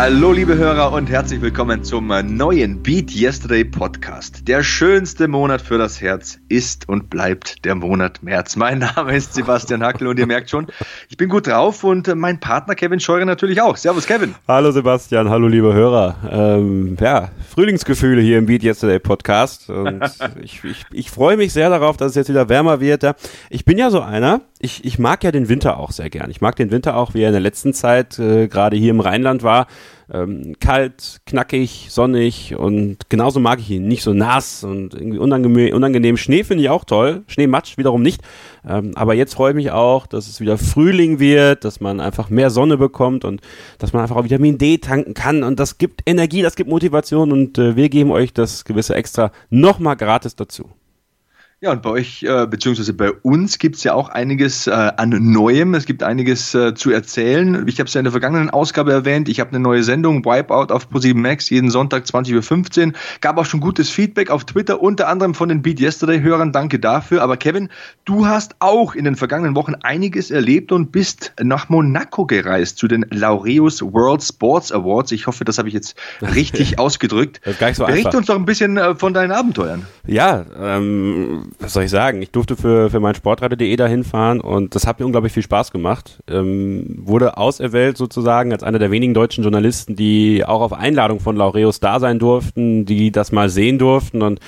Hallo liebe Hörer und herzlich willkommen zum neuen Beat Yesterday Podcast. Der schönste Monat für das Herz ist und bleibt der Monat März. Mein Name ist Sebastian Hackel und ihr merkt schon, ich bin gut drauf und mein Partner Kevin Scheurer natürlich auch. Servus Kevin. Hallo Sebastian, hallo liebe Hörer. Ähm, ja, Frühlingsgefühle hier im Beat Yesterday Podcast und ich, ich, ich freue mich sehr darauf, dass es jetzt wieder wärmer wird. Ich bin ja so einer, ich, ich mag ja den Winter auch sehr gern. Ich mag den Winter auch, wie er in der letzten Zeit äh, gerade hier im Rheinland war. Ähm, kalt, knackig, sonnig und genauso mag ich ihn. Nicht so nass und irgendwie unangenehm. unangenehm. Schnee finde ich auch toll. Schneematsch wiederum nicht. Ähm, aber jetzt freue ich mich auch, dass es wieder Frühling wird, dass man einfach mehr Sonne bekommt und dass man einfach auch Vitamin D tanken kann. Und das gibt Energie, das gibt Motivation und äh, wir geben euch das gewisse Extra nochmal gratis dazu. Ja, und bei euch, äh, beziehungsweise bei uns gibt's ja auch einiges äh, an Neuem. Es gibt einiges äh, zu erzählen. Ich habe es ja in der vergangenen Ausgabe erwähnt. Ich habe eine neue Sendung, Wipeout auf ProSieben Max, jeden Sonntag 20.15 Uhr. Gab auch schon gutes Feedback auf Twitter, unter anderem von den Beat Yesterday-Hörern. Danke dafür. Aber Kevin, du hast auch in den vergangenen Wochen einiges erlebt und bist nach Monaco gereist zu den Laureus World Sports Awards. Ich hoffe, das habe ich jetzt richtig ausgedrückt. Das ist gar nicht so Bericht einfach. uns doch ein bisschen äh, von deinen Abenteuern. Ja, ähm, was soll ich sagen? Ich durfte für, für mein Sportradio.de dahin fahren und das hat mir unglaublich viel Spaß gemacht. Ähm, wurde auserwählt sozusagen als einer der wenigen deutschen Journalisten, die auch auf Einladung von Laureus da sein durften, die das mal sehen durften und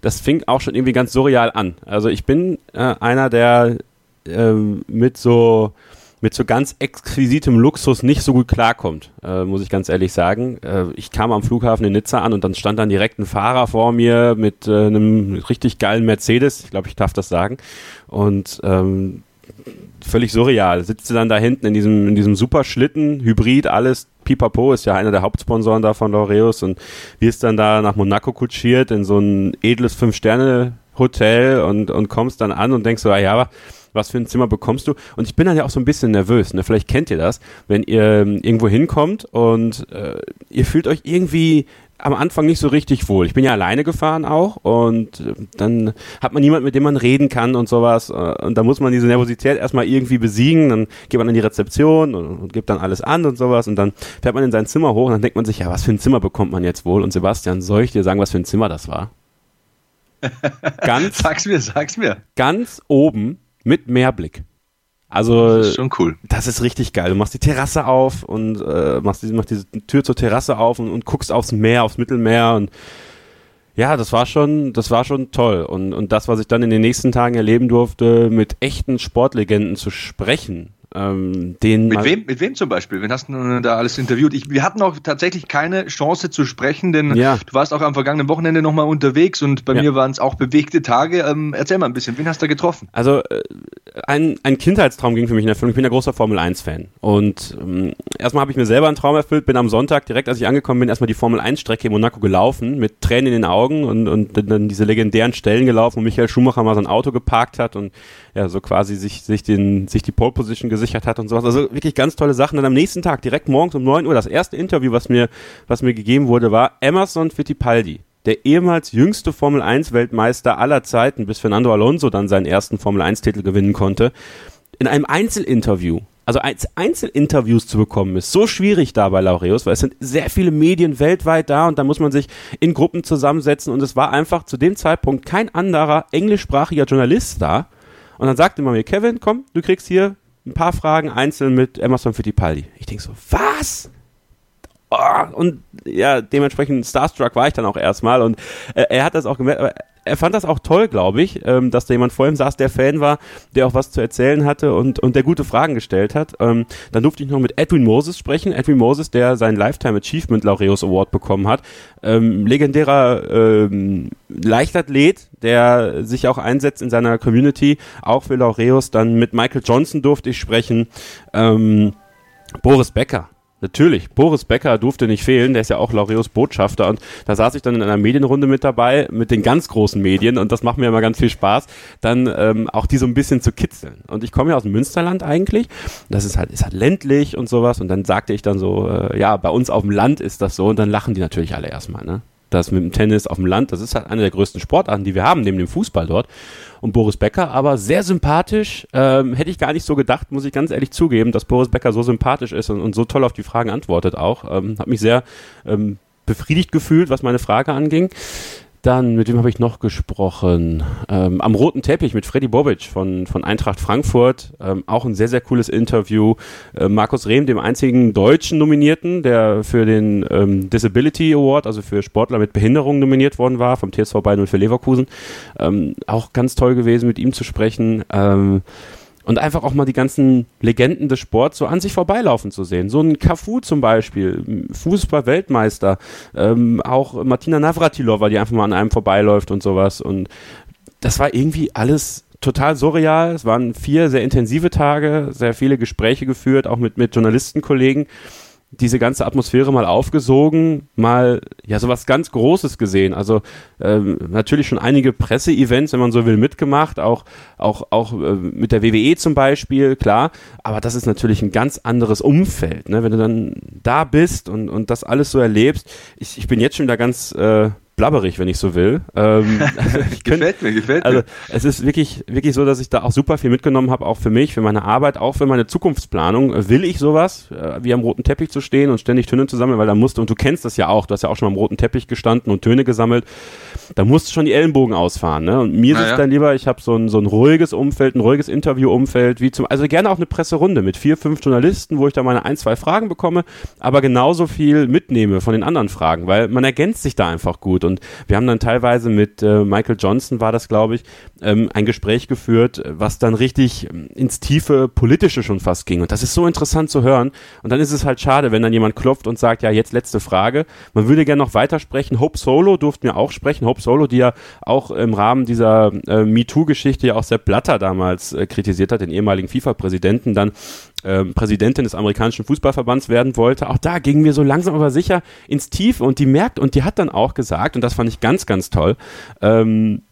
das fing auch schon irgendwie ganz surreal an. Also ich bin äh, einer, der ähm, mit so mit so ganz exquisitem Luxus nicht so gut klarkommt, äh, muss ich ganz ehrlich sagen. Äh, ich kam am Flughafen in Nizza an und dann stand dann direkt ein Fahrer vor mir mit äh, einem richtig geilen Mercedes, ich glaube, ich darf das sagen. Und ähm, völlig surreal. Sitzt dann da hinten in diesem, in diesem Superschlitten, Hybrid, alles. Pipapo ist ja einer der Hauptsponsoren da von Laureus und wirst dann da nach Monaco kutschiert in so ein edles Fünf-Sterne-Hotel und, und kommst dann an und denkst so, ah ja, aber was für ein Zimmer bekommst du? Und ich bin dann ja auch so ein bisschen nervös. Ne? Vielleicht kennt ihr das, wenn ihr ähm, irgendwo hinkommt und äh, ihr fühlt euch irgendwie am Anfang nicht so richtig wohl. Ich bin ja alleine gefahren auch und äh, dann hat man niemanden, mit dem man reden kann und sowas. Äh, Und da muss man diese Nervosität erstmal irgendwie besiegen. Dann geht man in die Rezeption und, und gibt dann alles an und sowas. Und dann fährt man in sein Zimmer hoch und dann denkt man sich, ja, was für ein Zimmer bekommt man jetzt wohl? Und Sebastian, soll ich dir sagen, was für ein Zimmer das war? Ganz, Sag's mir, sag's mir. ganz oben mit Meerblick. Also Das ist schon cool. das ist richtig geil. Du machst die Terrasse auf und äh, machst, diese, machst diese Tür zur Terrasse auf und, und guckst aufs Meer, aufs Mittelmeer und ja, das war schon, das war schon toll. Und, und das, was ich dann in den nächsten Tagen erleben durfte, mit echten Sportlegenden zu sprechen, ähm, den Mit wem, mit wem zum Beispiel? Wen hast du da alles interviewt? Ich, wir hatten auch tatsächlich keine Chance zu sprechen, denn Ja. du warst auch am vergangenen Wochenende nochmal unterwegs und bei Ja. mir waren es auch bewegte Tage. Ähm, erzähl mal ein bisschen, wen hast du da getroffen? Also äh, ein, ein Kindheitstraum ging für mich in Erfüllung. Ich bin ja großer Formel-1-Fan. Und ähm, erstmal habe ich mir selber einen Traum erfüllt, bin am Sonntag, direkt als ich angekommen bin, erstmal die Formel-1-Strecke in Monaco gelaufen, mit Tränen in den Augen und, und dann- dann diese legendären Stellen gelaufen, wo Michael Schumacher mal sein Auto geparkt hat und ja, so quasi sich, sich, den, sich die Pole-Position gesichert hat und sowas. Also wirklich ganz tolle Sachen. Dann am nächsten Tag, direkt morgens um 9 Uhr, das erste Interview, was mir, was mir gegeben wurde, war Emerson Fittipaldi der ehemals jüngste Formel 1 Weltmeister aller Zeiten, bis Fernando Alonso dann seinen ersten Formel 1 Titel gewinnen konnte, in einem Einzelinterview, also als Einzelinterviews zu bekommen, ist so schwierig da bei Laureus, weil es sind sehr viele Medien weltweit da und da muss man sich in Gruppen zusammensetzen und es war einfach zu dem Zeitpunkt kein anderer englischsprachiger Journalist da. Und dann sagte man mir, Kevin, komm, du kriegst hier ein paar Fragen einzeln mit Emerson Fittipaldi. Ich denke so, was? Oh, und ja, dementsprechend starstruck war ich dann auch erstmal und äh, er hat das auch gemerkt, aber er fand das auch toll, glaube ich, ähm, dass da jemand vor ihm saß, der Fan war, der auch was zu erzählen hatte und, und der gute Fragen gestellt hat. Ähm, dann durfte ich noch mit Edwin Moses sprechen. Edwin Moses, der seinen Lifetime Achievement Laureus Award bekommen hat. Ähm, legendärer ähm, Leichtathlet, der sich auch einsetzt in seiner Community, auch für Laureus. Dann mit Michael Johnson durfte ich sprechen. Ähm, Boris Becker. Natürlich, Boris Becker durfte nicht fehlen, der ist ja auch Laureus Botschafter und da saß ich dann in einer Medienrunde mit dabei, mit den ganz großen Medien und das macht mir immer ganz viel Spaß, dann ähm, auch die so ein bisschen zu kitzeln. Und ich komme ja aus dem Münsterland eigentlich, das ist halt, ist halt ländlich und sowas und dann sagte ich dann so, äh, ja, bei uns auf dem Land ist das so und dann lachen die natürlich alle erstmal, ne? Das mit dem Tennis auf dem Land, das ist halt eine der größten Sportarten, die wir haben, neben dem Fußball dort. Und Boris Becker, aber sehr sympathisch, ähm, hätte ich gar nicht so gedacht, muss ich ganz ehrlich zugeben, dass Boris Becker so sympathisch ist und, und so toll auf die Fragen antwortet auch. Ähm, hat mich sehr ähm, befriedigt gefühlt, was meine Frage anging. Dann, mit wem habe ich noch gesprochen? Ähm, am roten Teppich mit Freddy Bobic von, von Eintracht Frankfurt. Ähm, auch ein sehr, sehr cooles Interview. Äh, Markus Rehm, dem einzigen deutschen Nominierten, der für den ähm, Disability Award, also für Sportler mit Behinderung nominiert worden war, vom TSV Bayern und für Leverkusen. Ähm, auch ganz toll gewesen, mit ihm zu sprechen. Und einfach auch mal die ganzen Legenden des Sports so an sich vorbeilaufen zu sehen. So ein Cafu zum Beispiel, Fußball-Weltmeister, ähm, auch Martina Navratilova, die einfach mal an einem vorbeiläuft und sowas. Und das war irgendwie alles total surreal. Es waren vier sehr intensive Tage, sehr viele Gespräche geführt, auch mit, mit Journalistenkollegen diese ganze Atmosphäre mal aufgesogen, mal ja sowas ganz Großes gesehen. Also ähm, natürlich schon einige Presseevents, wenn man so will, mitgemacht, auch auch auch äh, mit der WWE zum Beispiel, klar. Aber das ist natürlich ein ganz anderes Umfeld, ne? Wenn du dann da bist und und das alles so erlebst. Ich, ich bin jetzt schon da ganz äh, blabberig, wenn ich so will. Ähm, gefällt mir, gefällt also, mir. Es ist wirklich, wirklich so, dass ich da auch super viel mitgenommen habe, auch für mich, für meine Arbeit, auch für meine Zukunftsplanung. Will ich sowas, äh, wie am roten Teppich zu stehen und ständig Töne zu sammeln, weil da musste, und du kennst das ja auch, du hast ja auch schon mal am roten Teppich gestanden und Töne gesammelt, da musst du schon die Ellenbogen ausfahren. Ne? Und mir Na ist es dann lieber, ich habe so ein, so ein ruhiges Umfeld, ein ruhiges Interviewumfeld, wie zum, also gerne auch eine Presserunde mit vier, fünf Journalisten, wo ich da meine ein, zwei Fragen bekomme, aber genauso viel mitnehme von den anderen Fragen, weil man ergänzt sich da einfach gut. Und wir haben dann teilweise mit äh, Michael Johnson, war das glaube ich, ähm, ein Gespräch geführt, was dann richtig ähm, ins tiefe Politische schon fast ging. Und das ist so interessant zu hören. Und dann ist es halt schade, wenn dann jemand klopft und sagt, ja, jetzt letzte Frage. Man würde gerne noch weitersprechen. Hope Solo durften wir auch sprechen. Hope Solo, die ja auch im Rahmen dieser äh, MeToo-Geschichte ja auch Sepp Blatter damals äh, kritisiert hat, den ehemaligen FIFA-Präsidenten, dann ähm, Präsidentin des amerikanischen Fußballverbands werden wollte. Auch da gingen wir so langsam aber sicher ins Tiefe und die merkt und die hat dann auch gesagt, und das fand ich ganz, ganz toll, ähm,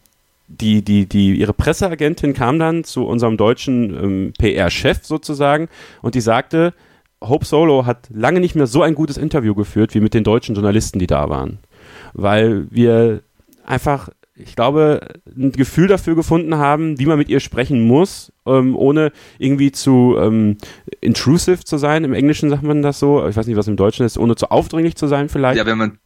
die, die, die, ihre Presseagentin kam dann zu unserem deutschen ähm, PR-Chef sozusagen und die sagte, Hope Solo hat lange nicht mehr so ein gutes Interview geführt wie mit den deutschen Journalisten, die da waren. Weil wir einfach ich glaube, ein Gefühl dafür gefunden haben, wie man mit ihr sprechen muss, ähm, ohne irgendwie zu ähm, intrusive zu sein. Im Englischen sagt man das so. Ich weiß nicht, was im Deutschen ist, ohne zu aufdringlich zu sein vielleicht. Ja, wenn man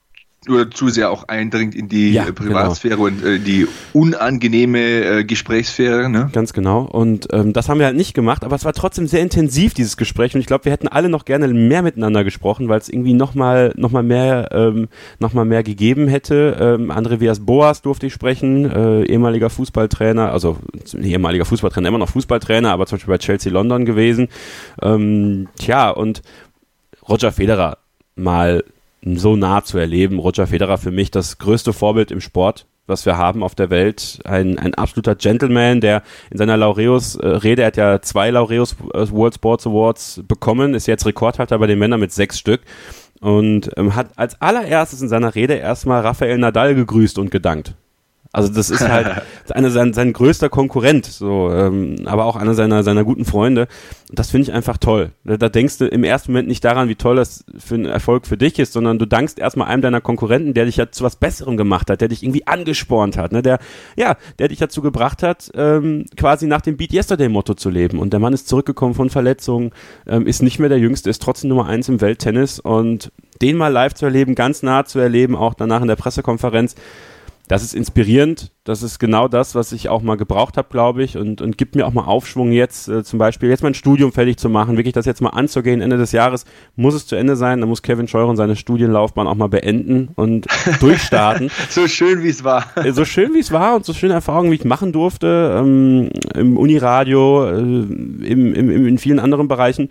oder zu sehr auch eindringt in die ja, Privatsphäre genau. und äh, die unangenehme äh, Gesprächssphäre. Ne? Ganz genau. Und ähm, das haben wir halt nicht gemacht, aber es war trotzdem sehr intensiv, dieses Gespräch. Und ich glaube, wir hätten alle noch gerne mehr miteinander gesprochen, weil es irgendwie nochmal noch mal mehr, ähm, noch mal mehr gegeben hätte. Ähm, Andreas Boas durfte ich sprechen, äh, ehemaliger Fußballtrainer, also ehemaliger Fußballtrainer, immer noch Fußballtrainer, aber zum Beispiel bei Chelsea London gewesen. Ähm, tja, und Roger Federer mal so nah zu erleben. Roger Federer für mich das größte Vorbild im Sport, was wir haben auf der Welt. Ein, ein absoluter Gentleman, der in seiner Laureus-Rede, er hat ja zwei Laureus äh, World Sports Awards bekommen, ist jetzt Rekordhalter bei den Männern mit sechs Stück und ähm, hat als allererstes in seiner Rede erstmal Rafael Nadal gegrüßt und gedankt. Also das ist halt eine, sein, sein größter Konkurrent, so, ähm, aber auch einer seiner, seiner guten Freunde. Und das finde ich einfach toll. Da, da, denkst du im ersten Moment nicht daran, wie toll das für ein Erfolg für dich ist, sondern du dankst erstmal einem deiner Konkurrenten, der dich ja zu was Besserem gemacht hat, der dich irgendwie angespornt hat, ne? der, ja, der dich dazu gebracht hat, ähm, quasi nach dem Beat Yesterday Motto zu leben. Und der Mann ist zurückgekommen von Verletzungen, ähm, ist nicht mehr der Jüngste, ist trotzdem Nummer eins im Welttennis und den mal live zu erleben, ganz nah zu erleben, auch danach in der Pressekonferenz, das ist inspirierend. Das ist genau das, was ich auch mal gebraucht habe, glaube ich, und, und gibt mir auch mal Aufschwung jetzt, äh, zum Beispiel jetzt mein Studium fertig zu machen, wirklich das jetzt mal anzugehen. Ende des Jahres muss es zu Ende sein. Da muss Kevin Scheuren seine Studienlaufbahn auch mal beenden und durchstarten. so schön wie es war. Äh, so schön wie es war und so schöne Erfahrungen, wie ich machen durfte ähm, im Uniradio, äh, im, im, in vielen anderen Bereichen.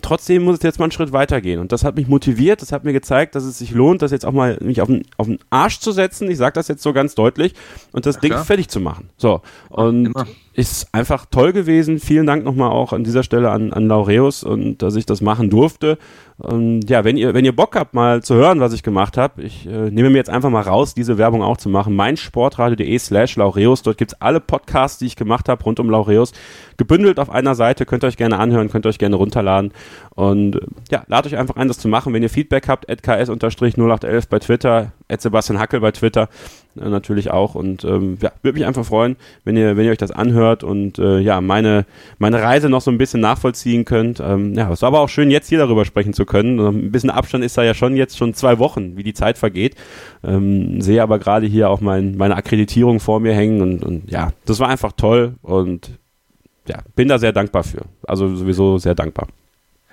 Trotzdem muss es jetzt mal einen Schritt weitergehen und das hat mich motiviert. Das hat mir gezeigt, dass es sich lohnt, das jetzt auch mal mich auf den, auf den Arsch zu setzen. Ich sage das jetzt so ganz deutlich und das Ding klar. fertig zu machen. So. Und Immer. Ist einfach toll gewesen. Vielen Dank nochmal auch an dieser Stelle an, an Laureus und dass ich das machen durfte. Und ja, wenn ihr, wenn ihr Bock habt, mal zu hören, was ich gemacht habe, ich äh, nehme mir jetzt einfach mal raus, diese Werbung auch zu machen. meinsportradio.de slash Laureus. Dort gibt's alle Podcasts, die ich gemacht habe, rund um Laureus. Gebündelt auf einer Seite, könnt ihr euch gerne anhören, könnt ihr euch gerne runterladen. Und äh, ja, ladet euch einfach ein, das zu machen. Wenn ihr Feedback habt, ks-0811 bei Twitter, Sebastian Hackel bei Twitter äh, natürlich auch. Und ähm, ja, würde mich einfach freuen, wenn ihr, wenn ihr euch das anhört und äh, ja, meine, meine Reise noch so ein bisschen nachvollziehen könnt. Ähm, ja, es war aber auch schön, jetzt hier darüber sprechen zu können. Ein bisschen Abstand ist da ja schon jetzt schon zwei Wochen, wie die Zeit vergeht. Ähm, sehe aber gerade hier auch mein, meine Akkreditierung vor mir hängen und, und ja, das war einfach toll und ja, bin da sehr dankbar für. Also sowieso sehr dankbar.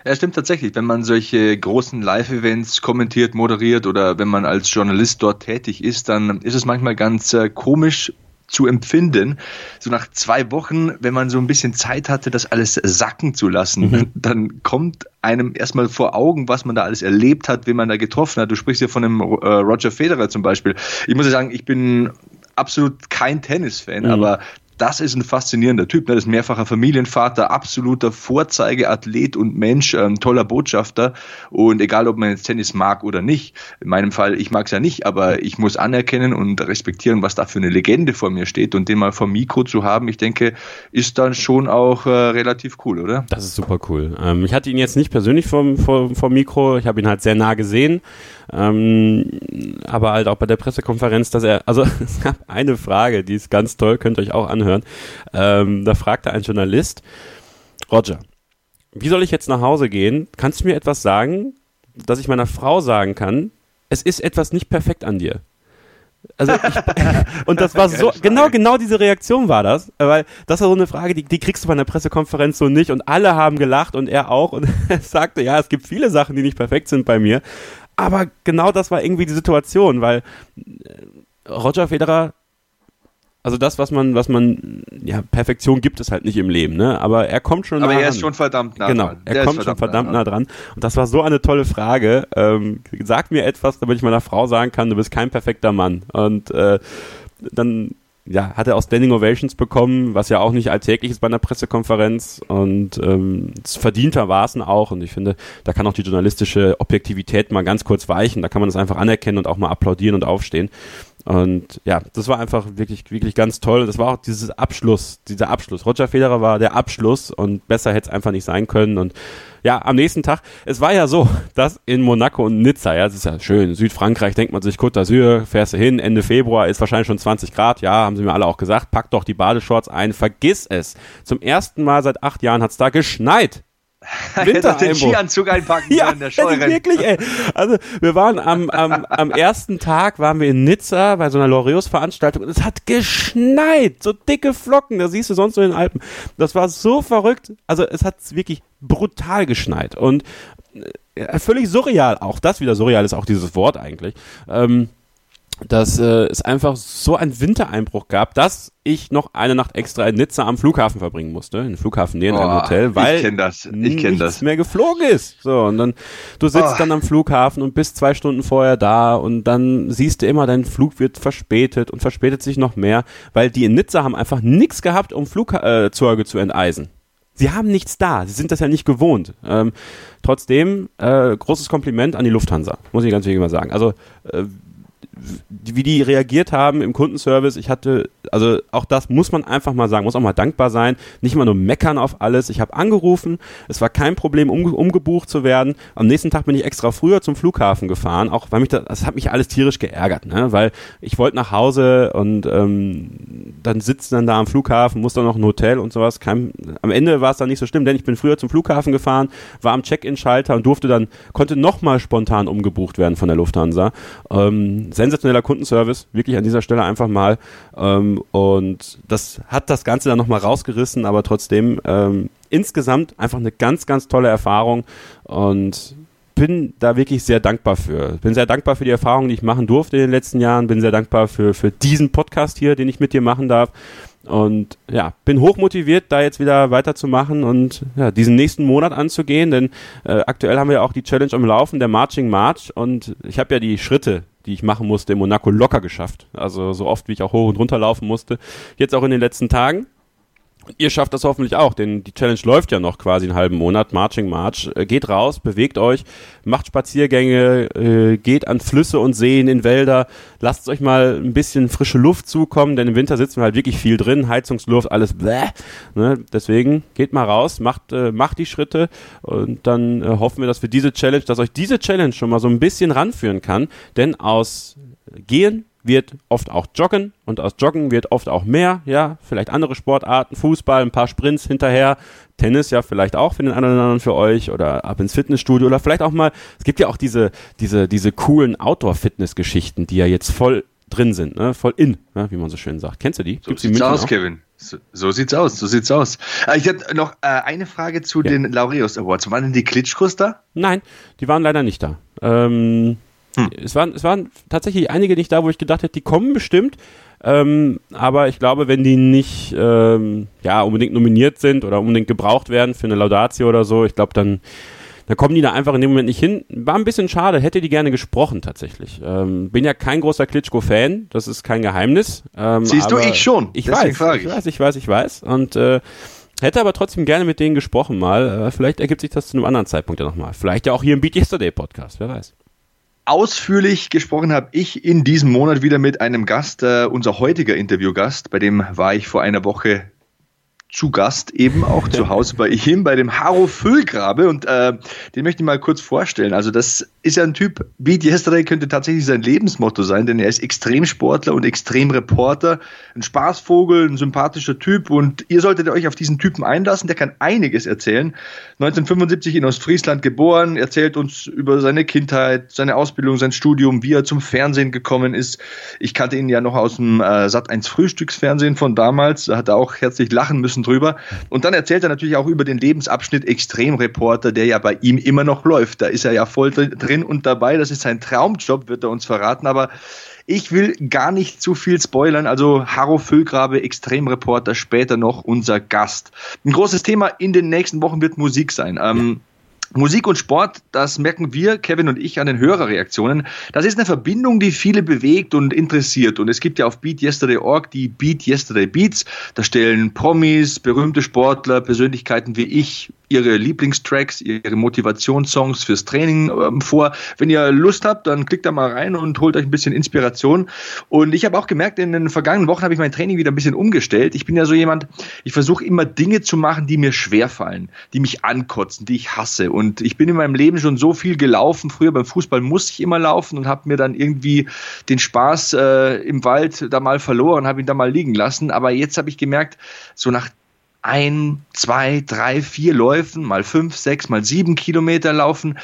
Ja, stimmt tatsächlich. Wenn man solche großen Live-Events kommentiert, moderiert oder wenn man als Journalist dort tätig ist, dann ist es manchmal ganz äh, komisch zu empfinden. So nach zwei Wochen, wenn man so ein bisschen Zeit hatte, das alles sacken zu lassen, mhm. dann kommt einem erstmal vor Augen, was man da alles erlebt hat, wen man da getroffen hat. Du sprichst ja von einem äh, Roger Federer zum Beispiel. Ich muss ja sagen, ich bin absolut kein Tennisfan, mhm. aber das ist ein faszinierender Typ. Ne? Das ist mehrfacher Familienvater, absoluter Vorzeigeathlet und Mensch, ähm, toller Botschafter. Und egal, ob man jetzt Tennis mag oder nicht, in meinem Fall, ich mag es ja nicht, aber ich muss anerkennen und respektieren, was da für eine Legende vor mir steht. Und den mal vom Mikro zu haben, ich denke, ist dann schon auch äh, relativ cool, oder? Das ist super cool. Ähm, ich hatte ihn jetzt nicht persönlich vom, vom, vom Mikro, ich habe ihn halt sehr nah gesehen. Ähm, aber halt auch bei der Pressekonferenz, dass er, also es gab eine Frage, die ist ganz toll, könnt ihr euch auch anhören. Ähm, da fragte ein Journalist, Roger, wie soll ich jetzt nach Hause gehen? Kannst du mir etwas sagen, dass ich meiner Frau sagen kann, es ist etwas nicht perfekt an dir? Also ich, und das war so, genau, genau diese Reaktion war das, weil das war so eine Frage, die, die kriegst du bei einer Pressekonferenz so nicht und alle haben gelacht und er auch und er sagte, ja, es gibt viele Sachen, die nicht perfekt sind bei mir, aber genau das war irgendwie die Situation, weil äh, Roger Federer also das, was man, was man, ja, Perfektion gibt es halt nicht im Leben, ne? Aber er kommt schon Aber nah er ist schon verdammt nah genau, dran. Genau, er kommt schon verdammt nah dran. Und das war so eine tolle Frage. Ähm, sag mir etwas, damit ich meiner Frau sagen kann, du bist kein perfekter Mann. Und äh, dann ja, hat er auch Standing Ovations bekommen, was ja auch nicht alltäglich ist bei einer Pressekonferenz und ähm, verdientermaßen auch und ich finde, da kann auch die journalistische Objektivität mal ganz kurz weichen, da kann man das einfach anerkennen und auch mal applaudieren und aufstehen und ja, das war einfach wirklich, wirklich ganz toll. Das war auch dieses Abschluss, dieser Abschluss. Roger Federer war der Abschluss und besser hätte es einfach nicht sein können. Und ja, am nächsten Tag, es war ja so, dass in Monaco und Nizza, ja, das ist ja schön, Südfrankreich denkt man sich, Côte d'Azur, fährst du hin, Ende Februar ist wahrscheinlich schon 20 Grad, ja, haben sie mir alle auch gesagt, pack doch die Badeshorts ein, vergiss es. Zum ersten Mal seit acht Jahren hat es da geschneit. Winter den Skianzug einpacken ja, in der Scheune. wirklich, ey. Also wir waren am, am, am ersten Tag waren wir in Nizza bei so einer Loreos-Veranstaltung und es hat geschneit, so dicke Flocken, da siehst du sonst nur in den Alpen. Das war so verrückt, also es hat wirklich brutal geschneit und äh, völlig surreal, auch das wieder surreal ist auch dieses Wort eigentlich. Ähm, dass äh, es einfach so einen Wintereinbruch gab, dass ich noch eine Nacht extra in Nizza am Flughafen verbringen musste, in Flughafen näher oh, ein Hotel, weil ich kenn das. Ich kenn das. mehr geflogen ist. So und dann du sitzt oh. dann am Flughafen und bist zwei Stunden vorher da und dann siehst du immer, dein Flug wird verspätet und verspätet sich noch mehr, weil die in Nizza haben einfach nichts gehabt, um Flugzeuge äh, zu enteisen. Sie haben nichts da. Sie sind das ja nicht gewohnt. Ähm, trotzdem, äh, großes Kompliment an die Lufthansa, muss ich ganz wirklich mal sagen. Also äh, wie die reagiert haben im Kundenservice, ich hatte, also auch das muss man einfach mal sagen, muss auch mal dankbar sein, nicht mal nur meckern auf alles. Ich habe angerufen, es war kein Problem, um, umgebucht zu werden. Am nächsten Tag bin ich extra früher zum Flughafen gefahren, auch weil mich das, das hat mich alles tierisch geärgert, ne? weil ich wollte nach Hause und ähm, dann sitzt dann da am Flughafen, muss dann noch ein Hotel und sowas. Kein, am Ende war es dann nicht so schlimm, denn ich bin früher zum Flughafen gefahren, war am Check-in-Schalter und durfte dann, konnte nochmal spontan umgebucht werden von der Lufthansa. Ähm, sensationeller Kundenservice, wirklich an dieser Stelle einfach mal. Ähm, und das hat das Ganze dann nochmal rausgerissen, aber trotzdem ähm, insgesamt einfach eine ganz, ganz tolle Erfahrung und bin da wirklich sehr dankbar für. Bin sehr dankbar für die Erfahrungen, die ich machen durfte in den letzten Jahren. Bin sehr dankbar für, für diesen Podcast hier, den ich mit dir machen darf. Und ja, bin hochmotiviert, da jetzt wieder weiterzumachen und ja, diesen nächsten Monat anzugehen, denn äh, aktuell haben wir auch die Challenge am Laufen, der Marching March und ich habe ja die Schritte, die ich machen musste in Monaco locker geschafft. Also so oft, wie ich auch hoch und runter laufen musste. Jetzt auch in den letzten Tagen. Ihr schafft das hoffentlich auch, denn die Challenge läuft ja noch quasi einen halben Monat, Marching March. Äh, geht raus, bewegt euch, macht Spaziergänge, äh, geht an Flüsse und Seen, in Wälder, lasst euch mal ein bisschen frische Luft zukommen, denn im Winter sitzen wir halt wirklich viel drin, Heizungsluft, alles bläh. Ne? Deswegen geht mal raus, macht, äh, macht die Schritte und dann hoffen wir, dass wir diese Challenge, dass euch diese Challenge schon mal so ein bisschen ranführen kann, denn aus Gehen wird oft auch Joggen und aus Joggen wird oft auch mehr, ja, vielleicht andere Sportarten, Fußball, ein paar Sprints hinterher, Tennis ja vielleicht auch für den einen oder anderen für euch oder ab ins Fitnessstudio oder vielleicht auch mal, es gibt ja auch diese, diese, diese coolen Outdoor-Fitness-Geschichten, die ja jetzt voll drin sind, ne? voll in, ne? wie man so schön sagt. Kennst du die? So Gibt's sieht's aus, auch? Kevin. So, so, sieht's aus, so sieht's aus. Äh, ich hätte noch äh, eine Frage zu ja. den Laureus Awards. Waren denn die Klitschkos da? Nein, die waren leider nicht da. Ähm, hm. Es, waren, es waren tatsächlich einige nicht da, wo ich gedacht hätte, die kommen bestimmt. Ähm, aber ich glaube, wenn die nicht ähm, ja, unbedingt nominiert sind oder unbedingt gebraucht werden für eine Laudatio oder so, ich glaube, dann, dann kommen die da einfach in dem Moment nicht hin. War ein bisschen schade, hätte die gerne gesprochen tatsächlich. Ähm, bin ja kein großer Klitschko-Fan, das ist kein Geheimnis. Ähm, Siehst du, ich schon. Ich weiß, ich. ich weiß, ich weiß, ich weiß. Und äh, Hätte aber trotzdem gerne mit denen gesprochen mal. Äh, vielleicht ergibt sich das zu einem anderen Zeitpunkt ja nochmal. Vielleicht ja auch hier im Beat Yesterday Podcast, wer weiß. Ausführlich gesprochen habe ich in diesem Monat wieder mit einem Gast, äh, unser heutiger Interviewgast, bei dem war ich vor einer Woche zu Gast, eben auch zu Hause bei ihm, bei dem Haro Füllgrabe und äh, den möchte ich mal kurz vorstellen. Also das ist ja ein Typ, Beat Yesterday könnte tatsächlich sein Lebensmotto sein, denn er ist Extremsportler und Extremreporter, ein Spaßvogel, ein sympathischer Typ und ihr solltet euch auf diesen Typen einlassen, der kann einiges erzählen. 1975 in Ostfriesland geboren, erzählt uns über seine Kindheit, seine Ausbildung, sein Studium, wie er zum Fernsehen gekommen ist. Ich kannte ihn ja noch aus dem äh, Sat 1 Frühstücksfernsehen von damals, da hat er auch herzlich lachen müssen bisschen drüber. Und dann erzählt er natürlich auch über den Lebensabschnitt Extremreporter, der ja bei ihm immer noch läuft. Da ist er ja voll drin und dabei. Das ist sein Traumjob, wird er uns verraten. Aber ich will gar nicht zu viel spoilern. Also Harro Füllgrabe, Extremreporter, später noch unser Gast. Ein großes Thema in den nächsten Wochen wird Musik sein. Ähm, Musik und Sport, das merken wir, Kevin und ich, an den Hörerreaktionen. Das ist eine Verbindung, die viele bewegt und interessiert. Und es gibt ja auf BeatYesterday.org die Beat Yesterday Beats. Da stellen Promis, berühmte Sportler, Persönlichkeiten wie ich ihre Lieblingstracks, ihre Motivationssongs fürs Training ähm, vor. Wenn ihr Lust habt, dann klickt da mal rein und holt euch ein bisschen Inspiration. Und ich habe auch gemerkt, in den vergangenen Wochen habe ich mein Training wieder ein bisschen umgestellt. Ich bin ja so jemand, ich versuche immer Dinge zu machen, die mir schwerfallen, die mich ankotzen, die ich hasse. Und ich bin in meinem Leben schon so viel gelaufen. Früher beim Fußball musste ich immer laufen und habe mir dann irgendwie den Spaß äh, im Wald da mal verloren, habe ihn da mal liegen lassen. Aber jetzt habe ich gemerkt, so nach ein, zwei, drei, vier Läufen, mal fünf, sechs, mal sieben Kilometer laufen,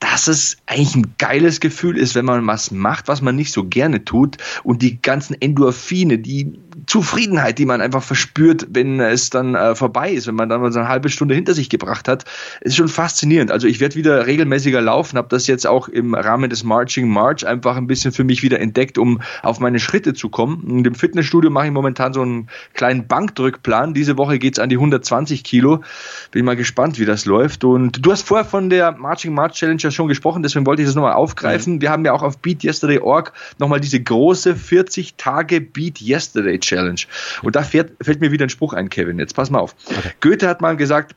dass es eigentlich ein geiles Gefühl ist, wenn man was macht, was man nicht so gerne tut und die ganzen Endorphine, die Zufriedenheit, die man einfach verspürt, wenn es dann äh, vorbei ist, wenn man dann mal so eine halbe Stunde hinter sich gebracht hat, ist schon faszinierend. Also ich werde wieder regelmäßiger laufen, habe das jetzt auch im Rahmen des Marching March einfach ein bisschen für mich wieder entdeckt, um auf meine Schritte zu kommen. Und im Fitnessstudio mache ich momentan so einen kleinen Bankdrückplan. Diese Woche geht's an die 120 Kilo. Bin mal gespannt, wie das läuft. Und du hast vorher von der Marching March Challenge ja schon gesprochen, deswegen wollte ich das nochmal aufgreifen. Mhm. Wir haben ja auch auf Beat Yesterday Org nochmal diese große 40 Tage Beat Yesterday Challenge. Und da fährt, fällt mir wieder ein Spruch ein, Kevin. Jetzt pass mal auf. Okay. Goethe hat mal gesagt,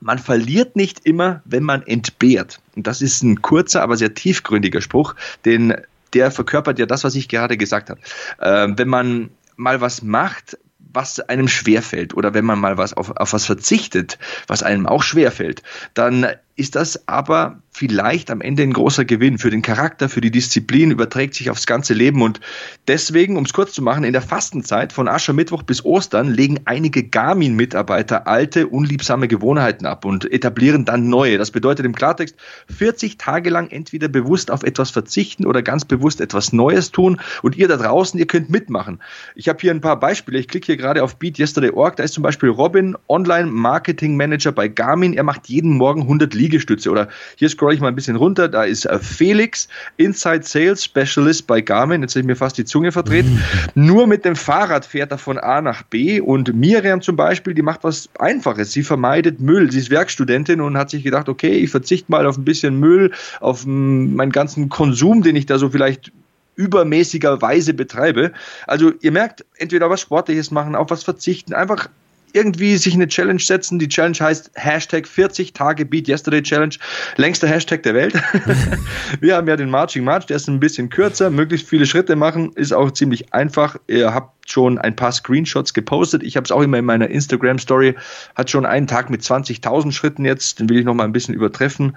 man verliert nicht immer, wenn man entbehrt. Und das ist ein kurzer, aber sehr tiefgründiger Spruch, denn der verkörpert ja das, was ich gerade gesagt habe. Äh, wenn man mal was macht, was einem schwerfällt oder wenn man mal was auf, auf was verzichtet, was einem auch schwerfällt, dann ist das aber vielleicht am Ende ein großer Gewinn für den Charakter, für die Disziplin, überträgt sich aufs ganze Leben. Und deswegen, um es kurz zu machen, in der Fastenzeit von Aschermittwoch bis Ostern legen einige Garmin-Mitarbeiter alte, unliebsame Gewohnheiten ab und etablieren dann neue. Das bedeutet im Klartext, 40 Tage lang entweder bewusst auf etwas verzichten oder ganz bewusst etwas Neues tun. Und ihr da draußen, ihr könnt mitmachen. Ich habe hier ein paar Beispiele. Ich klicke hier gerade auf BeatYesterday.org. Da ist zum Beispiel Robin, Online-Marketing-Manager bei Garmin. Er macht jeden Morgen 100 Liegestütze. Oder hier scroll ich mal ein bisschen runter. Da ist äh, Felix, Inside Sales Specialist bei Garmin. Jetzt habe ich mir fast die Zunge verdreht. Nur mit dem Fahrrad fährt er von A nach B. Und Miriam zum Beispiel, die macht was Einfaches. Sie vermeidet Müll. Sie ist Werkstudentin und hat sich gedacht, okay, ich verzichte mal auf ein bisschen Müll, auf meinen ganzen Konsum, den ich da so vielleicht übermäßigerweise betreibe. Also ihr merkt, entweder was Sportliches machen, auf was verzichten, einfach irgendwie sich eine Challenge setzen. Die Challenge heißt Hashtag 40 Tage Beat Yesterday Challenge. Längster Hashtag der Welt. wir haben ja den Marching March, der ist ein bisschen kürzer. Möglichst viele Schritte machen, ist auch ziemlich einfach. Ihr habt schon ein paar Screenshots gepostet. Ich habe es auch immer in meiner Instagram Story. Hat schon einen Tag mit 20.000 Schritten jetzt. Den will ich noch mal ein bisschen übertreffen.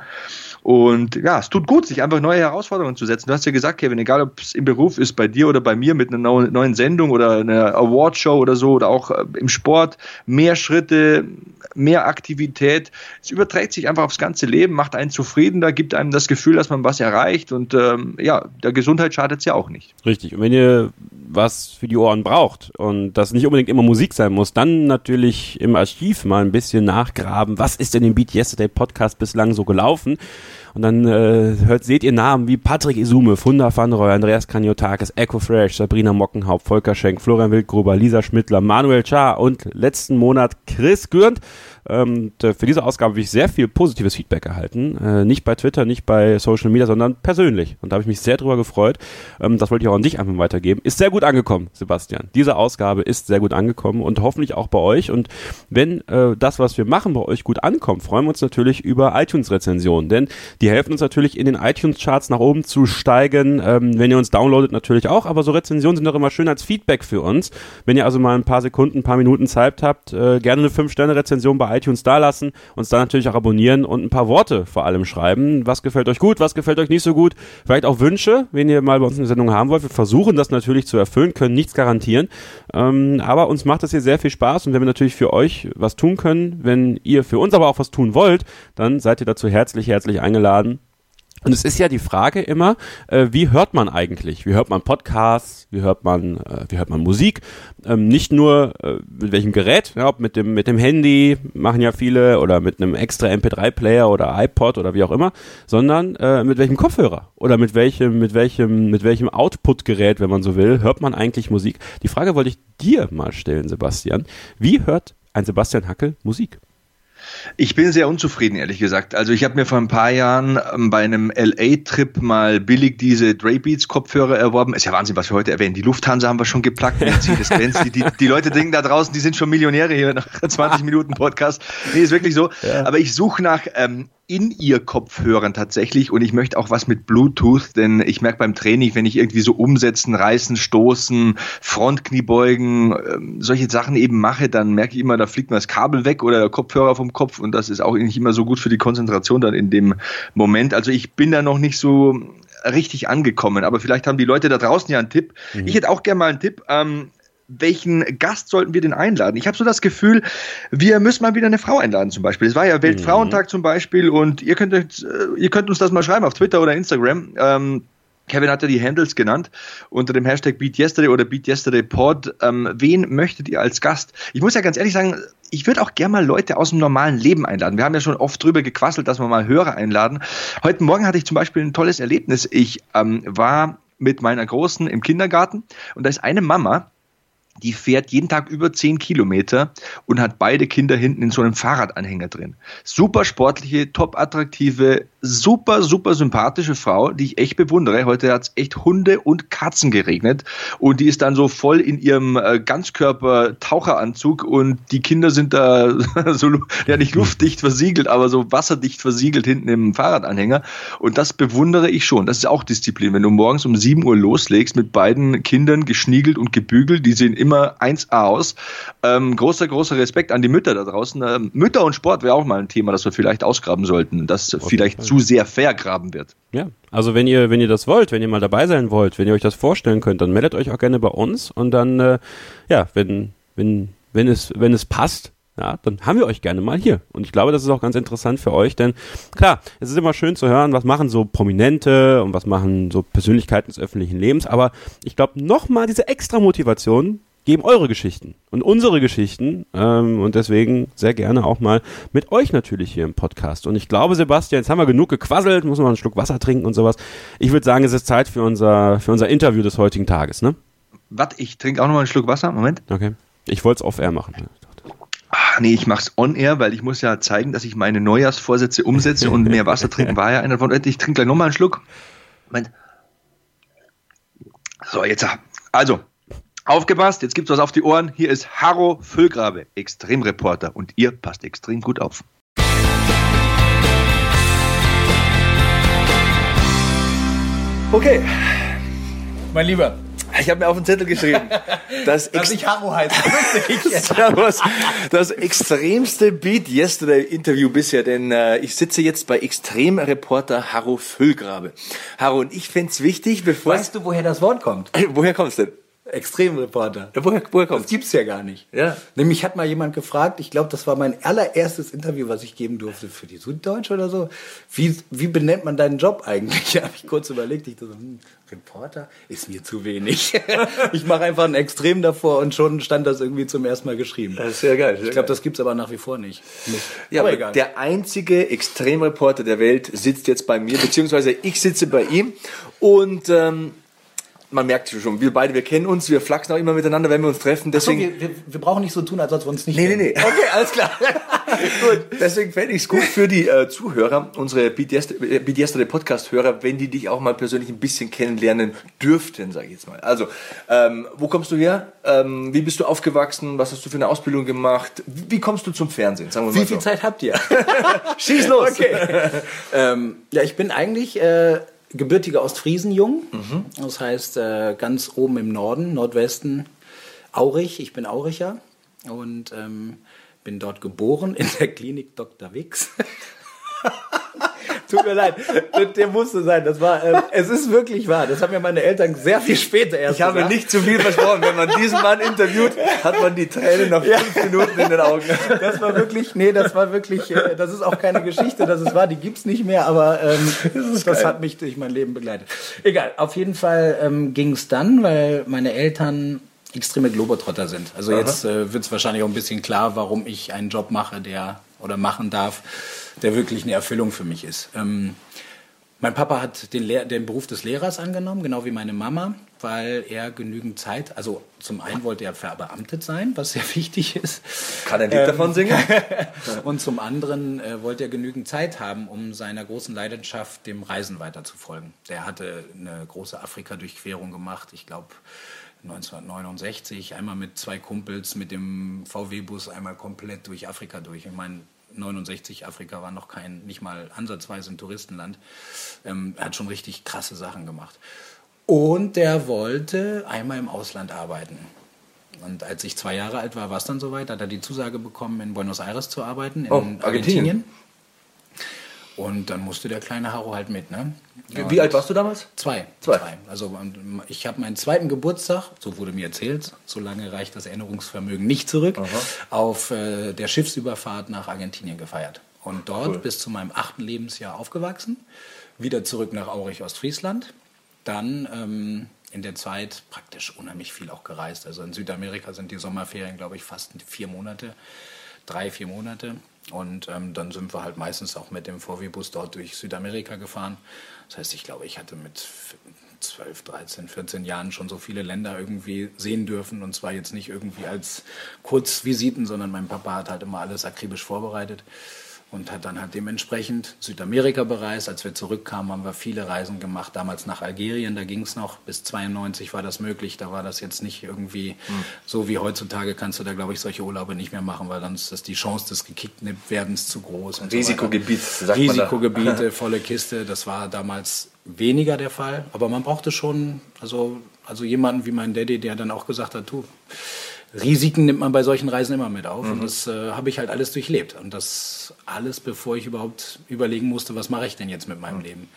Und ja, es tut gut, sich einfach neue Herausforderungen zu setzen. Du hast ja gesagt, Kevin, egal ob es im Beruf ist, bei dir oder bei mir mit einer neuen Sendung oder einer Awardshow oder so oder auch äh, im Sport, mehr Schritte, mehr Aktivität. Es überträgt sich einfach aufs ganze Leben, macht einen zufriedener, gibt einem das Gefühl, dass man was erreicht und ähm, ja, der Gesundheit schadet es ja auch nicht. Richtig. Und wenn ihr was für die Ohren braucht und das nicht unbedingt immer Musik sein muss, dann natürlich im Archiv mal ein bisschen nachgraben. Was ist denn im Beat Yesterday Podcast bislang so gelaufen? Und dann äh, hört, seht ihr Namen wie Patrick Isume, Funda van Roy, Andreas Kaniotakis, Echo Fresh, Sabrina Mockenhaupt, Volker Schenk, Florian Wildgruber, Lisa Schmidtler, Manuel Char und letzten Monat Chris Gürnt. Ähm, für diese Ausgabe habe ich sehr viel positives Feedback erhalten. Äh, nicht bei Twitter, nicht bei Social Media, sondern persönlich. Und da habe ich mich sehr drüber gefreut. Ähm, das wollte ich auch an dich einfach weitergeben. Ist sehr gut angekommen, Sebastian. Diese Ausgabe ist sehr gut angekommen und hoffentlich auch bei euch. Und wenn äh, das, was wir machen, bei euch gut ankommt, freuen wir uns natürlich über iTunes-Rezensionen. Denn die helfen uns natürlich in den iTunes-Charts nach oben zu steigen. Ähm, wenn ihr uns downloadet, natürlich auch. Aber so Rezensionen sind doch immer schön als Feedback für uns. Wenn ihr also mal ein paar Sekunden, ein paar Minuten Zeit habt, äh, gerne eine 5-Sterne-Rezension bei iTunes dalassen, uns da natürlich auch abonnieren und ein paar Worte vor allem schreiben. Was gefällt euch gut, was gefällt euch nicht so gut? Vielleicht auch Wünsche, wenn ihr mal bei uns eine Sendung haben wollt. Wir versuchen das natürlich zu erfüllen, können nichts garantieren. Ähm, aber uns macht das hier sehr viel Spaß und wenn wir natürlich für euch was tun können, wenn ihr für uns aber auch was tun wollt, dann seid ihr dazu herzlich, herzlich eingeladen. Und es ist ja die Frage immer, äh, wie hört man eigentlich? Wie hört man Podcasts? Wie hört man, äh, wie hört man Musik? Ähm, nicht nur äh, mit welchem Gerät, ja, ob mit dem mit dem Handy machen ja viele oder mit einem extra MP3-Player oder iPod oder wie auch immer, sondern äh, mit welchem Kopfhörer oder mit welchem mit welchem mit welchem Output-Gerät, wenn man so will, hört man eigentlich Musik? Die Frage wollte ich dir mal stellen, Sebastian. Wie hört ein Sebastian Hackel Musik? Ich bin sehr unzufrieden, ehrlich gesagt. Also ich habe mir vor ein paar Jahren ähm, bei einem LA-Trip mal billig diese Dre Beats Kopfhörer erworben. Ist ja Wahnsinn, was wir heute erwähnen. Die Lufthansa haben wir schon geplackt. Die, die, die, Leute denken da draußen, die sind schon Millionäre hier nach 20 Minuten Podcast. Nee, ist wirklich so. Ja. Aber ich suche nach ähm, in ihr Kopfhörern tatsächlich und ich möchte auch was mit Bluetooth, denn ich merke beim Training, wenn ich irgendwie so umsetzen, reißen, stoßen, Frontkniebeugen, ähm, solche Sachen eben mache, dann merke ich immer, da fliegt mir das Kabel weg oder der Kopfhörer vom Kopf und das ist auch nicht immer so gut für die Konzentration dann in dem Moment. Also ich bin da noch nicht so richtig angekommen, aber vielleicht haben die Leute da draußen ja einen Tipp. Mhm. Ich hätte auch gerne mal einen Tipp. Ähm, welchen Gast sollten wir denn einladen? Ich habe so das Gefühl, wir müssen mal wieder eine Frau einladen zum Beispiel. Es war ja Weltfrauentag mhm. zum Beispiel und ihr könnt, äh, ihr könnt uns das mal schreiben auf Twitter oder Instagram. Ähm, Kevin hat ja die Handles genannt unter dem Hashtag BeatYesterday oder BeatYesterdayPod. Ähm, wen möchtet ihr als Gast? Ich muss ja ganz ehrlich sagen, ich würde auch gerne mal Leute aus dem normalen Leben einladen. Wir haben ja schon oft drüber gequasselt, dass wir mal Hörer einladen. Heute Morgen hatte ich zum Beispiel ein tolles Erlebnis. Ich ähm, war mit meiner Großen im Kindergarten und da ist eine Mama, die fährt jeden Tag über 10 Kilometer und hat beide Kinder hinten in so einem Fahrradanhänger drin. Super sportliche, top attraktive, super, super sympathische Frau, die ich echt bewundere. Heute hat es echt Hunde und Katzen geregnet und die ist dann so voll in ihrem äh, Ganzkörper-Taucheranzug und die Kinder sind da so, ja nicht luftdicht versiegelt, aber so wasserdicht versiegelt hinten im Fahrradanhänger und das bewundere ich schon. Das ist auch Disziplin. Wenn du morgens um 7 Uhr loslegst mit beiden Kindern geschniegelt und gebügelt, die sehen immer 1A aus. Ähm, großer, großer Respekt an die Mütter da draußen. Ähm, Mütter und Sport wäre auch mal ein Thema, das wir vielleicht ausgraben sollten, das okay. vielleicht zu sehr vergraben wird. Ja, also wenn ihr, wenn ihr das wollt, wenn ihr mal dabei sein wollt, wenn ihr euch das vorstellen könnt, dann meldet euch auch gerne bei uns und dann, äh, ja, wenn, wenn, wenn es, wenn es passt, ja, dann haben wir euch gerne mal hier. Und ich glaube, das ist auch ganz interessant für euch, denn klar, es ist immer schön zu hören, was machen so Prominente und was machen so Persönlichkeiten des öffentlichen Lebens, aber ich glaube, nochmal diese extra Motivation geben eure Geschichten und unsere Geschichten ähm, und deswegen sehr gerne auch mal mit euch natürlich hier im Podcast. Und ich glaube, Sebastian, jetzt haben wir genug gequasselt, muss man einen Schluck Wasser trinken und sowas. Ich würde sagen, es ist Zeit für unser, für unser Interview des heutigen Tages, ne? Warte, ich trinke auch noch mal einen Schluck Wasser. Moment. Okay. Ich wollte es off-air machen. Ach, nee, ich mach's on-air, weil ich muss ja zeigen, dass ich meine Neujahrsvorsätze umsetze und mehr Wasser trinken war ja einer von. Ich trinke gleich noch mal einen Schluck. Moment. So, jetzt. Also, Aufgepasst, jetzt gibt's was auf die Ohren. Hier ist Harro Füllgrabe, Extremreporter. Und ihr passt extrem gut auf. Okay, mein Lieber, ich habe mir auf den Zettel geschrieben, dass, Dass ich Harro heiße. Servus, das extremste Beat Yesterday Interview bisher, denn äh, ich sitze jetzt bei Extremreporter Harro Füllgrabe. Harro, und ich fänd's wichtig, bevor... Weißt du, woher das Wort kommt? woher kommst du denn? Extremreporter. Ja, woher, woher Das kommst gibt's ja gar nicht. Ja. Nämlich hat mal jemand gefragt, ich glaube, das war mein allererstes Interview, was ich geben durfte für die Süddeutsche oder so. Wie, wie benennt man deinen Job eigentlich? Da habe ich kurz überlegt, ich dachte, hm, Reporter ist mir zu wenig. ich mache einfach ein Extrem davor und schon stand das irgendwie zum ersten Mal geschrieben. Das ist sehr geil. Sehr ich glaube, das gibt's aber nach wie vor nicht. nicht. Ja, aber der einzige Extremreporter der Welt sitzt jetzt bei mir, beziehungsweise ich sitze bei ihm und ähm, man merkt schon, wir beide, wir kennen uns, wir flachsen auch immer miteinander, wenn wir uns treffen. Deswegen, wir, wir, wir brauchen nicht so tun, als ob wir uns nicht Nee, nee, kennen. nee. Okay, alles klar. Gut, deswegen fände ich es gut für die äh, Zuhörer, unsere Yesterday, äh, Podcast-Hörer, wenn die dich auch mal persönlich ein bisschen kennenlernen dürften, sage ich jetzt mal. Also, ähm, wo kommst du her? Ähm, wie bist du aufgewachsen? Was hast du für eine Ausbildung gemacht? Wie, wie kommst du zum Fernsehen? Sagen wir mal Wie viel so. Zeit habt ihr? Schieß los! Okay. ähm, ja, ich bin eigentlich äh, gebürtiger Ostfriesenjung. Das heißt, äh, ganz oben im Norden, Nordwesten, Aurich. Ich bin Auricher und ähm, bin dort geboren in der Klinik Dr. Wix. Tut mir leid, der, musste sein. Das war, ähm, es ist wirklich wahr. Das haben mir meine Eltern sehr viel später erst Ich habe gesagt. nicht zu viel versprochen. Wenn man diesen Mann interviewt, hat man die Tränen noch fünf Minuten in den Augen. Das war wirklich, nee, das war wirklich, äh, das ist auch keine Geschichte, dass es war, die gibt's nicht mehr, aber ähm, das, hat mich durch mein Leben begleitet. Egal, auf jeden Fall ähm, ging es dann, weil meine Eltern extreme Globetrotter sind. Also jetzt äh, wird es wahrscheinlich auch ein bisschen klar, warum ich einen Job mache, der oder machen darf, der wirklich eine Erfüllung für mich ist. Ähm, mein Papa hat den, Lehr den Beruf des Lehrers angenommen, genau wie meine Mama, weil er genügend Zeit, also zum einen wollte er verbeamtet sein, was sehr wichtig ist. Kann ein Lied davon singen? Und zum anderen äh, wollte er genügend Zeit haben, um seiner großen Leidenschaft, dem Reisen weiterzufolgen. Der hatte eine große Afrika-Durchquerung gemacht, ich glaube 1969, einmal mit zwei Kumpels mit dem VW-Bus einmal komplett durch Afrika durch. Ich meine, 69 Afrika war noch kein, nicht mal ansatzweise ein Touristenland. Ähm, er hat schon richtig krasse Sachen gemacht. Und der wollte einmal im Ausland arbeiten. Und als ich zwei Jahre alt war, war es dann soweit, hat er die Zusage bekommen, in Buenos Aires zu arbeiten, in Oh, Argentinien. Argentinien. Und dann musste der kleine Haro halt mit, ne? Wie alt warst du damals? Zwei. Zwei. Also ähm, ich habe meinen zweiten Geburtstag, so wurde mir erzählt, so lange reicht das Erinnerungsvermögen nicht zurück, auf äh, der Schiffsüberfahrt nach Argentinien gefeiert. Und dort Cool. bis zu meinem achten Lebensjahr aufgewachsen, wieder zurück nach Aurich, Ostfriesland. Dann ähm, in der Zeit praktisch unheimlich viel auch gereist. Also in Südamerika sind die Sommerferien, glaube ich, fast vier Monate, drei, vier Monate. Und ähm, dann sind wir halt meistens auch mit dem VW-Bus dort durch Südamerika gefahren. Das heißt, ich glaube, ich hatte mit 12, 13, 14 Jahren schon so viele Länder irgendwie sehen dürfen. Und zwar jetzt nicht irgendwie als Kurzvisiten, sondern mein Papa hat halt immer alles akribisch vorbereitet und hat dann halt dementsprechend Südamerika bereist. Als wir zurückkamen, haben wir viele Reisen gemacht. Damals nach Algerien, da ging es noch. Bis 92 war das möglich. Da war das jetzt nicht irgendwie so wie heutzutage kannst du da, glaube ich, solche Urlaube nicht mehr machen, weil dann ist das die Chance des Gekickt-Werdens zu groß. und so. Risikogebiet, sagt. Risikogebiete, volle Kiste, das war damals weniger der Fall. Aber man brauchte schon, also, also jemanden wie mein Daddy, der dann auch gesagt hat, du, Risiken nimmt man bei solchen Reisen immer mit auf. Und das äh, habe ich halt alles durchlebt. Und das alles, bevor ich überhaupt überlegen musste, was mache ich denn jetzt mit meinem Leben.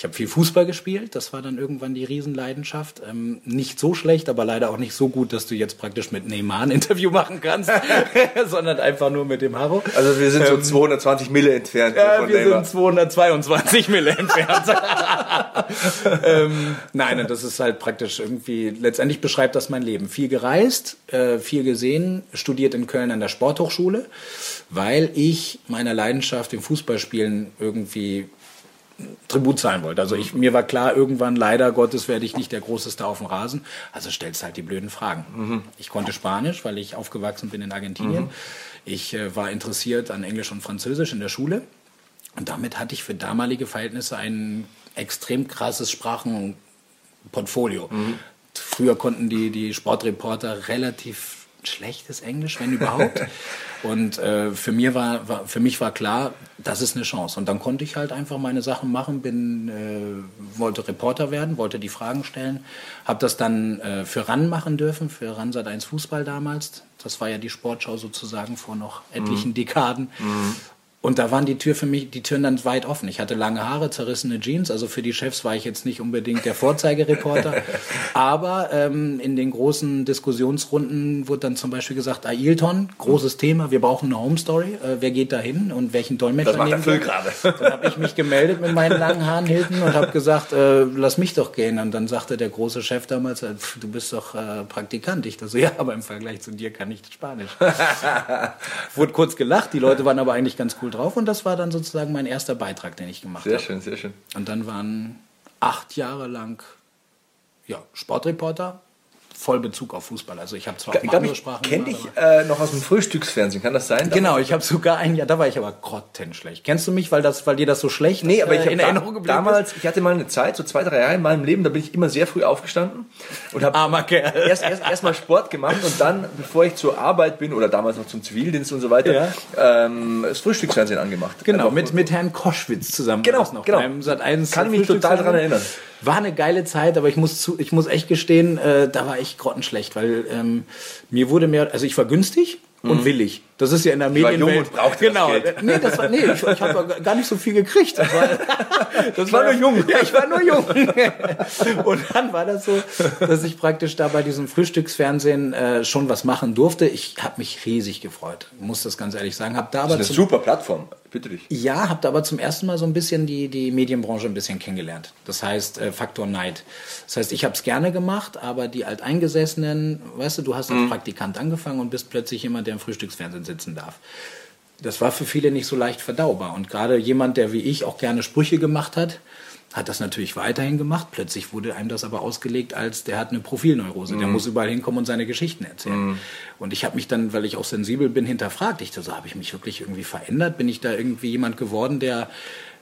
Ich habe viel Fußball gespielt, das war dann irgendwann die Riesenleidenschaft. Ähm, nicht so schlecht, aber leider auch nicht so gut, dass du jetzt praktisch mit Neymar ein Interview machen kannst, sondern einfach nur mit dem Haro. Also wir sind so 220 Mille entfernt Ja, von wir Neymar. sind 222 Mille entfernt. ähm, nein, und das ist halt praktisch irgendwie, letztendlich beschreibt das mein Leben. Viel gereist, äh, viel gesehen, studiert in Köln an der Sporthochschule, weil ich meiner Leidenschaft im Fußballspielen irgendwie Tribut zahlen wollte. Also ich, mir war klar, irgendwann leider Gottes werde ich nicht der Großeste auf dem Rasen. Also stellst halt die blöden Fragen. Ich konnte Spanisch, weil ich aufgewachsen bin in Argentinien. Ich äh, war interessiert an Englisch und Französisch in der Schule. Und damit hatte ich für damalige Verhältnisse ein extrem krasses Sprachenportfolio. früher konnten die, die Sportreporter relativ schlechtes Englisch, wenn überhaupt. und äh, für, mir war, war, für mich war klar, das ist eine Chance. Und dann konnte ich halt einfach meine Sachen machen, bin, äh, wollte Reporter werden, wollte die Fragen stellen, habe das dann äh, für RAN machen dürfen, für RAN Sat 1 Fußball damals. Das war ja die Sportschau sozusagen vor noch etlichen mhm. Dekaden. Mhm. Und da waren die Tür für mich, die Türen dann weit offen. Ich hatte lange Haare, zerrissene Jeans, also für die Chefs war ich jetzt nicht unbedingt der Vorzeigereporter. Aber ähm, in den großen Diskussionsrunden wurde dann zum Beispiel gesagt, Ailton, großes Thema, wir brauchen eine Home Story. Äh, wer geht da hin und welchen Dolmetscher das nehmen wir? gerade. Dann habe ich mich gemeldet mit meinen langen Haaren hinten und habe gesagt, äh, lass mich doch gehen. Und dann sagte der große Chef damals, äh, du bist doch äh, Praktikant. Ich dachte ja, aber im Vergleich zu dir kann ich Spanisch. wurde kurz gelacht, die Leute waren aber eigentlich ganz cool cool drauf und das war dann sozusagen mein erster Beitrag, den ich gemacht habe. Sehr schön, sehr schön. Und dann waren acht Jahre lang ja, Sportreporter voll Bezug auf Fußball. Also ich habe zwar auch andere Sprachen. Kenne ich äh, noch aus dem Frühstücksfernsehen, kann das sein? Genau, ich habe sogar ein Jahr, da war ich aber grottenschlecht. Kennst du mich, weil, das, weil dir das so schlecht nee, aber ich äh, in Erinnerung geblieben Damals, ist? ich hatte mal eine Zeit, so zwei, drei Jahre in meinem Leben, da bin ich immer sehr früh aufgestanden und habe erst, erst, erst mal Sport gemacht und dann, bevor ich zur Arbeit bin oder damals noch zum Zivildienst und so weiter, ja. ähm, das Frühstücksfernsehen angemacht. Genau, mit, mit Herrn Koschwitz zusammen. Genau, noch genau. Sat 1 kann ich mich total daran erinnern. War eine geile Zeit, aber ich muss, zu, ich muss echt gestehen, äh, da war ich grottenschlecht, weil ähm, mir wurde mehr, also ich war günstig und mhm. willig. Das ist ja in der Medienwelt. War jung und brauchte genau. Das Geld. Nee, das war, nee, ich, ich habe gar nicht so viel gekriegt. Das war, das war, war nur jung. Ja, ich war nur jung. Und dann war das so, dass ich praktisch da bei diesem Frühstücksfernsehen äh, schon was machen durfte. Ich habe mich riesig gefreut, muss das ganz ehrlich sagen. Hab da aber das ist eine super Plattform. Bitte dich. Ja, habe da aber zum ersten Mal so ein bisschen die, die Medienbranche ein bisschen kennengelernt. Das heißt, äh, Faktor Neid. Das heißt, ich habe es gerne gemacht, aber die Alteingesessenen, weißt du, du hast als mhm. Praktikant angefangen und bist plötzlich jemand, der im Frühstücksfernsehen sitzen darf. Das war für viele nicht so leicht verdaubar. Und gerade jemand, der wie ich auch gerne Sprüche gemacht hat, hat das natürlich weiterhin gemacht. Plötzlich wurde einem das aber ausgelegt als, der hat eine Profilneurose, mm. der mhm. muss überall hinkommen und seine Geschichten erzählen. Mm. Und ich habe mich dann, weil ich auch sensibel bin, hinterfragt. Ich so, habe ich mich wirklich irgendwie verändert? Bin ich da irgendwie jemand geworden, der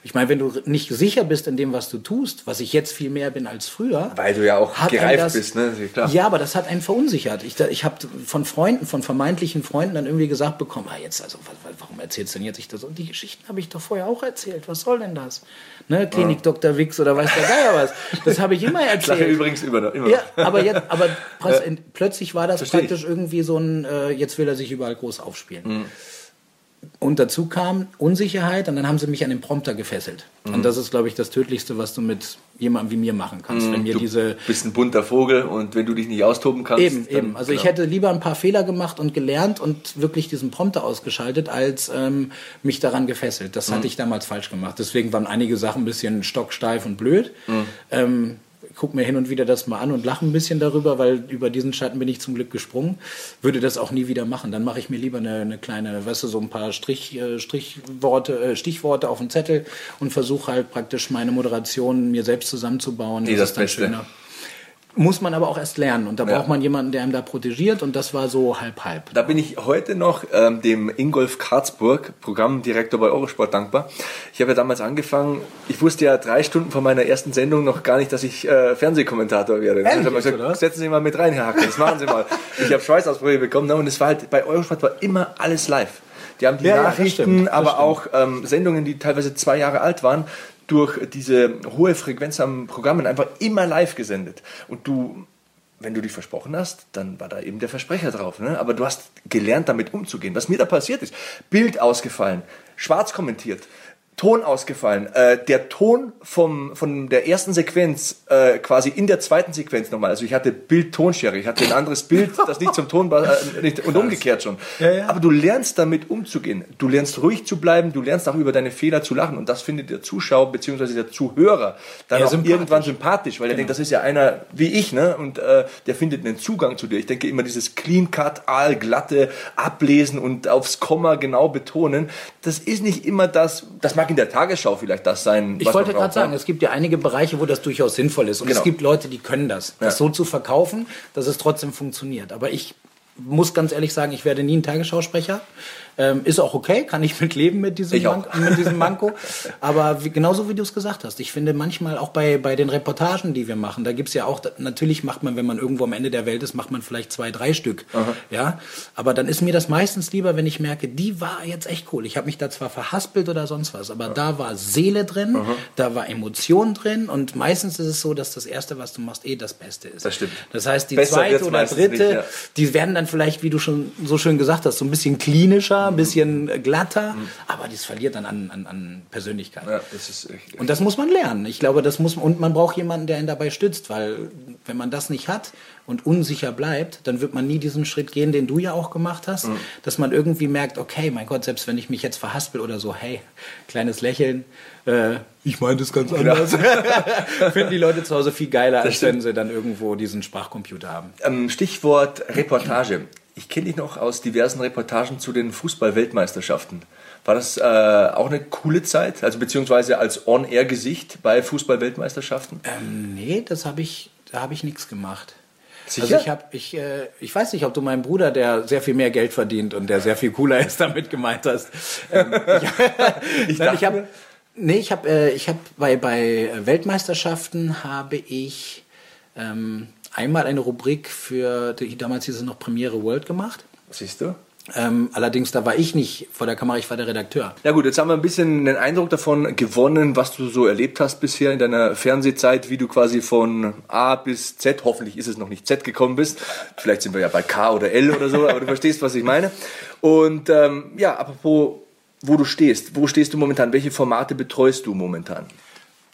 ich meine, wenn du nicht sicher bist in dem, was du tust, was ich jetzt viel mehr bin als früher. Weil du ja auch gereift das, bist, ne? Klar. Ja, aber das hat einen verunsichert. Ich, ich habe von Freunden, von vermeintlichen Freunden dann irgendwie gesagt bekommen, ah, jetzt, also, warum erzählst du denn jetzt ich das? Und die Geschichten habe ich doch vorher auch erzählt. Was soll denn das? Ne? Klinik ja. Dr. Wix oder weiß der Geier was. Das habe ich immer erzählt. Ich übrigens immer, immer. Ja, aber jetzt, aber ja. plötzlich war das Versteh praktisch ich. irgendwie so ein, äh, jetzt will er sich überall groß aufspielen. Mhm. Und dazu kam Unsicherheit und dann haben sie mich an den Prompter gefesselt. Mhm. Und das ist, glaube ich, das Tödlichste, was du mit jemandem wie mir machen kannst. Mhm. Wenn mir du diese bist ein bunter Vogel und wenn du dich nicht austoben kannst. Eben, dann, eben. Also genau. ich hätte lieber ein paar Fehler gemacht und gelernt und wirklich diesen Prompter ausgeschaltet, als ähm, mich daran gefesselt. Das mhm. hatte ich damals falsch gemacht. Deswegen waren einige Sachen ein bisschen stocksteif und blöd. Mhm. Ähm, gucke mir hin und wieder das mal an und lache ein bisschen darüber, weil über diesen Schatten bin ich zum Glück gesprungen. Würde das auch nie wieder machen. Dann mache ich mir lieber eine, eine, kleine, weißt du, so ein paar Strich, äh, Strichworte, äh, Stichworte auf den Zettel und versuche halt praktisch meine Moderation mir selbst zusammenzubauen. Nee, das, das ist dann Beste. schöner. Muss man aber auch erst lernen und da ja. braucht man jemanden, der einem da protegiert und das war so halb halb. Da bin ich heute noch ähm, dem Ingolf Karzburg, Programmdirektor bei Eurosport, dankbar. Ich habe ja damals angefangen, ich wusste ja drei Stunden vor meiner ersten Sendung noch gar nicht, dass ich äh, Fernsehkommentator werde. Ehrlich, ich habe gesagt, oder? setzen Sie mal mit rein, Herr Hack, das machen Sie mal. ich habe Schweißausbrüche bekommen ne? und es war halt, bei Eurosport war immer alles live. Die haben die ja, Nachrichten, ja, stimmt, aber auch ähm, Sendungen, die teilweise zwei Jahre alt waren, durch diese hohe Frequenz am Programmen einfach immer live gesendet. Und du, wenn du dich versprochen hast, dann war da eben der Versprecher drauf. Ne? Aber du hast gelernt, damit umzugehen. Was mir da passiert ist, Bild ausgefallen, schwarz kommentiert, Ton ausgefallen. Äh, der Ton vom, von der ersten Sequenz äh, quasi in der zweiten Sequenz nochmal. Also ich hatte Bild-Tonschere, ich hatte ein anderes Bild, das nicht zum Ton war äh, nicht, und umgekehrt schon. Ja, ja. Aber du lernst damit umzugehen. Du lernst ruhig zu bleiben, du lernst auch über deine Fehler zu lachen und das findet der Zuschauer bzw. der Zuhörer dann ja, auch sympathisch. irgendwann sympathisch, weil genau. er denkt, das ist ja einer wie ich, ne? Und äh, der findet einen Zugang zu dir. Ich denke immer dieses Clean-Cut, aalglatte Ablesen und aufs Komma genau betonen, das ist nicht immer das, das mag in der Tagesschau vielleicht das sein. Ich wollte gerade sagen, es gibt ja einige Bereiche, wo das durchaus sinnvoll ist. Und genau. es gibt Leute, die können das. Das ja. so zu verkaufen, dass es trotzdem funktioniert. Aber ich muss ganz ehrlich sagen, ich werde nie ein Tagesschausprecher. Ähm, ist auch okay, kann ich mit leben mit diesem. Manko, mit diesem Manko. Aber wie, genauso wie du es gesagt hast, ich finde manchmal auch bei, bei den Reportagen, die wir machen, da gibt's ja auch, natürlich macht man, wenn man irgendwo am Ende der Welt ist, macht man vielleicht zwei, drei Stück. Ja, aber dann ist mir das meistens lieber, wenn ich merke, die war jetzt echt cool. Ich habe mich da zwar verhaspelt oder sonst was, aber da war Seele drin, da war Emotion drin und meistens ist es so, dass das Erste, was du machst, eh das Beste ist. Das stimmt. Das heißt, die Besser zweite oder dritte, nicht, ja. die werden dann vielleicht, wie du schon so schön gesagt hast, so ein bisschen klinischer, ein bisschen glatter, aber das verliert dann an, an, an Persönlichkeit. Ja, das ist echt. Und das muss man lernen. Ich glaube, das muss und man braucht jemanden, der ihn dabei stützt, weil wenn man das nicht hat und unsicher bleibt, dann wird man nie diesen Schritt gehen, den du ja auch gemacht hast, dass man irgendwie merkt, okay, mein Gott, selbst wenn ich mich jetzt verhaspel oder so, hey, kleines Lächeln, äh, ich meine das ganz anders. Finden die Leute zu Hause viel geiler, als stimmt. wenn sie dann irgendwo diesen Sprachcomputer haben. Ähm, Stichwort Reportage. Ich kenne dich noch aus diversen Reportagen zu den Fußball-Weltmeisterschaften. War das äh, auch eine coole Zeit? Also beziehungsweise als On-Air-Gesicht bei Fußball-Weltmeisterschaften? Ähm, nee, das habe ich, da habe ich nichts gemacht. Sicher? Also ich habe, ich, äh, ich weiß nicht, ob du meinen Bruder, der sehr viel mehr Geld verdient und der sehr viel cooler ist, damit gemeint hast. Ähm, ich, Nein, ich habe, nee, ich habe, äh, ich habe bei bei Weltmeisterschaften habe ich ähm, einmal eine Rubrik für die, damals hieß es noch Premiere World gemacht. Siehst du? Ähm, allerdings da war ich nicht vor der Kamera, ich war der Redakteur. Ja gut, jetzt haben wir ein bisschen einen Eindruck davon gewonnen, was du so erlebt hast bisher in deiner Fernsehzeit, wie du quasi von A bis Z, hoffentlich ist es noch nicht Z gekommen bist. Vielleicht sind wir ja bei K oder L oder so, aber du verstehst, was ich meine. Und ähm, ja, apropos, wo du stehst. Wo stehst du momentan? Welche Formate betreust du momentan?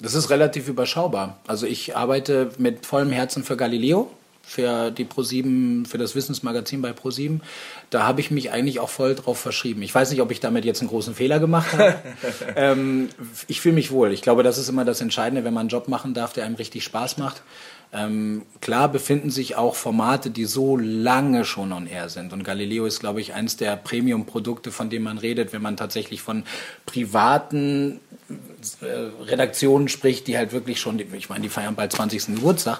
Das ist relativ überschaubar. Also ich arbeite mit vollem Herzen für Galileo, für die Pro7, für das Wissensmagazin bei Pro7. Da habe ich mich eigentlich auch voll drauf verschrieben. Ich weiß nicht, ob ich damit jetzt einen großen Fehler gemacht habe. ähm, ich fühle mich wohl. Ich glaube, das ist immer das Entscheidende, wenn man einen Job machen darf, der einem richtig Spaß macht. Ähm, klar befinden sich auch Formate, die so lange schon on air sind. Und Galileo ist, glaube ich, eines der Premium-Produkte, von dem man redet, wenn man tatsächlich von privaten Redaktionen spricht, die halt wirklich schon, ich meine, die feiern bald 20. Geburtstag.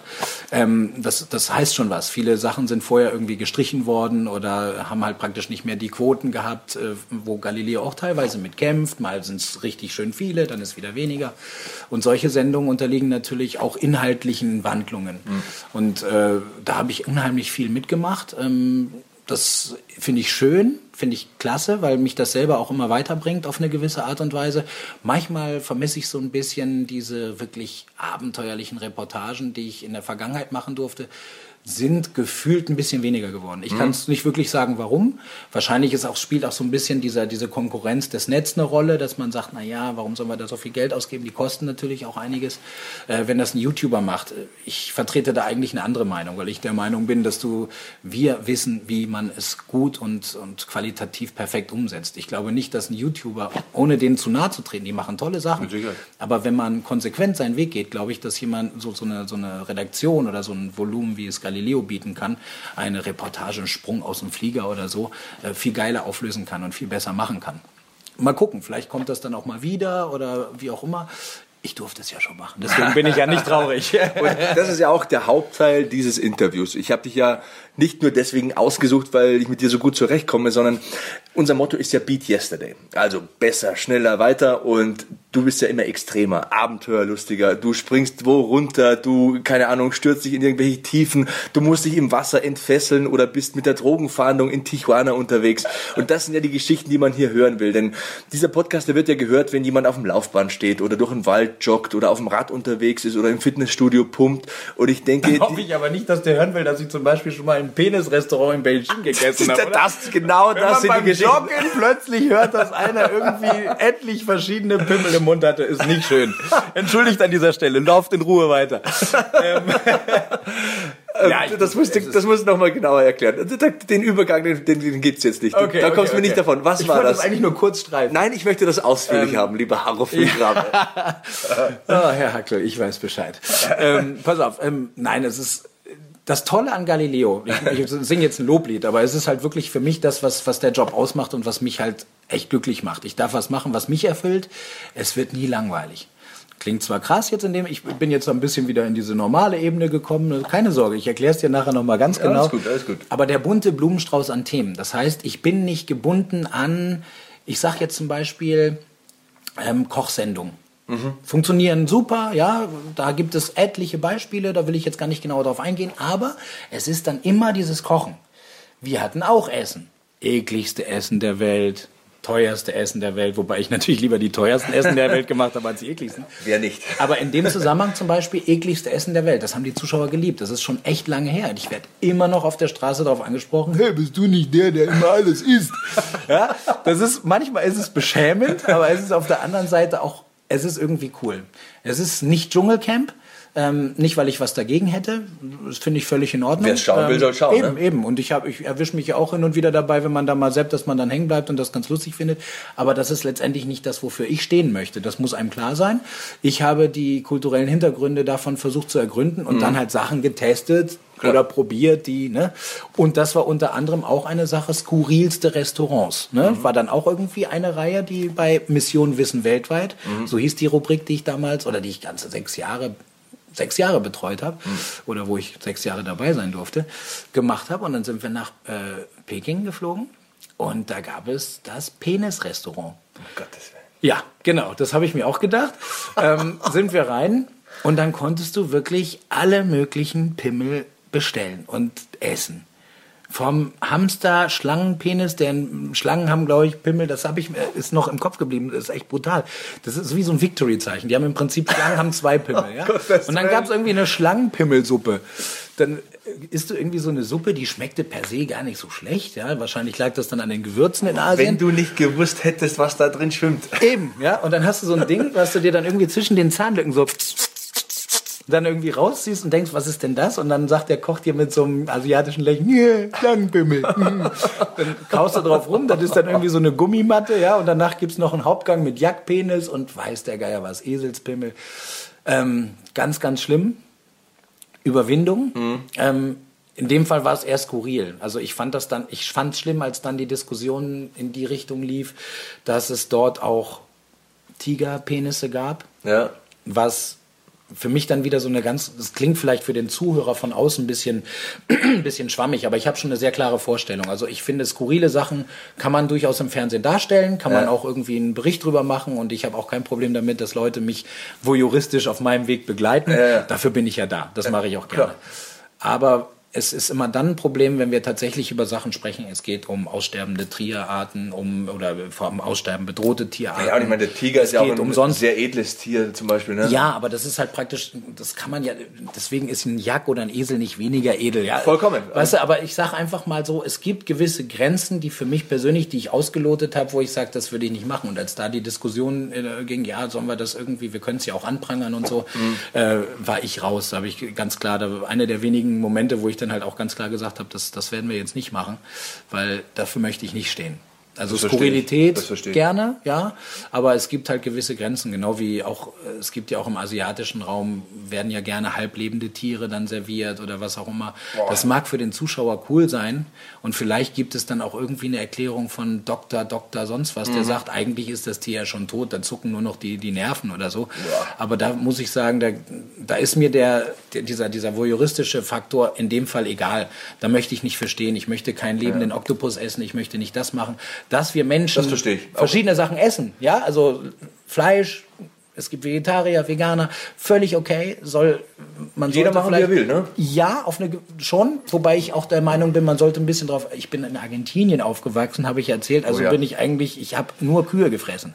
Ähm, das, das heißt schon was. Viele Sachen sind vorher irgendwie gestrichen worden oder haben halt praktisch nicht mehr die Quoten gehabt, äh, wo Galileo auch teilweise mit kämpft. Mal sind es richtig schön viele, dann ist wieder weniger. Und solche Sendungen unterliegen natürlich auch inhaltlichen Wandlungen. Und äh, da habe ich unheimlich viel mitgemacht. Ähm, das finde ich schön, finde ich klasse, weil mich das selber auch immer weiterbringt auf eine gewisse Art und Weise. Manchmal vermisse ich so ein bisschen diese wirklich abenteuerlichen Reportagen, die ich in der Vergangenheit machen durfte sind gefühlt ein bisschen weniger geworden. Ich kann es nicht wirklich sagen, warum. Wahrscheinlich ist auch, spielt auch so ein bisschen dieser, diese Konkurrenz des Netz eine Rolle, dass man sagt, na ja, warum sollen wir da so viel Geld ausgeben? Die kosten natürlich auch einiges. Äh, wenn das ein YouTuber macht, äh, ich vertrete da eigentlich eine andere Meinung, weil ich der Meinung bin, dass du, wir wissen, wie man es gut und, und qualitativ perfekt umsetzt. Ich glaube nicht, dass ein YouTuber, ohne denen zu nahe zu treten, die machen tolle Sachen. Aber wenn man konsequent seinen Weg geht, glaube ich, dass jemand so, so, eine, so eine Redaktion oder so ein Volumen, wie es Galileo bieten kann, eine Reportage, einen Sprung aus dem Flieger oder so, äh, viel geiler auflösen kann und viel besser machen kann. Mal gucken, vielleicht kommt das dann auch mal wieder oder wie auch immer. Ich durfte es ja schon machen, deswegen bin ich ja nicht traurig. Und das ist ja auch der Hauptteil dieses Interviews. Ich habe dich ja nicht nur deswegen ausgesucht, weil ich mit dir so gut zurechtkomme, sondern unser Motto ist ja Beat Yesterday. Also besser, schneller, weiter und du bist ja immer extremer, abenteuerlustiger. Du springst wo runter, du, keine Ahnung, stürzt dich in irgendwelche Tiefen, du musst dich im Wasser entfesseln oder bist mit der Drogenfahndung in Tijuana unterwegs. Und das sind ja die Geschichten, die man hier hören will. Denn dieser Podcast, der wird ja gehört, wenn jemand auf dem Laufband steht oder durch den Wald joggt oder auf dem Rad unterwegs ist oder im Fitnessstudio pumpt. Und ich denke, Hoffe ich aber nicht, dass der hören will, dass ich zum Beispiel schon mal im Penis-Restaurant in Beijing gegessen habe. das, genau Wenn das man sind die Geschichten. Joggen plötzlich hört, dass einer irgendwie etlich verschiedene Pimmel im Mund hatte, ist nicht schön. Entschuldigt an dieser Stelle, lauft in Ruhe weiter. ähm, ja, ich- das musst du, das musst du noch mal genauer erklären. Den Übergang, den, den, gibt's jetzt nicht. Okay, da okay, kommst du mir okay. nicht davon. Was ich war das? das eigentlich nur kurz streifen. Nein, ich möchte das ausführlich Ähm, haben, lieber Harro Füllgrabe. Ah, Herr Hackl, ich weiß Bescheid. ähm, pass auf, ähm, nein, es ist das Tolle an Galileo. Ich, ich singe jetzt ein Loblied, aber es ist halt wirklich für mich das, was, was der Job ausmacht und was mich halt echt glücklich macht. Ich darf was machen, was mich erfüllt. Es wird nie langweilig. Klingt zwar krass jetzt in dem, ich bin jetzt so ein bisschen wieder in diese normale Ebene gekommen. Keine Sorge, ich erkläre es dir nachher nochmal ganz genau. alles gut, alles gut. Aber der bunte Blumenstrauß an Themen. Das heißt, ich bin nicht gebunden an, ich sag jetzt zum Beispiel ähm, Kochsendungen. Funktionieren super, ja, da gibt es etliche Beispiele, da will ich jetzt gar nicht genau darauf eingehen, aber es ist dann immer dieses Kochen. Wir hatten auch Essen. Ekligste Essen der Welt, teuerste Essen der Welt, wobei ich natürlich lieber die teuersten Essen der Welt gemacht habe als die ekligsten. Wer nicht? Aber in dem Zusammenhang zum Beispiel ekligste Essen der Welt. Das haben die Zuschauer geliebt. Das ist schon echt lange her. Und ich werde immer noch auf der Straße darauf angesprochen. Hey, bist du nicht der, der immer alles isst? Ja, das ist, manchmal ist es beschämend, aber es ist auf der anderen Seite auch, es ist irgendwie cool. Es ist nicht Dschungelcamp. Ähm, nicht, weil ich was dagegen hätte. Das finde ich völlig in Ordnung. Wer schauen will, Ähm, soll schauen, Eben, ne? eben. Und ich, hab- ich erwische mich ja auch hin und wieder dabei, wenn man da mal seppt, dass man dann hängen bleibt und das ganz lustig findet. Aber das ist letztendlich nicht das, wofür ich stehen möchte. Das muss einem klar sein. Ich habe die kulturellen Hintergründe davon versucht zu ergründen und dann halt Sachen getestet Mhm. Klar. oder probiert, die, ne? Und das war unter anderem auch eine Sache, skurrilste Restaurants, ne? Mhm. War dann auch irgendwie eine Reihe, die bei Mission Wissen weltweit, Mhm. so hieß die Rubrik, die ich damals, oder die ich ganze sechs Jahre sechs Jahre betreut habe oder wo ich sechs Jahre dabei sein durfte, gemacht habe. Und dann sind wir nach äh, Peking geflogen und da gab es das Penis-Restaurant. Gottes Willen. Ja, genau, das habe ich mir auch gedacht. ähm, sind wir rein und dann konntest du wirklich alle möglichen Pimmel bestellen und essen. Vom Hamster, Schlangenpenis, denn Schlangen haben, glaube ich, Pimmel, das habe ich mir, ist noch im Kopf geblieben, das ist echt brutal. Das ist wie so ein Victory-Zeichen. Die haben im Prinzip, Schlangen haben zwei Pimmel, ja. Gottes Und dann gab es irgendwie eine Schlangenpimmelsuppe. Dann isst du irgendwie so eine Suppe, die schmeckte per se gar nicht so schlecht, ja. Wahrscheinlich lag das dann an den Gewürzen in Asien. Wenn du nicht gewusst hättest, was da drin schwimmt. Eben, ja. Und dann hast du so ein Ding, was du dir dann irgendwie zwischen den Zahnlücken so dann irgendwie rausziehst und denkst, was ist denn das? Und dann sagt der Koch dir mit so einem asiatischen Lächeln, yeah, Schlangenpimmel. Mm. dann kaust du drauf rum, das ist dann irgendwie so eine Gummimatte, ja. Und danach gibt's noch einen Hauptgang mit Jackpenis und weiß der Geier was, Eselspimmel. Ähm, ganz, ganz schlimm. Überwindung. Ähm, in dem Fall war es eher skurril. Also ich fand das dann, ich fand es schlimm, als dann die Diskussion in die Richtung lief, dass es dort auch Tigerpenisse gab, Ja. was für mich dann wieder so eine ganz, das klingt vielleicht für den Zuhörer von außen ein bisschen, ein bisschen schwammig, aber ich habe schon eine sehr klare Vorstellung. Also ich finde, skurrile Sachen kann man durchaus im Fernsehen darstellen, kann man Ja. auch irgendwie einen Bericht drüber machen und ich habe auch kein Problem damit, dass Leute mich voyeuristisch auf meinem Weg begleiten. Ja, ja. Dafür bin ich ja da. Das mache ich auch gerne. klar. Aber es ist immer dann ein Problem, wenn wir tatsächlich über Sachen sprechen. Es geht um aussterbende Tierarten, um oder vor allem aussterben bedrohte Tierarten. Ja, und ich meine, der Tiger Es ist ja auch ein umsonst sehr edles Tier zum Beispiel. Ne? ja, aber das ist halt praktisch, das kann man ja, deswegen ist ein Jack oder ein Esel nicht weniger edel. Ja, Vollkommen. Weißt du, aber ich sage einfach mal so, es gibt gewisse Grenzen, die für mich persönlich, die ich ausgelotet habe, wo ich sage, das würde ich nicht machen. Und als da die Diskussion äh, ging, ja, sollen wir das irgendwie, wir können es ja auch anprangern und so, äh, war ich raus. Da habe ich ganz klar, da einer der wenigen Momente, wo ich dann halt auch ganz klar gesagt habe, das, das werden wir jetzt nicht machen, weil dafür möchte ich nicht stehen. Also Das. Skurrilität gerne, ja, aber es gibt halt gewisse Grenzen, genau wie auch, es gibt ja auch im asiatischen Raum, werden ja gerne halblebende Tiere dann serviert oder was auch immer. Das mag für den Zuschauer cool sein und vielleicht gibt es dann auch irgendwie eine Erklärung von Doktor, Doktor, sonst was, der Mhm. sagt, eigentlich ist das Tier ja schon tot, dann zucken nur noch die, die Nerven oder so. Aber da muss ich sagen, da, da ist mir der, der, dieser, dieser voyeuristische Faktor in dem Fall egal. Da möchte ich nicht verstehen. Ich möchte keinen lebenden Oktopus essen, ich möchte nicht das machen. Dass wir Menschen Das verschiedene Sachen essen, ja, also Fleisch, es gibt Vegetarier, Veganer, völlig okay, soll man Jeder machen, wie er will, ne? Ja, auf eine schon, wobei ich auch der Meinung bin, man sollte ein bisschen drauf. Ich bin in Argentinien aufgewachsen, habe ich erzählt, also Oh ja. bin ich eigentlich, ich habe nur Kühe gefressen.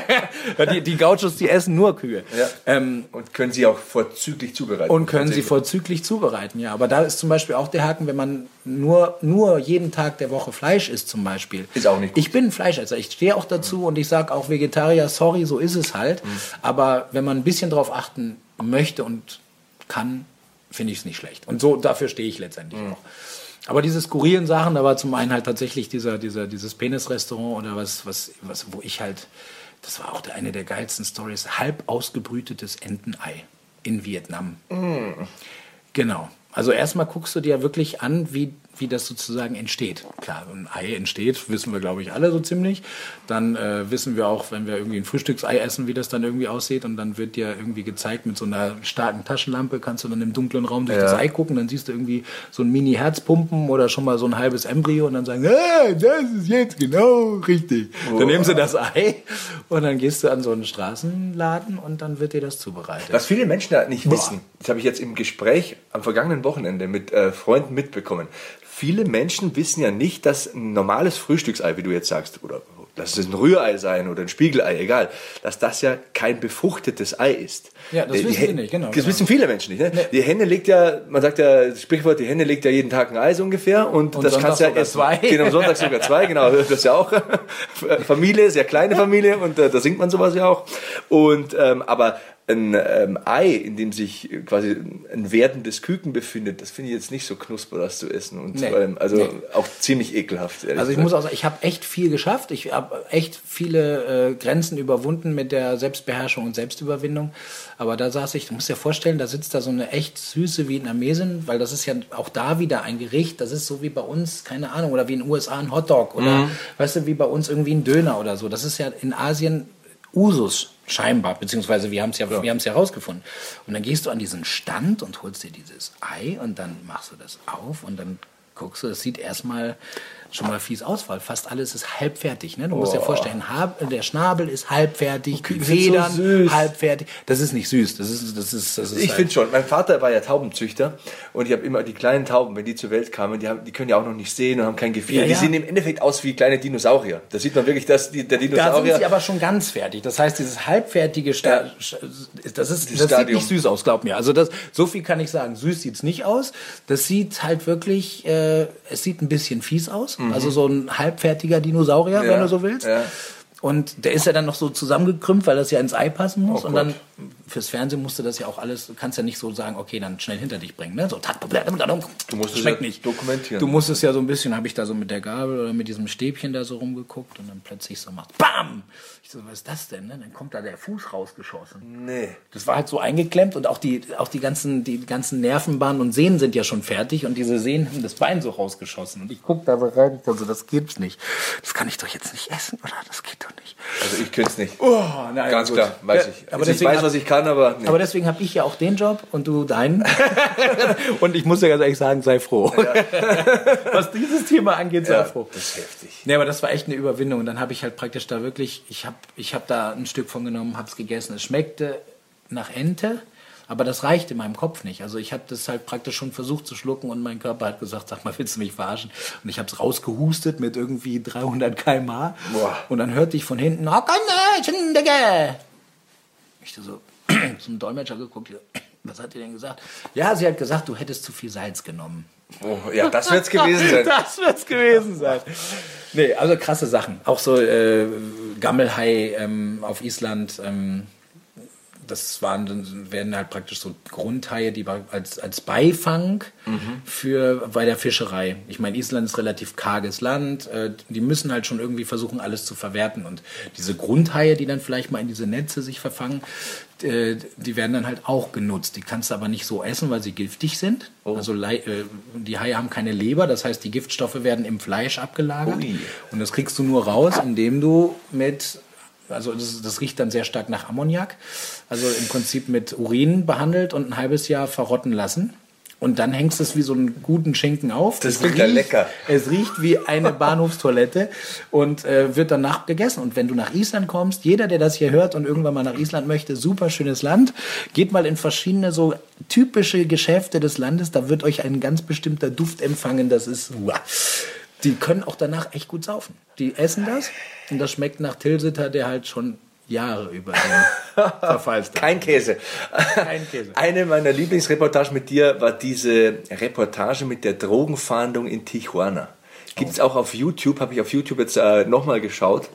die, die Gauchos, die essen nur Kühe. Ja. Ähm, Und können sie auch vorzüglich zubereiten. und können sie vorzüglich zubereiten, ja. Aber da ist zum Beispiel auch der Haken, wenn man nur, nur jeden Tag der Woche Fleisch isst zum Beispiel. Ist auch nicht gut. Ich bin ein Fleischesser. Ich stehe auch dazu und ich sage auch Vegetarier, sorry, so ist es halt. Mhm. Aber wenn man ein bisschen drauf achten möchte und kann, finde ich es nicht schlecht. Und so, dafür stehe ich letztendlich Mhm. auch. Aber diese skurrilen Sachen, da war zum einen halt tatsächlich dieser, dieser, dieses Penis-Restaurant oder was, was, was, wo ich halt, das war auch der, eine der geilsten Stories, halb ausgebrütetes Entenei in Vietnam. Genau. Also erstmal guckst du dir wirklich an, wie wie das sozusagen entsteht. Klar, ein Ei entsteht, wissen wir, glaube ich, alle so ziemlich. Dann äh, wissen wir auch, wenn wir irgendwie ein Frühstücksei essen, wie das dann irgendwie aussieht. Und dann wird dir irgendwie gezeigt, mit so einer starken Taschenlampe kannst du dann im dunklen Raum durch Ja. das Ei gucken. Dann siehst du irgendwie so ein Mini-Herzpumpen oder schon mal so ein halbes Embryo und dann sagen, ah, das ist jetzt genau richtig. Dann nehmen sie das Ei und dann gehst du an so einen Straßenladen und dann wird dir das zubereitet. Was viele Menschen da nicht wissen, das habe ich jetzt im Gespräch am vergangenen Wochenende mit äh, Freunden mitbekommen. Viele Menschen wissen ja nicht, dass ein normales Frühstücksei, wie du jetzt sagst, oder lass es ein Rührei sein oder ein Spiegelei, egal, dass das ja kein befruchtetes Ei ist. Ja, das Die wissen sie nicht, genau, Das genau. wissen viele Menschen nicht. Ne? Die Henne legt ja, man sagt ja, das Sprichwort, die Henne legt ja jeden Tag ein Ei so ungefähr und, Und das sonntags kannst du ja essen. zwei. Genau, Sonntag sogar zwei, genau, das ist ja auch Familie, sehr kleine Familie und äh, da singt man sowas ja auch. Und ähm, aber ein ähm, Ei, in dem sich quasi ein werdendes Küken befindet, das finde ich jetzt nicht so knusper, das zu essen. Und Nee. ähm, also Nee. auch ziemlich ekelhaft. Also ich gesagt. muss auch sagen, ich habe echt viel geschafft. Ich habe echt viele äh, Grenzen überwunden mit der Selbstbeherrschung und Selbstüberwindung. Aber da saß ich, du musst dir vorstellen, da sitzt da so eine echt süße Vietnamesin, weil das ist ja auch da wieder ein Gericht. Das ist so wie bei uns, keine Ahnung, oder wie in den USA ein Hotdog oder weißt du, wie bei uns irgendwie ein Döner oder so. Das ist ja in Asien Usus scheinbar, beziehungsweise wir haben es ja, wir haben es ja rausgefunden. Und dann gehst du an diesen Stand und holst dir dieses Ei und dann machst du das auf und dann guckst du, das sieht erstmal schon mal fies aus, weil fast alles ist halbfertig. Ne? Du musst dir vorstellen, der Schnabel ist halbfertig, die so Federn süß. halbfertig. Das ist nicht süß, das ist, das ist, das ist Ich halt- finde schon. Mein Vater war ja Taubenzüchter und ich habe immer die kleinen Tauben, wenn die zur Welt kamen, die, haben, die können ja auch noch nicht sehen und haben kein Gefühl. Ja, Die ja. sehen im Endeffekt aus wie kleine Dinosaurier. Da sieht man wirklich, dass die, der Da sind Dinosaurier. sie aber schon ganz fertig. Das heißt, dieses halbfertige, Sta das, ist, das sieht nicht süß aus, glaub mir. Also das, so viel kann ich sagen. Süß sieht's nicht aus. Das sieht halt wirklich, äh, es sieht ein bisschen fies aus. Also so ein halbfertiger Dinosaurier, Mhm. Ja, wenn du so willst. ja. Und der ist ja dann noch so zusammengekrümmt, weil das ja ins Ei passen muss. Oh und dann fürs Fernsehen musste das ja auch alles, du kannst ja nicht so sagen, okay, dann schnell hinter dich bringen. Ne? So, tat, du musst es schmeckt ja nicht. dokumentieren. Du musst es ja so ein bisschen, habe ich da so mit der Gabel oder mit diesem Stäbchen da so rumgeguckt und dann plötzlich so macht, BAM! Ich so, was ist das denn? Ne? Dann kommt da der Fuß rausgeschossen. nee. Das war halt so eingeklemmt und auch die, auch die ganzen, die ganzen Nervenbahnen und Sehnen sind ja schon fertig und diese Sehnen haben das Bein so rausgeschossen. Und ich guck da so rein, ich so, das gibt's nicht. Das kann ich doch jetzt nicht essen, oder? Das geht doch nicht. Also ich könnte es nicht. Oh, nein, Ganz gut. klar, weiß Ja, ich. Aber Also ich deswegen weiß, hab- was ich kann, aber, nee. Aber deswegen habe ich ja auch den Job und du deinen. und ich muss dir ganz ehrlich sagen, sei froh. Was dieses Thema angeht, sei ja, froh. das ist heftig. Nee, aber das war echt eine Überwindung. Und dann habe ich halt praktisch da wirklich, ich habe ich hab da ein Stück von genommen, habe es gegessen. Es schmeckte nach Ente, aber das reicht in meinem Kopf nicht. Also ich habe das halt praktisch schon versucht zu schlucken und mein Körper hat gesagt, sag mal, willst du mich verarschen? Und ich habe es rausgehustet mit irgendwie 300 km/h. Und dann hörte ich von hinten, "Hockene, Schindige." ich so zum Dolmetscher geguckt, was hat die denn gesagt? Ja, sie hat gesagt, du hättest zu viel Salz genommen. Oh, ja, das wird es gewesen sein. Das wird's gewesen sein. Nee, also krasse Sachen. Auch so äh, Gammelhai ähm, auf Island. Ähm, das waren, dann werden halt praktisch so Grundhaie, die als, als Beifang für bei der Fischerei. Ich meine, Island ist relativ karges Land. Äh, die müssen halt schon irgendwie versuchen, alles zu verwerten. Und diese Grundhaie, die dann vielleicht mal in diese Netze sich verfangen, äh, die werden dann halt auch genutzt. Die kannst du aber nicht so essen, weil sie giftig sind. Also Lei- äh, die Haie haben keine Leber, das heißt, die Giftstoffe werden im Fleisch abgelagert. Ui. Und das kriegst du nur raus, indem du mit, also das, das riecht dann sehr stark nach Ammoniak, also im Prinzip mit Urin behandelt und ein halbes Jahr verrotten lassen. Und dann hängst du es wie so einen guten Schinken auf. Das klingt ja riecht- lecker. Es riecht wie eine Bahnhofstoilette und äh, wird danach gegessen. Und wenn du nach Island kommst, jeder, der das hier hört und irgendwann mal nach Island möchte, super schönes Land, geht mal in verschiedene so typische Geschäfte des Landes. Da wird euch ein ganz bestimmter Duft empfangen. Das ist, uah. Die können auch danach echt gut saufen. Die essen das und das schmeckt nach Tilsiter, der halt schon Jahre über den verfallst. Kein Käse. Kein Käse. Eine meiner Lieblingsreportagen mit dir war diese Reportage mit der Drogenfahndung in Tijuana. Gibt es auch auf YouTube, habe ich auf YouTube jetzt äh, nochmal geschaut.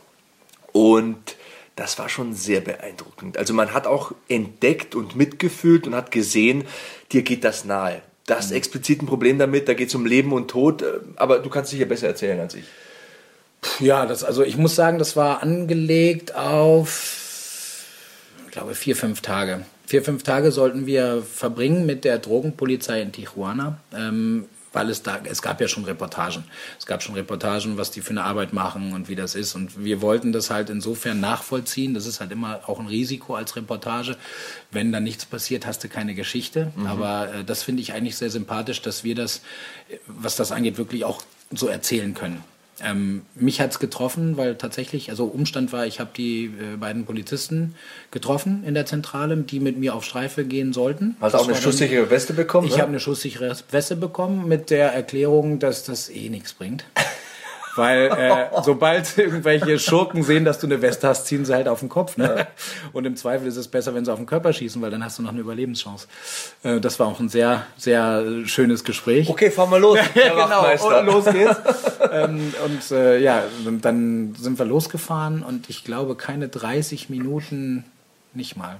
Und das war schon sehr beeindruckend. Also man hat auch entdeckt und mitgefühlt und hat gesehen, dir geht das nahe. Das Mhm. explizit ein Problem damit, da geht es um Leben und Tod. äh, Aber du kannst sicher besser erzählen als ich. Ja, das, also ich muss sagen, das war angelegt auf, ich glaube, vier, fünf Tage. Vier, fünf Tage sollten wir verbringen mit der Drogenpolizei in Tijuana. Ähm, weil es da, es gab ja schon Reportagen. Es gab schon Reportagen, was die für eine Arbeit machen und wie das ist. Und wir wollten das halt insofern nachvollziehen. Das ist halt immer auch ein Risiko als Reportage. Wenn da nichts passiert, hast du keine Geschichte. Mhm. Aber äh, das finde ich eigentlich sehr sympathisch, dass wir das, was das angeht, wirklich auch so erzählen können. Ähm, mich hat es getroffen, weil tatsächlich, also Umstand war, ich habe die äh, beiden Polizisten getroffen in der Zentrale, die mit mir auf Streife gehen sollten. Hast du auch eine schusssichere Weste bekommen? Ich ne? habe eine schusssichere Weste bekommen mit der Erklärung, dass das eh nichts bringt. Weil äh, sobald irgendwelche Schurken sehen, dass du eine Weste hast, ziehen sie halt auf den Kopf. Ne? Und im Zweifel ist es besser, wenn sie auf den Körper schießen, weil dann hast du noch eine Überlebenschance. Äh, das war auch ein sehr, sehr schönes Gespräch. Okay, fahren wir los. ja, genau, und los geht's. ähm, und äh, ja, dann sind wir losgefahren und ich glaube, keine 30 Minuten, nicht mal.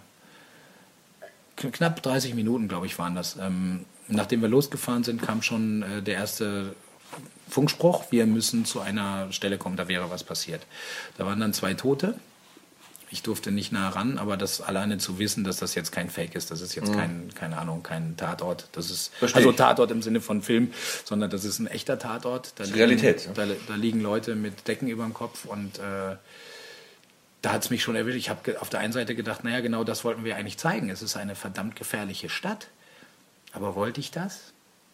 Knapp 30 Minuten, glaube ich, waren das. Ähm, nachdem wir losgefahren sind, kam schon äh, der erste Funkspruch, wir müssen zu einer Stelle kommen, da wäre was passiert. Da waren dann zwei Tote. Ich durfte nicht nah ran, aber das alleine zu wissen, dass das jetzt kein Fake ist, das ist jetzt mhm. kein, keine Ahnung, kein Tatort. Das ist Versteh also Tatort im Sinne von Film, sondern das ist ein echter Tatort. Da liegen, Realität. Da, da, liegen Leute mit Decken über dem Kopf und äh, da hat es mich schon erwischt. Ich habe auf der einen Seite gedacht, naja, genau das wollten wir eigentlich zeigen. Es ist eine verdammt gefährliche Stadt. Aber wollte ich das?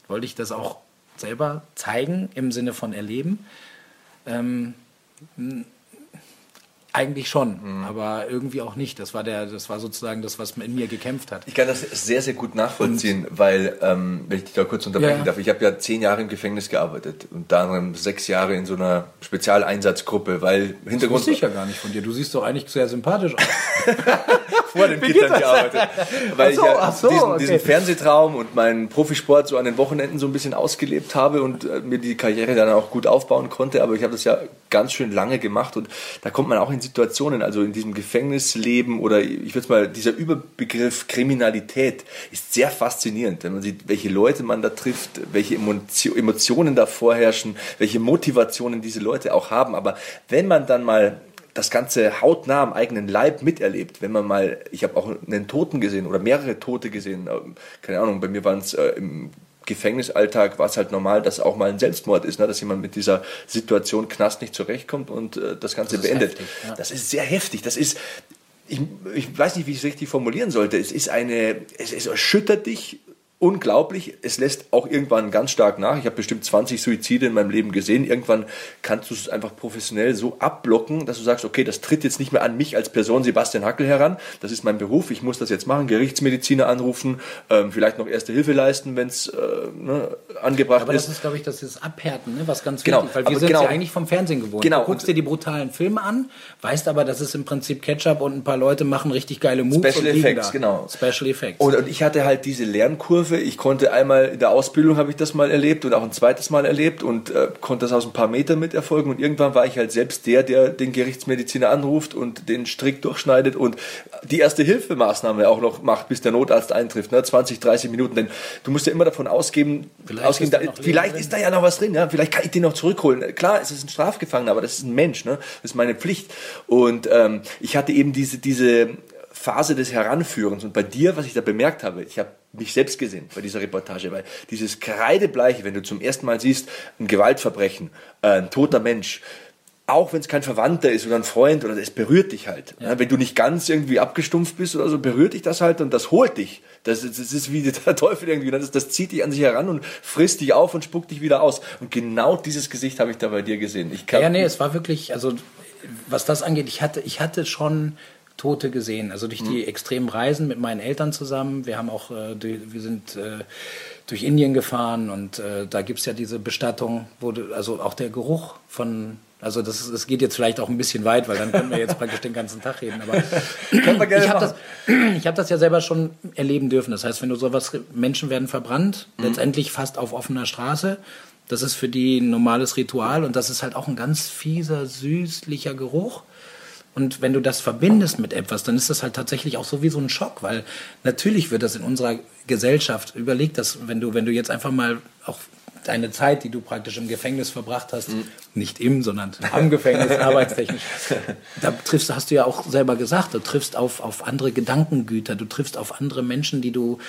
Wollte ich das auch selber zeigen im Sinne von erleben. Ähm, eigentlich schon, mhm. aber irgendwie auch nicht. Das war, der, das war sozusagen das, was in mir gekämpft hat. Ich kann das sehr, sehr gut nachvollziehen, und, weil, ähm, wenn ich dich da kurz unterbrechen ja. darf, ich habe ja zehn Jahre im Gefängnis gearbeitet und dann sechs Jahre in so einer Spezialeinsatzgruppe, weil Hintergrund... Das wusste ich ja gar nicht von dir. Du siehst doch eigentlich sehr sympathisch aus. Vor dem Gittern gearbeitet. Weil so, ich ja so, diesen, okay. diesen, Fernsehtraum und meinen Profisport so an den Wochenenden so ein bisschen ausgelebt habe und äh, mir die Karriere dann auch gut aufbauen konnte, aber ich habe das ja ganz schön lange gemacht und da kommt man auch in Situationen, also in diesem Gefängnisleben oder ich würde mal, dieser Überbegriff Kriminalität ist sehr faszinierend, wenn man sieht, welche Leute man da trifft, welche Emotionen da vorherrschen, welche Motivationen diese Leute auch haben. Aber wenn man dann mal das Ganze hautnah am eigenen Leib miterlebt, wenn man mal, ich habe auch einen Toten gesehen oder mehrere Tote gesehen, ähm, keine Ahnung, bei mir waren es äh, im Gefängnisalltag war es halt normal, dass auch mal ein Selbstmord ist, ne? dass jemand mit dieser Situation Knast nicht zurechtkommt und äh, das Ganze das beendet. Heftig, ja. Das ist sehr heftig. Das ist, ich, ich weiß nicht, wie ich es richtig formulieren sollte. Es ist eine, es, es erschüttert dich unglaublich. Es lässt auch irgendwann ganz stark nach. Ich habe bestimmt 20 Suizide in meinem Leben gesehen. Irgendwann kannst du es einfach professionell so abblocken, dass du sagst, okay, das tritt jetzt nicht mehr an mich als Person Sebastian Hackel heran. Das ist mein Beruf. Ich muss das jetzt machen. Gerichtsmediziner anrufen, ähm, vielleicht noch erste Hilfe leisten, wenn es äh, ne, angebracht ist. Aber das ist, glaube ich, das ist Abhärten, ne? was ganz genau. wichtig, weil wir sind genau. ja eigentlich vom Fernsehen gewohnt. Genau. Du guckst dir die brutalen Filme an, weißt aber, das ist im Prinzip Ketchup und ein paar Leute machen richtig geile Moves. Special Effects, genau. Special Effects. Und, und ich hatte halt diese Lernkurve Kurve. Ich konnte einmal in der Ausbildung habe ich das mal erlebt und auch ein zweites Mal erlebt und äh, konnte das aus ein paar Metern miterfolgen. Und irgendwann war ich halt selbst der, der den Gerichtsmediziner anruft und den Strick durchschneidet und die erste Hilfemaßnahme auch noch macht, bis der Notarzt eintrifft. Ne? 20, 30 Minuten. Denn du musst ja immer davon ausgehen, vielleicht, ausgehen, ist, da, vielleicht ist da ja noch was drin. Ja? Vielleicht kann ich den noch zurückholen. Klar, es ist ein Strafgefangener, aber das ist ein Mensch. Ne? Das ist meine Pflicht. Und ähm, ich hatte eben diese, diese Phase des Heranführens. Und bei dir, was ich da bemerkt habe, ich habe mich selbst gesehen bei dieser Reportage, weil dieses Kreidebleiche, wenn du zum ersten Mal siehst, ein Gewaltverbrechen, äh, ein toter Mensch, auch wenn es kein Verwandter ist oder ein Freund oder es berührt dich halt. Ja. Wenn du nicht ganz irgendwie abgestumpft bist oder so, berührt dich das halt und das holt dich. Das, das ist wie der Teufel irgendwie. Das, das zieht dich an sich heran und frisst dich auf und spuckt dich wieder aus. Und genau dieses Gesicht habe ich da bei dir gesehen. Ich kann, ja, nee, es war wirklich, also was das angeht, ich hatte, ich hatte schon Tote gesehen. Also durch die mhm. extremen Reisen mit meinen Eltern zusammen. Wir haben auch, äh, wir sind äh, durch Indien gefahren und äh, da gibt es ja diese Bestattung, wo du, also auch der Geruch von also das, das geht jetzt vielleicht auch ein bisschen weit, weil dann können wir jetzt praktisch den ganzen Tag reden. Aber ich habe das, hab das ja selber schon erleben dürfen. Das heißt, wenn du sowas, Menschen werden verbrannt, mhm. letztendlich fast auf offener Straße. Das ist für die ein normales Ritual und das ist halt auch ein ganz fieser, süßlicher Geruch. Und wenn du das verbindest mit etwas, dann ist das halt tatsächlich auch so wie so ein Schock, weil natürlich wird das in unserer Gesellschaft, überleg das, wenn du, wenn du jetzt einfach mal auch deine Zeit, die du praktisch im Gefängnis verbracht hast, mhm. nicht im, sondern am Gefängnis, arbeitstechnisch, da triffst, hast du ja auch selber gesagt, du triffst auf, auf andere Gedankengüter, du triffst auf andere Menschen, die du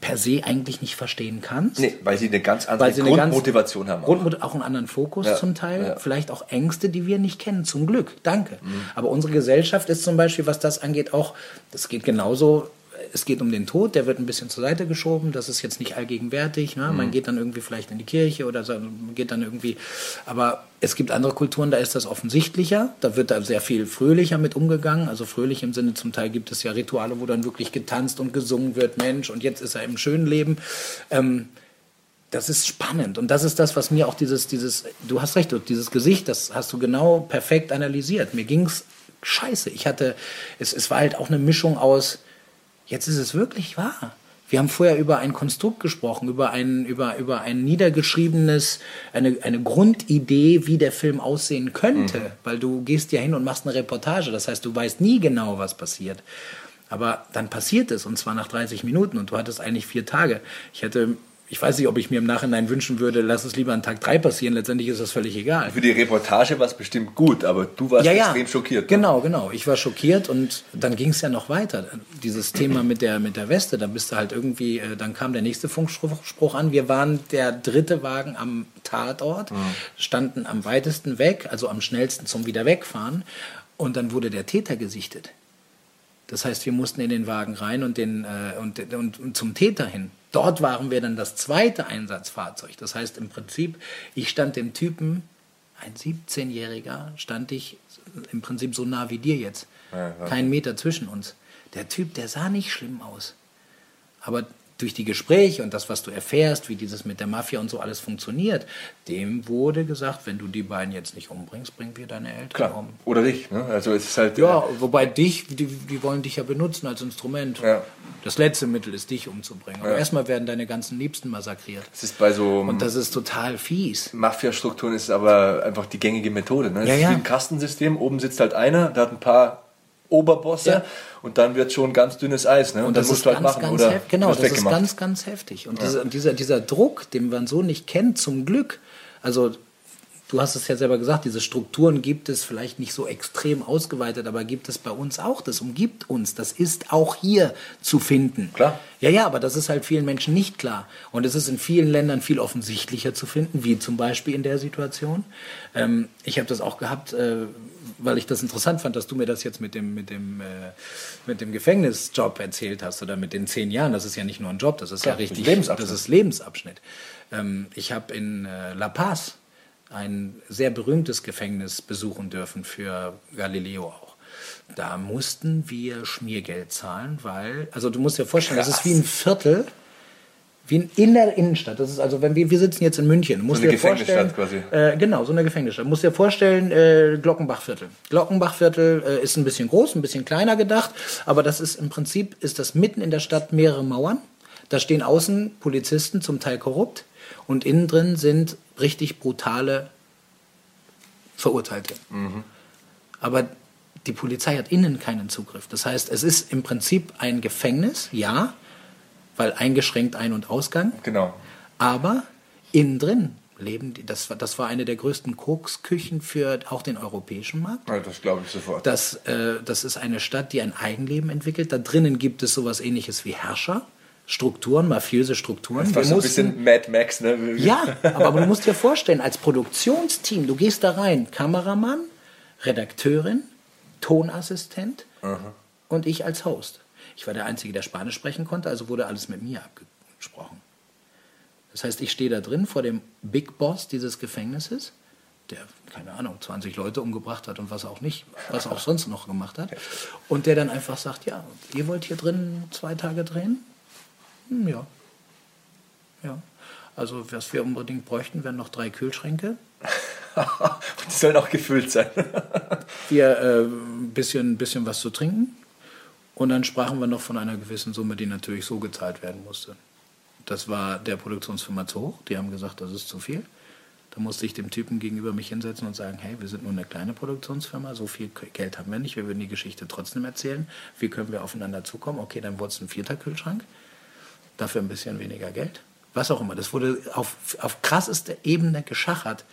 per se eigentlich nicht verstehen kannst. Nee, weil sie eine ganz andere eine ganz- Grundmotivation haben. auch. Grundmut auch einen anderen Fokus Ja, zum Teil, ja. vielleicht auch Ängste, die wir nicht kennen, zum Glück, danke. Mhm. Aber unsere Gesellschaft ist zum Beispiel, was das angeht, auch, das geht genauso, es geht um den Tod, der wird ein bisschen zur Seite geschoben, das ist jetzt nicht allgegenwärtig, ne? Mhm. man geht dann irgendwie vielleicht in die Kirche oder so, geht dann irgendwie, aber es gibt andere Kulturen, da ist das offensichtlicher, da wird da sehr viel fröhlicher mit umgegangen, also fröhlich im Sinne, zum Teil gibt es ja Rituale, wo dann wirklich getanzt und gesungen wird, Mensch, und jetzt ist er im schönen Leben. Ähm, das ist spannend und das ist das, was mir auch dieses, dieses, du hast recht, dieses Gesicht, das hast du genau perfekt analysiert. Mir ging's scheiße. Ich hatte, es, es war halt auch eine Mischung aus, jetzt ist es wirklich wahr. Wir haben vorher über ein Konstrukt gesprochen, über ein, über, über ein niedergeschriebenes, eine, eine Grundidee, wie der Film aussehen könnte. Weil du gehst ja hin und machst eine Reportage. Das heißt, du weißt nie genau, was passiert. Aber dann passiert es und zwar nach 30 Minuten und du hattest eigentlich vier Tage. Ich hätte, ich weiß nicht, ob ich mir im Nachhinein wünschen würde, lass es lieber an Tag drei passieren. Letztendlich ist das völlig egal. Für die Reportage war es bestimmt gut, aber du warst extrem schockiert. ne? Genau, genau. Ich war schockiert und dann ging es ja noch weiter. Dieses Thema mit der, mit der Weste, da bist du halt irgendwie, äh, dann kam der nächste Funkspruch an. Wir waren der dritte Wagen am Tatort, standen am weitesten weg, also am schnellsten zum Wiederwegfahren. Und dann wurde der Täter gesichtet. Das heißt, wir mussten in den Wagen rein und, den, äh, und, und, und zum Täter hin. Dort waren wir dann das zweite Einsatzfahrzeug. Das heißt im Prinzip, ich stand dem Typen, ein 17-Jähriger, stand ich im Prinzip so nah wie dir jetzt. Kein Meter zwischen uns. Der Typ, der sah nicht schlimm aus. Aber durch die Gespräche und das, was du erfährst, wie dieses mit der Mafia und so alles funktioniert, dem wurde gesagt, wenn du die beiden jetzt nicht umbringst, bringen wir deine Eltern Klar. um. Oder dich. Ne? Also es ist halt. Ja, wobei dich, die, die wollen dich ja benutzen als Instrument. Ja. Das letzte Mittel ist, dich umzubringen. Aber Ja. erstmal werden deine ganzen Liebsten massakriert. Es ist bei so Und das ist total fies. Mafia-Strukturen ist aber einfach die gängige Methode. Ne? Es Ja, ist wie ein Kastensystem. Oben sitzt halt einer, der hat ein paar Oberbosse Ja. und dann wird schon ganz dünnes Eis. Ne? Und, dann das musst ist du halt ganz, machen. ganz oder heftig. Genau, das ist ganz, ganz heftig. Und dieser, dieser, dieser Druck, den man so nicht kennt, zum Glück, also du hast es ja selber gesagt, diese Strukturen gibt es vielleicht nicht so extrem ausgeweitet, aber gibt es bei uns auch. Das umgibt uns. Das ist auch hier zu finden. Klar. Ja, ja, aber das ist halt vielen Menschen nicht klar. Und es ist in vielen Ländern viel offensichtlicher zu finden, wie zum Beispiel in der Situation. Ähm, ich habe das auch gehabt, äh, weil ich das interessant fand, dass du mir das jetzt mit dem, mit dem, äh, mit dem Gefängnisjob erzählt hast oder mit den zehn Jahren. Das ist ja nicht nur ein Job, das ist ja ist richtig, Lebensabschnitt. das ist Lebensabschnitt. Ähm, ich habe in äh, La Paz ein sehr berühmtes Gefängnis besuchen dürfen für Galileo auch. Da mussten wir Schmiergeld zahlen, weil, also du musst dir vorstellen, das ist wie ein Viertel, wie in der Innenstadt. Das ist also, wenn wir, wir sitzen jetzt in München, musst eine dir vorstellen, Gefängnisstadt Äh, genau, so eine Gefängnisstadt. Musst dir vorstellen, äh, Glockenbachviertel. Glockenbachviertel äh, ist ein bisschen groß, ein bisschen kleiner gedacht, aber das ist im Prinzip ist das mitten in der Stadt mehrere Mauern. Da stehen außen Polizisten, zum Teil korrupt, und innen drin sind richtig brutale Verurteilte. Aber die Polizei hat innen keinen Zugriff. Das heißt, es ist im Prinzip ein Gefängnis, ja, weil eingeschränkt Ein- und Ausgang, Genau. aber innen drin leben die. Das war, das war eine der größten Koksküchen für auch den europäischen Markt. Ja, das glaube ich sofort. Das, äh, das ist eine Stadt, die ein Eigenleben entwickelt. Da drinnen gibt es sowas ähnliches wie Herrscher, Strukturen, mafiöse Strukturen. das war so ein bisschen Mad Max. Ne? ja, aber, aber du musst dir vorstellen, als Produktionsteam, du gehst da rein, Kameramann, Redakteurin, Tonassistent und ich als Host. Ich war der Einzige, der Spanisch sprechen konnte, also wurde alles mit mir abgesprochen. Das heißt, ich stehe da drin vor dem Big Boss dieses Gefängnisses, der, keine Ahnung, 20 Leute umgebracht hat und was auch nicht, was auch sonst noch gemacht hat. Und der dann einfach sagt, ja, ihr wollt hier drin zwei Tage drehen? Hm, ja. Ja. Also was wir unbedingt bräuchten, wären noch drei Kühlschränke. Die sollen auch gefüllt sein. Äh, ein bisschen, bisschen was zu trinken. Und dann sprachen wir noch von einer gewissen Summe, die natürlich so gezahlt werden musste. Das war der Produktionsfirma zu hoch. Die haben gesagt, das ist zu viel. Da musste ich dem Typen gegenüber mich hinsetzen und sagen, hey, wir sind nur eine kleine Produktionsfirma, so viel Geld haben wir nicht, wir würden die Geschichte trotzdem erzählen. Wie können wir aufeinander zukommen? Okay, dann wurde es ein vierter Kühlschrank, dafür ein bisschen weniger Geld. Was auch immer. Das wurde auf, auf krasseste Ebene geschachert.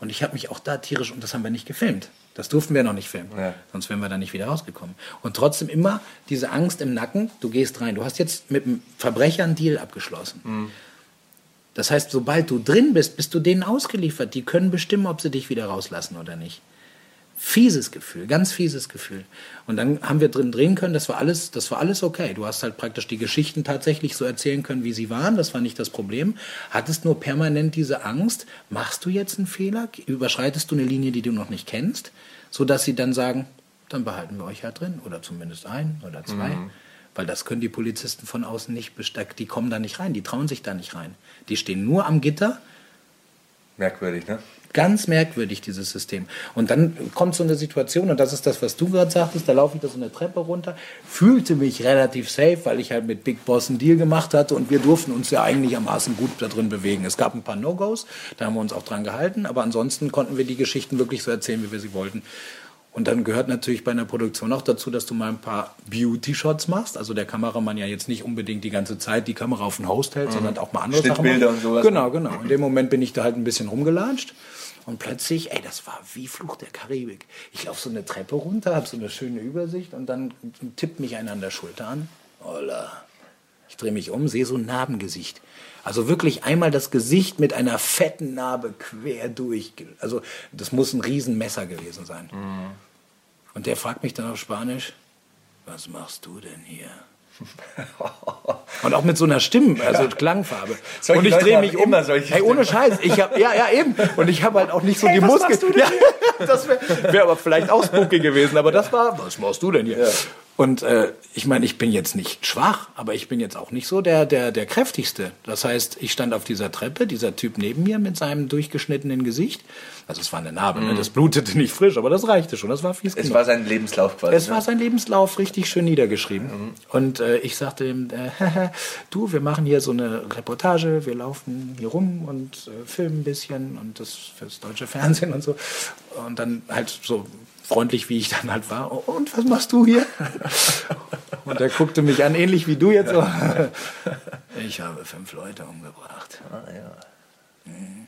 Und ich habe mich auch da tierisch, und das haben wir nicht gefilmt. Das durften wir noch nicht filmen. Ja. Sonst wären wir da nicht wieder rausgekommen. Und trotzdem immer diese Angst im Nacken, du gehst rein. Du hast jetzt mit einem Verbrecher einen Deal abgeschlossen. Das heißt, sobald du drin bist, bist du denen ausgeliefert. Die können bestimmen, ob sie dich wieder rauslassen oder nicht. Fieses Gefühl, ganz fieses Gefühl. Und dann haben wir drin drehen können, das war alles, das war alles okay. Du hast halt praktisch die Geschichten tatsächlich so erzählen können, wie sie waren. Das war nicht das Problem. Hattest nur permanent diese Angst, machst du jetzt einen Fehler? Überschreitest du eine Linie, die du noch nicht kennst? So dass sie dann sagen, dann behalten wir euch ja drin. Oder zumindest ein oder zwei. Weil das können die Polizisten von außen nicht bestecken. Die kommen da nicht rein, die trauen sich da nicht rein. Die stehen nur am Gitter Merkwürdig, ne? Ganz merkwürdig, dieses System. Und dann kommt so eine Situation, und das ist das, was du gerade sagtest, da laufe ich da so eine Treppe runter, fühlte mich relativ safe, weil ich halt mit Big Boss einen Deal gemacht hatte und wir durften uns ja einigermaßen gut da drin bewegen. Es gab ein paar No-Gos, da haben wir uns auch dran gehalten, aber ansonsten konnten wir die Geschichten wirklich so erzählen, wie wir sie wollten. Und dann gehört natürlich bei einer Produktion auch dazu, dass du mal ein paar Beauty-Shots machst. Also der Kameramann ja jetzt nicht unbedingt die ganze Zeit die Kamera auf den Host hält, sondern auch mal andere Sachen Schnittbilder und sowas. Genau, genau. In dem Moment bin ich da halt ein bisschen rumgelatscht. Und plötzlich, ey, das war wie Fluch der Karibik. Ich laufe so eine Treppe runter, habe so eine schöne Übersicht und dann tippt mich einer an der Schulter an. Holla. Ich drehe mich um, sehe so ein Narbengesicht. Also wirklich einmal das Gesicht mit einer fetten Narbe quer durch. Also das muss ein Riesenmesser gewesen sein. Und der fragt mich dann auf Spanisch, was machst du denn hier? Und auch mit so einer Stimme, also Klangfarbe. Solche und ich drehe mich um. Hey, ohne Scheiß. Ich hab, ja, ja, eben. Und ich habe halt auch nicht so die Muskeln. Ja, das wäre wär aber vielleicht auch spooky gewesen. Aber das war, was machst du denn hier? Und äh, ich meine, ich bin jetzt nicht schwach, aber ich bin jetzt auch nicht so der, der, der kräftigste. Das heißt, ich stand auf dieser Treppe, dieser Typ neben mir mit seinem durchgeschnittenen Gesicht. Also es war eine Narbe, ne? das blutete nicht frisch, aber das reichte schon. Das war fies Es genug. war sein Lebenslauf quasi. Es war sein Lebenslauf richtig schön niedergeschrieben. Und äh, ich sagte ihm, äh, du, wir machen hier so eine Reportage, wir laufen hier rum und äh, filmen ein bisschen und das fürs deutsche Fernsehen und so. Und dann halt so freundlich, wie ich dann halt war. "Oh, Und was machst du hier? Und er guckte mich an, ähnlich wie du jetzt. So. Ich habe fünf Leute umgebracht. Mhm.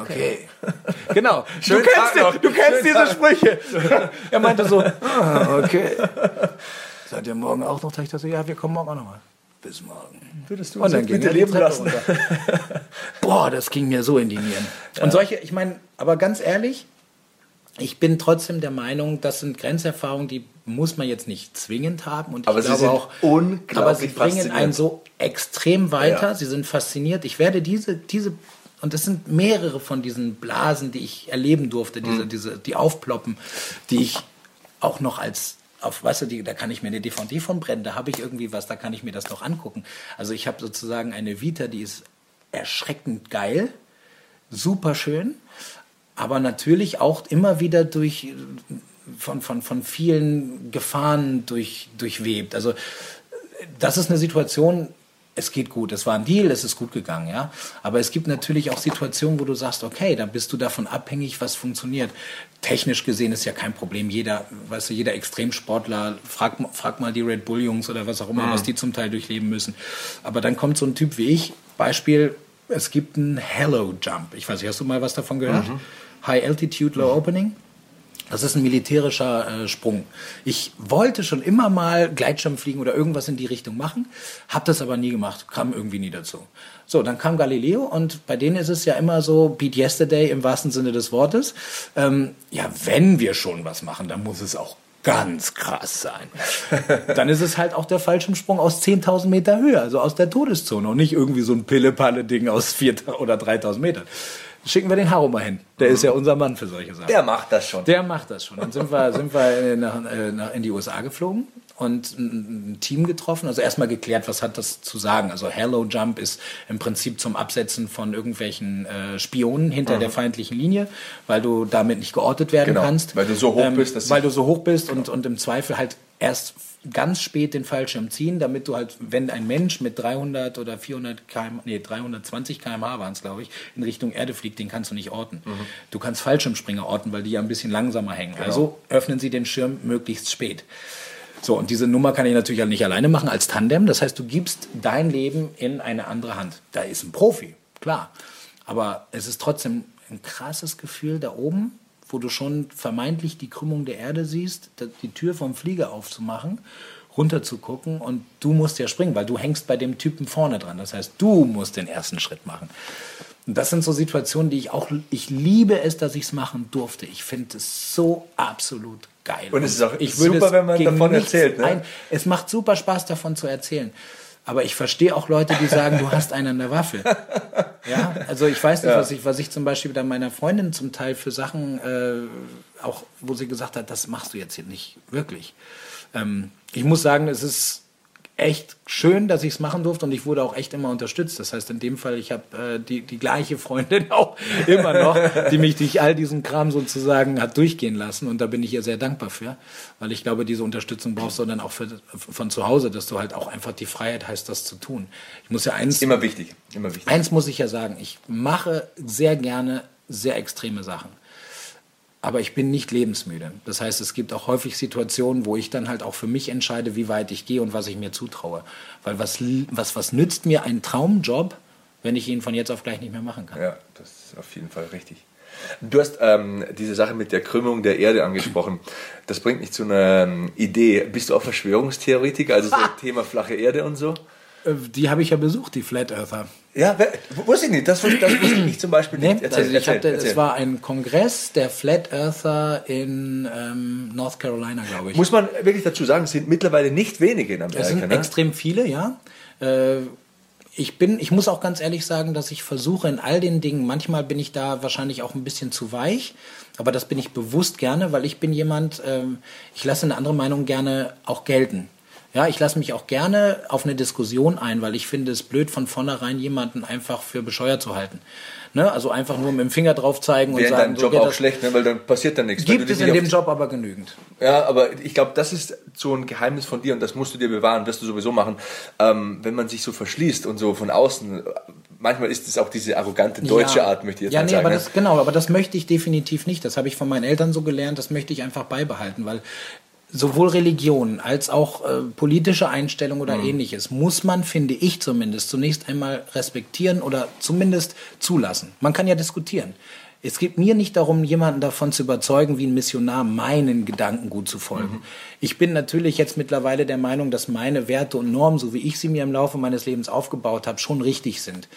Okay. Genau. Schönen du kennst, den, du kennst diese Tag. Sprüche. Er meinte so, ah, okay. Seid ihr morgen auch noch? Da ich dachte, ja, wir kommen morgen auch nochmal. Bis morgen. Würdest du Und uns dann jetzt ging bitte leben lassen? runter. Boah, das ging mir so in die Nieren. Und solche, ich meine, aber ganz ehrlich, ich bin trotzdem der Meinung, das sind Grenzerfahrungen, die muss man jetzt nicht zwingend haben. Und Aber ich sie glaube sind auch, aber sie bringen einen so extrem weiter. Ja. Sie sind fasziniert. Ich werde diese, diese, und das sind mehrere von diesen Blasen, die ich erleben durfte, diese, Mhm. diese, die aufploppen, die ich auch noch als auf, weißt du, die, da kann ich mir eine DVD von brennen, da habe ich irgendwie was, da kann ich mir das noch angucken. Also ich habe sozusagen eine Vita, die ist erschreckend geil, super schön, aber natürlich auch immer wieder durch von, von, von vielen Gefahren durch, durchwebt. Also das ist eine Situation, es geht gut, es war ein Deal, es ist gut gegangen, ja. Aber es gibt natürlich auch Situationen, wo du sagst, okay, da bist du davon abhängig, was funktioniert. Technisch gesehen ist ja kein Problem. Jeder, weißt du, jeder Extremsportler, frag, frag mal die Red Bull Jungs oder was auch immer, was die zum Teil durchleben müssen. Aber dann kommt so ein Typ wie ich, Beispiel, es gibt einen Hello Jump. Ich weiß nicht, hast du mal was davon gehört? High Altitude Low Opening. Das ist ein militärischer äh, Sprung. Ich wollte schon immer mal Gleitschirm fliegen oder irgendwas in die Richtung machen, habe das aber nie gemacht, kam irgendwie nie dazu. So, dann kam Galileo und bei denen ist es ja immer so, beat yesterday im wahrsten Sinne des Wortes. Ähm, ja, wenn wir schon was machen, dann muss es auch ganz krass sein. Dann ist es halt auch der Fallschirmsprung aus 10.000 Meter Höhe, also aus der Todeszone und nicht irgendwie so ein Pille-Palle-Ding aus 4.000 oder 3.000 Metern. Schicken wir den Haro mal hin. Der ist ja unser Mann für solche Sachen. Der macht das schon. Der macht das schon. Dann sind wir, sind wir nach, nach, in die USA geflogen und ein, Team getroffen. Also erstmal geklärt, was hat das zu sagen. Also Hello Jump ist im Prinzip zum Absetzen von irgendwelchen äh, Spionen hinter der feindlichen Linie, weil du damit nicht geortet werden Genau, kannst. Ähm, weil du so hoch bist, dass weil du so hoch bist und, und im Zweifel halt erst ganz spät den Fallschirm ziehen, damit du halt, wenn ein Mensch mit 300 oder 400 km, nee, 320 km/h waren es, glaube ich, in Richtung Erde fliegt, den kannst du nicht orten. Mhm. Du kannst Fallschirmspringer orten, weil die ja ein bisschen langsamer hängen. Genau. Also öffnen sie den Schirm möglichst spät. So, und diese Nummer kann ich natürlich halt nicht alleine machen als Tandem. Das heißt, du gibst dein Leben in eine andere Hand. Da ist ein Profi, klar. Aber es ist trotzdem ein krasses Gefühl da oben, wo du schon vermeintlich die Krümmung der Erde siehst, die Tür vom Flieger aufzumachen, runter zu gucken und du musst ja springen, weil du hängst bei dem Typen vorne dran. Das heißt, du musst den ersten Schritt machen. Und das sind so Situationen, die ich auch, ich liebe es, dass ich es machen durfte. Ich finde es so absolut geil. Und es ist auch ich super, wenn man davon erzählt. Ne? Ein, es macht super Spaß, davon zu erzählen. Aber ich verstehe auch Leute, die sagen, du hast einen an der Waffe. Ja, also ich weiß nicht, ja. was ich, was ich zum Beispiel bei meiner Freundin zum Teil für Sachen, äh, auch wo sie gesagt hat, das machst du jetzt hier nicht wirklich. Ähm, ich muss sagen, es ist echt schön, dass ich es machen durfte und ich wurde auch echt immer unterstützt. Das heißt, in dem Fall, ich habe äh, die, die gleiche Freundin auch immer noch, die mich durch all diesen Kram sozusagen hat durchgehen lassen und da bin ich ihr sehr dankbar für, weil ich glaube, diese Unterstützung brauchst du dann auch für, von zu Hause, dass du halt auch einfach die Freiheit hast, das zu tun. Ich muss ja eins... Immer wichtig, immer wichtig. Eins muss ich ja sagen, ich mache sehr gerne sehr extreme Sachen aber ich bin nicht lebensmüde. Das heißt, es gibt auch häufig Situationen, wo ich dann halt auch für mich entscheide, wie weit ich gehe und was ich mir zutraue. Weil was, was, was nützt mir ein Traumjob, wenn ich ihn von jetzt auf gleich nicht mehr machen kann? Ja, das ist auf jeden Fall richtig. Du hast ähm, diese Sache mit der Krümmung der Erde angesprochen. Das bringt mich zu einer ähm, Idee. Bist du auch Verschwörungstheoretiker, also so Thema flache Erde und so? Äh, die habe ich ja besucht, die Flat Earther. Ja, wusste ich nicht. Das, das wusste ich zum Beispiel nicht. Nee, erzähl, also ich erzähl, hatte, Es war ein Kongress der Flat Earther in ähm, North Carolina, glaube ich. Muss man wirklich dazu sagen, es sind mittlerweile nicht wenige in Amerika. Es sind ne? extrem viele, ja. Äh, ich bin, ich muss auch ganz ehrlich sagen, dass ich versuche in all den Dingen, manchmal bin ich da wahrscheinlich auch ein bisschen zu weich, aber das bin ich bewusst gerne, weil ich bin jemand, ähm, ich lasse eine andere Meinung gerne auch gelten. Ja, ich lasse mich auch gerne auf eine Diskussion ein, weil ich finde es blöd, von vornherein jemanden einfach für bescheuert zu halten. Ne? Also einfach nur mit dem Finger drauf zeigen und Wäre sagen, dein Job so auch schlecht, ne? weil dann passiert dann nichts. Gibt es in dem Job aber genügend. Ja, aber ich glaube, das ist so ein Geheimnis von dir und das musst du dir bewahren, wirst du sowieso machen. Ähm, wenn man sich so verschließt und so von außen, manchmal ist es auch diese arrogante deutsche ja. Art, möchte ich jetzt ja, mal nee, sagen. Aber ne? das, genau, aber das möchte ich definitiv nicht. Das habe ich von meinen Eltern so gelernt, das möchte ich einfach beibehalten, weil sowohl Religion als auch äh, politische Einstellung oder mhm. ähnliches muss man, finde ich zumindest, zunächst einmal respektieren oder zumindest zulassen. Man kann ja diskutieren. Es geht mir nicht darum, jemanden davon zu überzeugen, wie ein Missionar meinen Gedanken gut zu folgen. Mhm. Ich bin natürlich jetzt mittlerweile der Meinung, dass meine Werte und Normen, so wie ich sie mir im Laufe meines Lebens aufgebaut habe, schon richtig sind.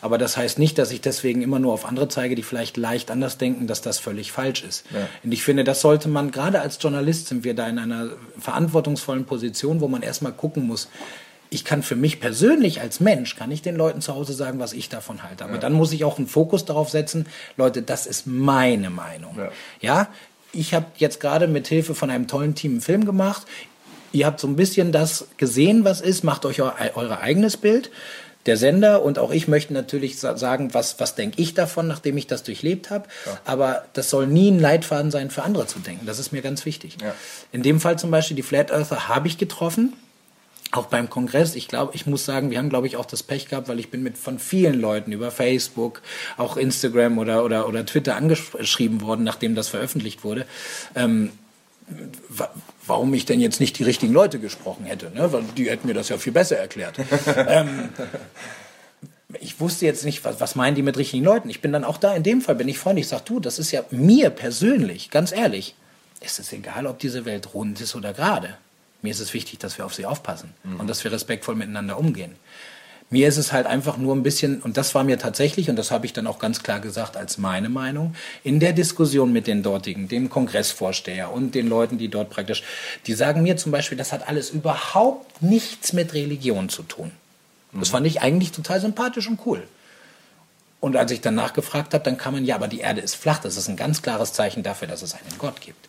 Aber das heißt nicht, dass ich deswegen immer nur auf andere zeige, die vielleicht leicht anders denken, dass das völlig falsch ist. Ja. Und ich finde, das sollte man, gerade als Journalist sind wir da in einer verantwortungsvollen Position, wo man erstmal gucken muss, ich kann für mich persönlich als Mensch, kann ich den Leuten zu Hause sagen, was ich davon halte. Aber ja. dann muss ich auch einen Fokus darauf setzen, Leute, das ist meine Meinung. Ja, ja? ich habe jetzt gerade mit Hilfe von einem tollen Team einen Film gemacht. Ihr habt so ein bisschen das gesehen, was ist, macht euch euer, euer eigenes Bild der Sender und auch ich möchten natürlich sagen, was, was denke ich davon, nachdem ich das durchlebt habe. Ja. Aber das soll nie ein Leitfaden sein, für andere zu denken. Das ist mir ganz wichtig. Ja. In dem Fall zum Beispiel die Flat Earther habe ich getroffen. Auch beim Kongress, ich glaube, ich muss sagen, wir haben, glaube ich, auch das Pech gehabt, weil ich bin mit von vielen Leuten über Facebook, auch Instagram oder, oder, oder Twitter angeschrieben worden, nachdem das veröffentlicht wurde. Ähm, warum ich denn jetzt nicht die richtigen Leute gesprochen hätte, ne? weil die hätten mir das ja viel besser erklärt. ähm, ich wusste jetzt nicht, was, was meinen die mit richtigen Leuten. Ich bin dann auch da, in dem Fall bin ich freundlich, ich sage, du, das ist ja mir persönlich, ganz ehrlich, ist es egal, ob diese Welt rund ist oder gerade. Mir ist es wichtig, dass wir auf sie aufpassen mhm. und dass wir respektvoll miteinander umgehen. Mir ist es halt einfach nur ein bisschen, und das war mir tatsächlich, und das habe ich dann auch ganz klar gesagt als meine Meinung, in der Diskussion mit den dortigen, dem Kongressvorsteher und den Leuten, die dort praktisch, die sagen mir zum Beispiel, das hat alles überhaupt nichts mit Religion zu tun. Das fand ich eigentlich total sympathisch und cool. Und als ich dann nachgefragt habe, dann kam man, ja, aber die Erde ist flach. Das ist ein ganz klares Zeichen dafür, dass es einen Gott gibt.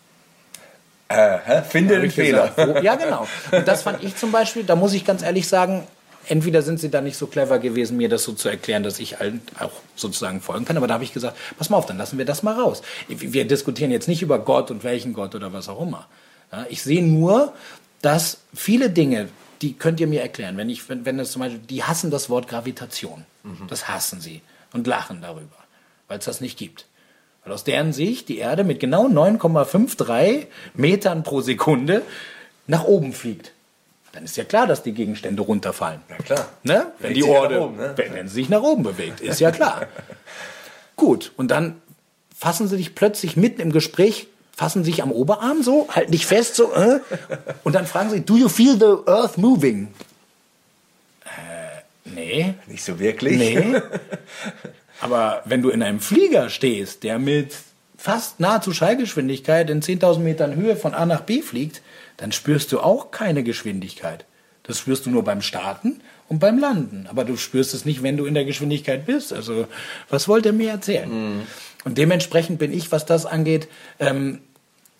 Äh, finde einen Fehler. Gesagt, wo, ja, genau. Und das fand ich zum Beispiel, da muss ich ganz ehrlich sagen, entweder sind sie da nicht so clever gewesen, mir das so zu erklären, dass ich halt auch sozusagen folgen kann. Aber da habe ich gesagt, pass mal auf, dann lassen wir das mal raus. Wir diskutieren jetzt nicht über Gott und welchen Gott oder was auch immer. Ja, ich sehe nur, dass viele Dinge, die könnt ihr mir erklären. Wenn ich, wenn, wenn es zum Beispiel, die hassen das Wort Gravitation. Mhm. Das hassen sie und lachen darüber, weil es das nicht gibt. Weil aus deren Sicht die Erde mit genau 9,53 Metern pro Sekunde nach oben fliegt dann ist ja klar, dass die Gegenstände runterfallen. Ja klar. Ne? Wenn die Orde, oben, ne? wenn, wenn sie sich nach oben bewegt, ist ja klar. Gut, und dann fassen sie dich plötzlich mitten im Gespräch, fassen sich am Oberarm so, halten dich fest so, äh, und dann fragen sie, do you feel the earth moving? Äh, nee. Nicht so wirklich. Nee. Aber wenn du in einem Flieger stehst, der mit fast nahezu Schallgeschwindigkeit in 10.000 Metern Höhe von A nach B fliegt, dann spürst du auch keine Geschwindigkeit. Das spürst du nur beim Starten und beim Landen. Aber du spürst es nicht, wenn du in der Geschwindigkeit bist. Also, was wollt ihr mir erzählen? Mhm. Und dementsprechend bin ich, was das angeht, ähm,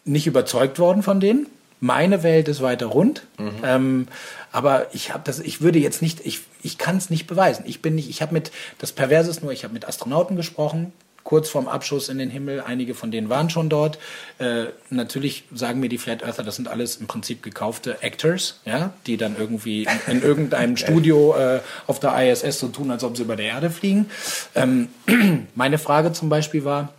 nicht überzeugt worden von denen. Meine Welt ist weiter rund. Mhm. Ähm, aber ich habe das, ich würde jetzt nicht, ich, ich kann es nicht beweisen. Ich bin nicht, ich habe mit, das Perverse ist nur, ich habe mit Astronauten gesprochen, kurz vorm Abschuss in den Himmel. Einige von denen waren schon dort. Äh, natürlich sagen mir die Flat Earther, das sind alles im Prinzip gekaufte Actors, ja, die dann irgendwie in, in irgendeinem Studio äh, auf der ISS so tun, als ob sie über der Erde fliegen. Ähm, meine Frage zum Beispiel war,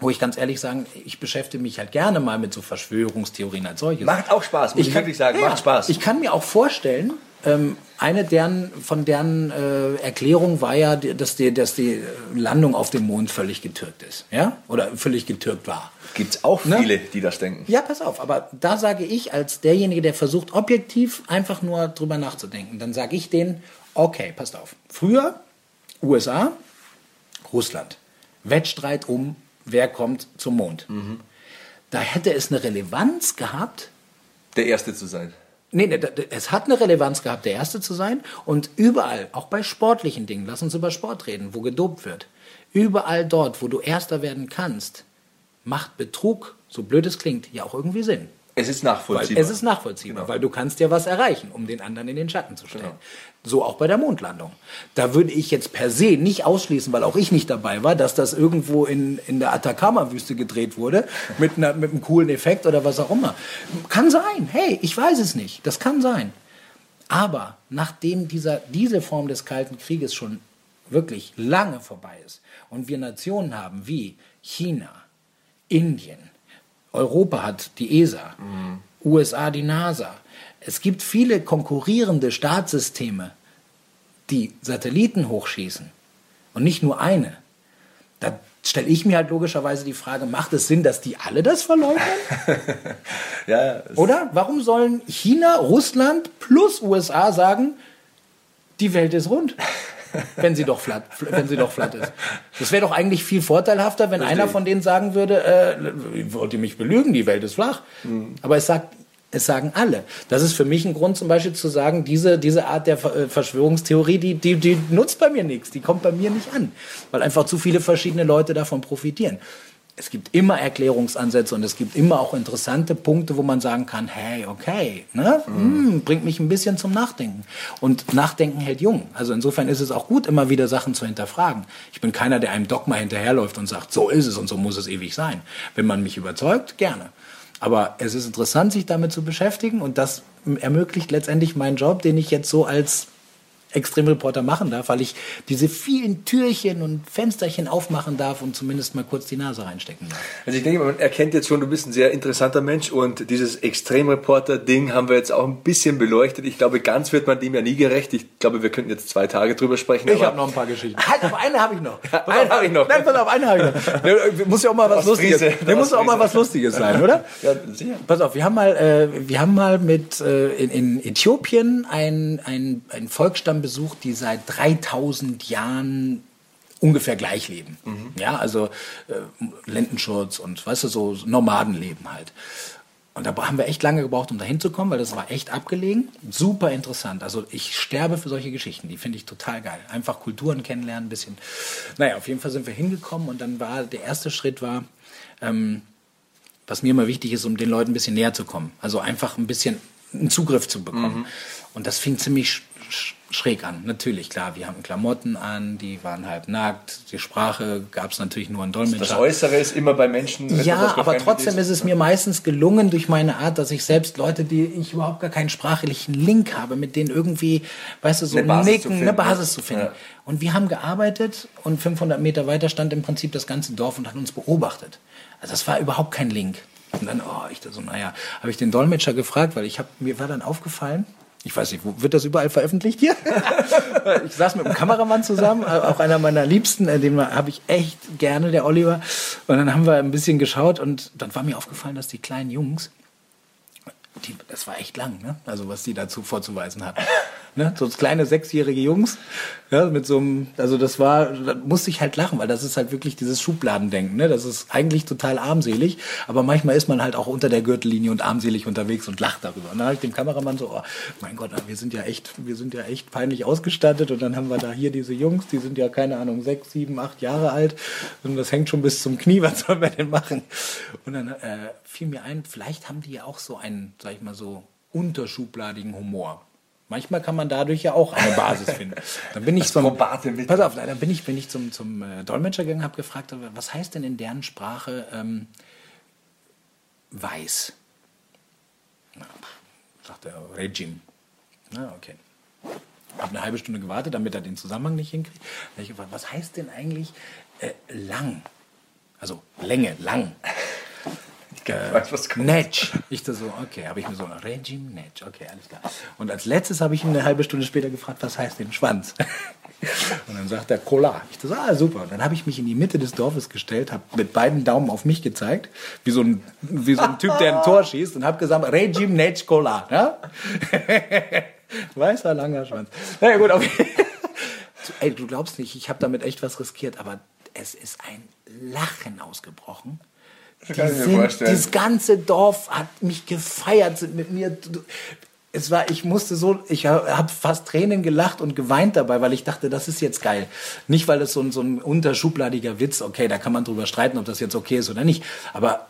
wo ich ganz ehrlich sagen, ich beschäftige mich halt gerne mal mit so Verschwörungstheorien als solches. Macht auch Spaß, muss ich, ich kann, wirklich sagen, ja, macht Spaß. Ich kann mir auch vorstellen, ähm, eine deren, von deren äh, Erklärung war ja, dass die, dass die Landung auf dem Mond völlig getürkt ist. Ja? Oder völlig getürkt war. Gibt es auch ne? viele, ne? die das denken. Ja, pass auf. Aber da sage ich als derjenige, der versucht, objektiv einfach nur drüber nachzudenken, dann sage ich denen, okay, passt auf. Früher USA, Russland. Wettstreit um, wer kommt zum Mond. Mhm. Da hätte es eine Relevanz gehabt. Der Erste zu sein. Nee, nee, es hat eine Relevanz gehabt, der Erste zu sein. Und überall, auch bei sportlichen Dingen, lass uns über Sport reden, wo gedopt wird. Überall dort, wo du Erster werden kannst, macht Betrug, so blöd es klingt, ja auch irgendwie Sinn. Es ist nachvollziehbar. Weil es ist nachvollziehbar, genau. weil du kannst ja was erreichen, um den anderen in den Schatten zu stellen. Genau. So auch bei der Mondlandung. Da würde ich jetzt per se nicht ausschließen, weil auch ich nicht dabei war, dass das irgendwo in, in der Atacama-Wüste gedreht wurde, mit, einer, mit einem coolen Effekt oder was auch immer. Kann sein. Hey, ich weiß es nicht. Das kann sein. Aber nachdem dieser, diese Form des Kalten Krieges schon wirklich lange vorbei ist und wir Nationen haben wie China, Indien, Europa hat die ESA, mhm. USA die NASA. Es gibt viele konkurrierende Staatssysteme, die Satelliten hochschießen und nicht nur eine. Da stelle ich mir halt logischerweise die Frage, macht es Sinn, dass die alle das verleugnen? ja, Oder? Warum sollen China, Russland plus USA sagen, die Welt ist rund? wenn sie doch flat, wenn sie doch flat ist. Das wäre doch eigentlich viel vorteilhafter, wenn Richtig. einer von denen sagen würde, äh, wollt ihr mich belügen, die Welt ist flach. Mhm. Aber es sagt, es sagen alle. Das ist für mich ein Grund zum Beispiel zu sagen, diese, diese Art der äh, Verschwörungstheorie, die, die, die nutzt bei mir nichts, die kommt bei mir nicht an, weil einfach zu viele verschiedene Leute davon profitieren es gibt immer Erklärungsansätze und es gibt immer auch interessante Punkte, wo man sagen kann, hey, okay, ne? Mhm. Hm, bringt mich ein bisschen zum Nachdenken. Und Nachdenken hält jung. Also insofern ist es auch gut, immer wieder Sachen zu hinterfragen. Ich bin keiner, der einem Dogma hinterherläuft und sagt, so ist es und so muss es ewig sein. Wenn man mich überzeugt, gerne. Aber es ist interessant, sich damit zu beschäftigen und das ermöglicht letztendlich meinen Job, den ich jetzt so als Extremreporter machen darf, weil ich diese vielen Türchen und Fensterchen aufmachen darf und zumindest mal kurz die Nase reinstecken darf. Also ich denke, man erkennt jetzt schon, du bist ein sehr interessanter Mensch und dieses Extremreporter-Ding haben wir jetzt auch ein bisschen beleuchtet. Ich glaube, ganz wird man dem ja nie gerecht. Ich glaube, wir könnten jetzt zwei Tage drüber sprechen. Ich habe noch ein paar Geschichten. Halt, auf eine habe ich noch. eine habe ich noch. Nein, pass auf, eine habe ich noch. Ne, muss ja auch mal was Lustiges. Ne, muss auch mal was Lustiges sein, oder? Ja, sicher. Pass auf, wir haben mal, äh, wir haben mal mit äh, in, in Äthiopien ein, ein, ein Volksstamm besucht, die seit 3000 Jahren ungefähr gleich leben. Mhm. Ja, also äh, Lendenschutz und weißt du, so Nomadenleben halt. Und da haben wir echt lange gebraucht, um da hinzukommen, weil das war echt abgelegen. Super interessant. Also ich sterbe für solche Geschichten. Die finde ich total geil. Einfach Kulturen kennenlernen, ein bisschen. Naja, auf jeden Fall sind wir hingekommen und dann war der erste Schritt war, ähm, was mir immer wichtig ist, um den Leuten ein bisschen näher zu kommen. Also einfach ein bisschen einen Zugriff zu bekommen. Mhm. Und das fing ziemlich schräg an. Natürlich, klar, wir haben Klamotten an, die waren halb nackt. Die Sprache gab es natürlich nur in Dolmetscher. Das Äußere ist immer bei Menschen. Ja, aber trotzdem ist. ist es mir meistens gelungen durch meine Art, dass ich selbst Leute, die ich überhaupt gar keinen sprachlichen Link habe, mit denen irgendwie, weißt du, so eine nicken, eine Basis zu finden. Ja. Und wir haben gearbeitet und 500 Meter weiter stand im Prinzip das ganze Dorf und hat uns beobachtet. Also das war überhaupt kein Link. Und dann, oh, ich da so, naja, habe ich den Dolmetscher gefragt, weil ich habe, mir war dann aufgefallen, Ich weiß nicht, wird das überall veröffentlicht hier? ich saß mit einem Kameramann zusammen, äh, auch einer meiner Liebsten, äh, den habe ich echt gerne, der Oliver. Und dann haben wir ein bisschen geschaut und dann war mir aufgefallen, dass die kleinen Jungs, die, das war echt lang, ne? Also was die dazu vorzuweisen hatten. Ne? So kleine sechsjährige Jungs, ja, mit so einem, also das war, da musste ich halt lachen, weil das ist halt wirklich dieses Schubladendenken, ne? Das ist eigentlich total armselig, aber manchmal ist man halt auch unter der Gürtellinie und armselig unterwegs und lacht darüber. Und dann habe ich dem Kameramann so, oh, mein Gott, wir sind ja echt, wir sind ja echt peinlich ausgestattet und dann haben wir da hier diese Jungs, die sind ja keine Ahnung, sechs, sieben, acht Jahre alt und das hängt schon bis zum Knie, was sollen wir denn machen? Und dann äh, fiel mir ein, vielleicht haben die ja auch so einen, sag ich mal so, unterschubladigen Humor. Manchmal kann man dadurch ja auch eine Basis finden. Dann bin ich zum, pass auf, dann bin ich, bin ich zum, zum äh, Dolmetscher gegangen, habe gefragt, was heißt denn in deren Sprache ähm, weiß? Na, sagt er, Regime. Na, okay. Habe eine halbe Stunde gewartet, damit er den Zusammenhang nicht hinkriegt. ich gefragt, was heißt denn eigentlich äh, lang? Also Länge, lang. Ich äh, weiß, was kommt. Netsch. Ich da so, okay, habe ich mir so, Regime Netsch, okay, alles klar. Und als letztes habe ich ihn eine halbe Stunde später gefragt, was heißt denn Schwanz? Und dann sagt er Cola. Ich so, ah, super. Und dann habe ich mich in die Mitte des Dorfes gestellt, habe mit beiden Daumen auf mich gezeigt, wie so ein, wie so ein Typ, der ein Tor schießt und habe gesagt, Regime Netsch Cola. Ja? Weißer, langer Schwanz. Na ja, gut, okay. Ey, du glaubst nicht, ich habe damit echt was riskiert, aber es ist ein Lachen ausgebrochen die sind, dieses ganze Dorf hat mich gefeiert, sind mit mir. Es war, ich musste so, ich habe fast Tränen gelacht und geweint dabei, weil ich dachte, das ist jetzt geil. Nicht, weil es so ein, so ein unterschubladiger Witz, okay, da kann man drüber streiten, ob das jetzt okay ist oder nicht. Aber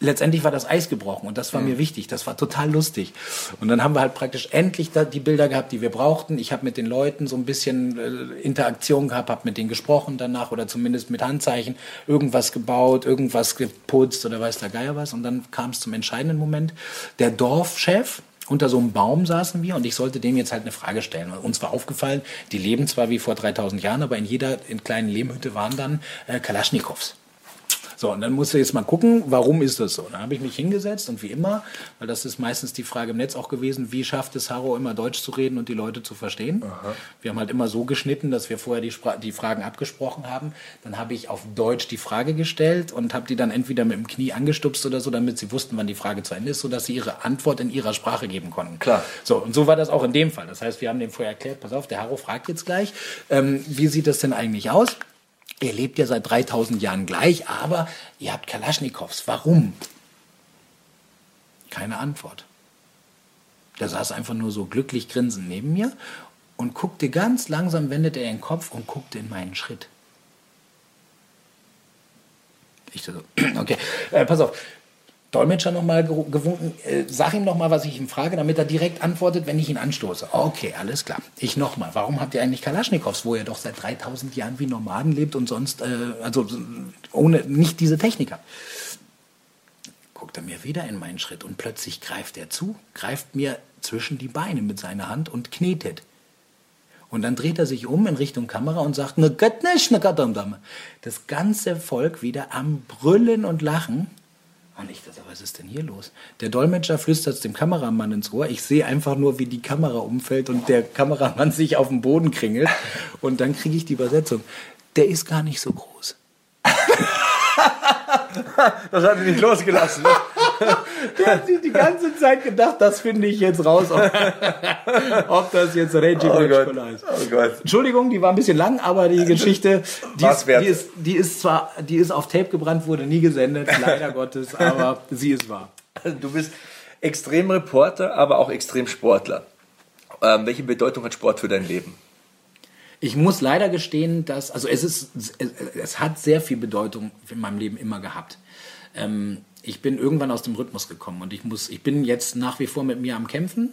letztendlich war das Eis gebrochen und das war mhm. mir wichtig. Das war total lustig. Und dann haben wir halt praktisch endlich da die Bilder gehabt, die wir brauchten. Ich habe mit den Leuten so ein bisschen äh, Interaktion gehabt, habe mit denen gesprochen danach oder zumindest mit Handzeichen irgendwas gebaut, irgendwas geputzt oder weiß der Geier was. Und dann kam es zum entscheidenden Moment. Der Dorfchef, unter so einem Baum saßen wir und ich sollte dem jetzt halt eine Frage stellen. Uns war aufgefallen, die leben zwar wie vor 3000 Jahren, aber in jeder in kleinen Lehmhütte waren dann äh, Kalaschnikows. So, und dann musst du jetzt mal gucken, warum ist das so? Dann habe ich mich hingesetzt und wie immer, weil das ist meistens die Frage im Netz auch gewesen, wie schafft es Harro immer Deutsch zu reden und die Leute zu verstehen? Aha. Wir haben halt immer so geschnitten, dass wir vorher die, Spra die Fragen abgesprochen haben. Dann habe ich auf Deutsch die Frage gestellt und habe die dann entweder mit dem Knie angestupst oder so, damit sie wussten, wann die Frage zu Ende ist, sodass sie ihre Antwort in ihrer Sprache geben konnten. Klar. So, und so war das auch in dem Fall. Das heißt, wir haben dem vorher erklärt, pass auf, der Harro fragt jetzt gleich, ähm, wie sieht das denn eigentlich aus? Ihr lebt ja seit 3000 Jahren gleich, aber ihr habt Kalaschnikows. Warum? Keine Antwort. Der saß einfach nur so glücklich grinsend neben mir und guckte ganz langsam, wendete er den Kopf und guckte in meinen Schritt. Ich so, okay, äh, pass auf, Dolmetscher nochmal gewunken, äh, sag ihm nochmal, was ich ihm frage, damit er direkt antwortet, wenn ich ihn anstoße. Okay, alles klar. Ich nochmal, warum habt ihr eigentlich Kalaschnikows, wo ihr doch seit 3000 Jahren wie Nomaden lebt und sonst, äh, also ohne, nicht diese Technik habt? Guckt er mir wieder in meinen Schritt und plötzlich greift er zu, greift mir zwischen die Beine mit seiner Hand und knetet. Und dann dreht er sich um in Richtung Kamera und sagt, ne Gott nicht, ne Gott Das ganze Volk wieder am Brüllen und Lachen. Und ich dachte, was ist denn hier los? Der Dolmetscher flüstert dem Kameramann ins Ohr. Ich sehe einfach nur, wie die Kamera umfällt und der Kameramann sich auf den Boden kringelt. Und dann kriege ich die Übersetzung. Der ist gar nicht so groß. das hat mich nicht losgelassen. Ne? Der hat sich die ganze Zeit gedacht, das finde ich jetzt raus, ob, ob das jetzt Reggie oh ist. Oh Gott. Entschuldigung, die war ein bisschen lang, aber die Geschichte, die ist, die, ist, die ist zwar, die ist auf Tape gebrannt, wurde nie gesendet, leider Gottes, aber sie ist wahr. Also du bist extrem Reporter, aber auch extrem Sportler. Ähm, welche Bedeutung hat Sport für dein Leben? Ich muss leider gestehen, dass, also es ist, es, es hat sehr viel Bedeutung in meinem Leben immer gehabt. Ähm, ich bin irgendwann aus dem Rhythmus gekommen und ich muss, ich bin jetzt nach wie vor mit mir am Kämpfen,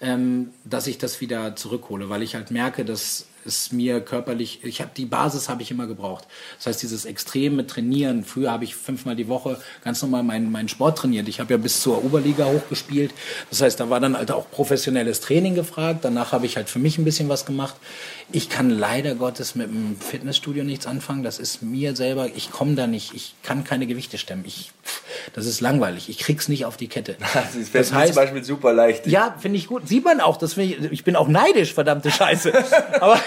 ähm, dass ich das wieder zurückhole, weil ich halt merke, dass es mir körperlich, ich habe die Basis habe ich immer gebraucht. Das heißt, dieses extreme Trainieren. Früher habe ich fünfmal die Woche ganz normal meinen, meinen Sport trainiert. Ich habe ja bis zur Oberliga hochgespielt. Das heißt, da war dann halt auch professionelles Training gefragt. Danach habe ich halt für mich ein bisschen was gemacht. Ich kann leider Gottes mit dem Fitnessstudio nichts anfangen. Das ist mir selber, ich komme da nicht, ich kann keine Gewichte stemmen. Ich, Das ist langweilig. Ich krieg's nicht auf die Kette. Das, ist das heißt, zum Beispiel super leicht. Ja, finde ich gut. Sieht man auch. Das ich, ich bin auch neidisch, verdammte Scheiße. aber,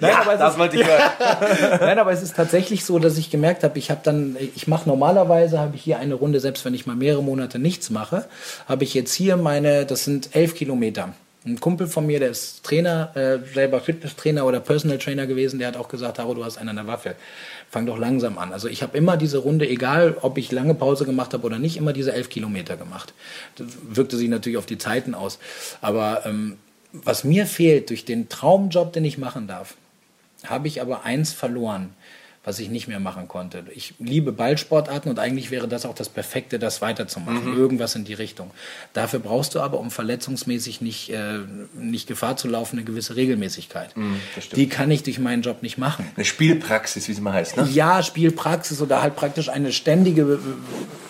nein, ja, aber das ist, wollte ich hören. nein, aber es ist tatsächlich so, dass ich gemerkt habe, ich habe dann, ich mache normalerweise, habe ich hier eine Runde, selbst wenn ich mal mehrere Monate nichts mache, habe ich jetzt hier meine, das sind elf Kilometer. Ein Kumpel von mir, der ist Trainer, äh, selber Fitnesstrainer oder Personal Trainer gewesen, der hat auch gesagt, Haro, du hast einen an der Waffe. Fang doch langsam an. Also ich habe immer diese Runde, egal ob ich lange Pause gemacht habe oder nicht, immer diese elf Kilometer gemacht. Das wirkte sich natürlich auf die Zeiten aus. Aber ähm, was mir fehlt durch den Traumjob, den ich machen darf, habe ich aber eins verloren was ich nicht mehr machen konnte. Ich liebe Ballsportarten und eigentlich wäre das auch das Perfekte, das weiterzumachen. Mhm. Irgendwas in die Richtung. Dafür brauchst du aber, um verletzungsmäßig nicht, äh, nicht Gefahr zu laufen, eine gewisse Regelmäßigkeit. Mhm, die kann ich durch meinen Job nicht machen. Eine Spielpraxis, wie es mal heißt, ne? Ja, Spielpraxis oder halt praktisch eine ständige äh,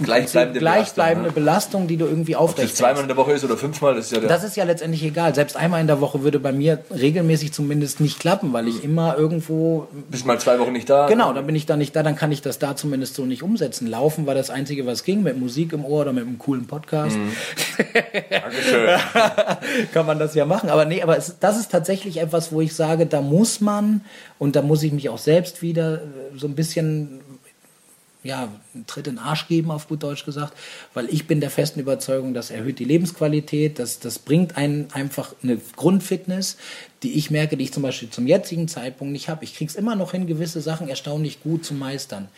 gleichbleibende, gleichbleibende Belastung, Belastung, die du irgendwie aufrecht Ob zweimal in der Woche ist oder fünfmal, ist ja Das ist ja letztendlich egal. Selbst einmal in der Woche würde bei mir regelmäßig zumindest nicht klappen, weil ich mhm. immer irgendwo... Bist mal zwei Wochen nicht da. Genau, Genau, dann bin ich da nicht da, dann kann ich das da zumindest so nicht umsetzen. Laufen war das Einzige, was ging, mit Musik im Ohr oder mit einem coolen Podcast. Mhm. Dankeschön. kann man das ja machen. Aber nee, aber es, das ist tatsächlich etwas, wo ich sage, da muss man und da muss ich mich auch selbst wieder äh, so ein bisschen ja, einen Tritt in den Arsch geben, auf gut Deutsch gesagt, weil ich bin der festen Überzeugung, das erhöht die Lebensqualität, das, das bringt einen einfach eine Grundfitness, die ich merke, die ich zum Beispiel zum jetzigen Zeitpunkt nicht habe. Ich kriege es immer noch hin, gewisse Sachen erstaunlich gut zu meistern.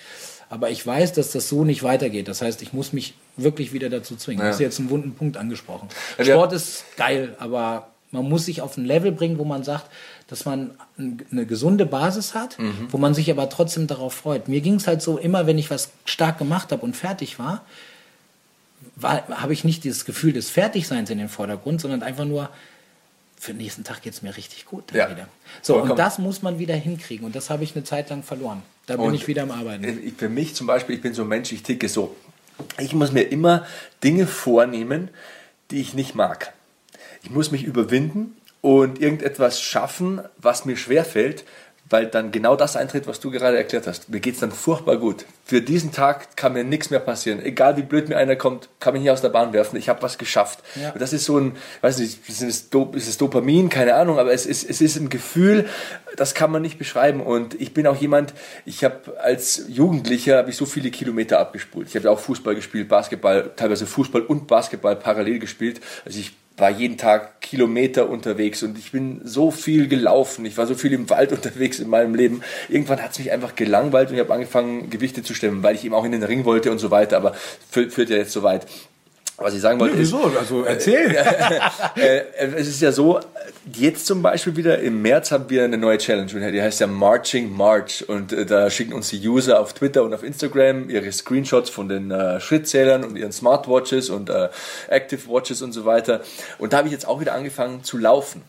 Aber ich weiß, dass das so nicht weitergeht. Das heißt, ich muss mich wirklich wieder dazu zwingen. Ja. Du hast jetzt einen wunden Punkt angesprochen. Ja, Sport ist geil, aber man muss sich auf ein Level bringen, wo man sagt, dass man eine gesunde Basis hat, mhm. wo man sich aber trotzdem darauf freut. Mir ging es halt so, immer wenn ich was stark gemacht habe und fertig war, war habe ich nicht dieses Gefühl des Fertigseins in den Vordergrund, sondern einfach nur, für den nächsten Tag geht es mir richtig gut. Ja. Wieder. So, Vollkommen. und das muss man wieder hinkriegen. Und das habe ich eine Zeit lang verloren. Da bin und ich wieder am Arbeiten. Für mich zum Beispiel, ich bin so ein Mensch, ich ticke so. Ich muss mir immer Dinge vornehmen, die ich nicht mag. Ich muss mich überwinden und irgendetwas schaffen, was mir schwerfällt, weil dann genau das eintritt, was du gerade erklärt hast. Mir geht es dann furchtbar gut. Für diesen Tag kann mir nichts mehr passieren. Egal wie blöd mir einer kommt, kann mich hier aus der Bahn werfen. Ich habe was geschafft. Ja. das ist so ein, weiß nicht, ist es, ist es Dopamin, keine Ahnung, aber es ist, es ist ein Gefühl, das kann man nicht beschreiben. Und ich bin auch jemand, ich habe als Jugendlicher habe ich so viele Kilometer abgespult. Ich habe ja auch Fußball gespielt, Basketball, teilweise Fußball und Basketball parallel gespielt. Also ich war jeden Tag Kilometer unterwegs und ich bin so viel gelaufen. Ich war so viel im Wald unterwegs in meinem Leben. Irgendwann hat es mich einfach gelangweilt und ich habe angefangen, Gewichte zu stemmen, weil ich eben auch in den Ring wollte und so weiter. Aber führt, ja jetzt so weit. Was ich sagen wollte nee, wieso? ist... Also erzähl! Äh, äh, es ist ja so, jetzt zum Beispiel wieder im März haben wir eine neue Challenge. Die heißt ja Marching March. Und äh, da schicken uns die User auf Twitter und auf Instagram ihre Screenshots von den äh, Schrittzählern und ihren Smartwatches und äh, Active Watches und so weiter. Und da habe ich jetzt auch wieder angefangen zu laufen.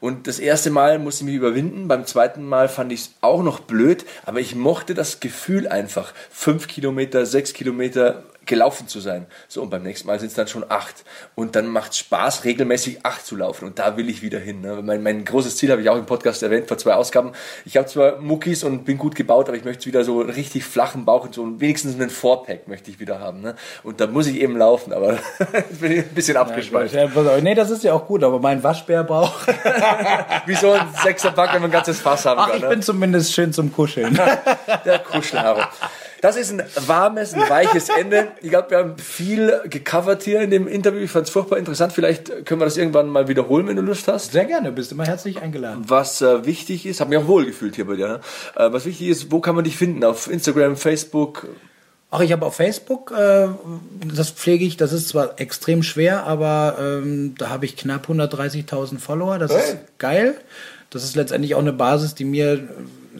Und das erste Mal musste ich mich überwinden, beim zweiten Mal fand ich es auch noch blöd, aber ich mochte das Gefühl einfach. Fünf Kilometer, sechs Kilometer gelaufen zu sein. So, und beim nächsten Mal sind es dann schon acht. Und dann macht es Spaß, regelmäßig acht zu laufen. Und da will ich wieder hin. Ne? Mein, mein großes Ziel habe ich auch im Podcast erwähnt, vor zwei Ausgaben. Ich habe zwar Muckis und bin gut gebaut, aber ich möchte wieder so einen richtig flachen Bauch und so wenigstens einen Fourpack möchte ich wieder haben. Ne? Und da muss ich eben laufen, aber jetzt bin ich ein bisschen abgeschweift. Ja, nee, das ist ja auch gut, aber mein Waschbärbauch. Wie so ein Sechserpack, wenn man ein ganzes Fass haben Ach, kann. ich ne? bin zumindest schön zum Kuscheln. Der Kuschelhaare. Das ist ein warmes, ein weiches Ende. Ich glaube, wir haben viel gecovert hier in dem Interview. Ich fand es furchtbar interessant. Vielleicht können wir das irgendwann mal wiederholen, wenn du Lust hast. Sehr gerne, bist immer herzlich eingeladen. Was äh, wichtig ist, habe mich auch wohl gefühlt hier bei dir. Ne? Äh, was wichtig ist, wo kann man dich finden? Auf Instagram, Facebook? Ach, ich habe auf Facebook, äh, das pflege ich, das ist zwar extrem schwer, aber ähm, da habe ich knapp 130.000 Follower. Das hey. ist geil. Das ist letztendlich auch eine Basis, die mir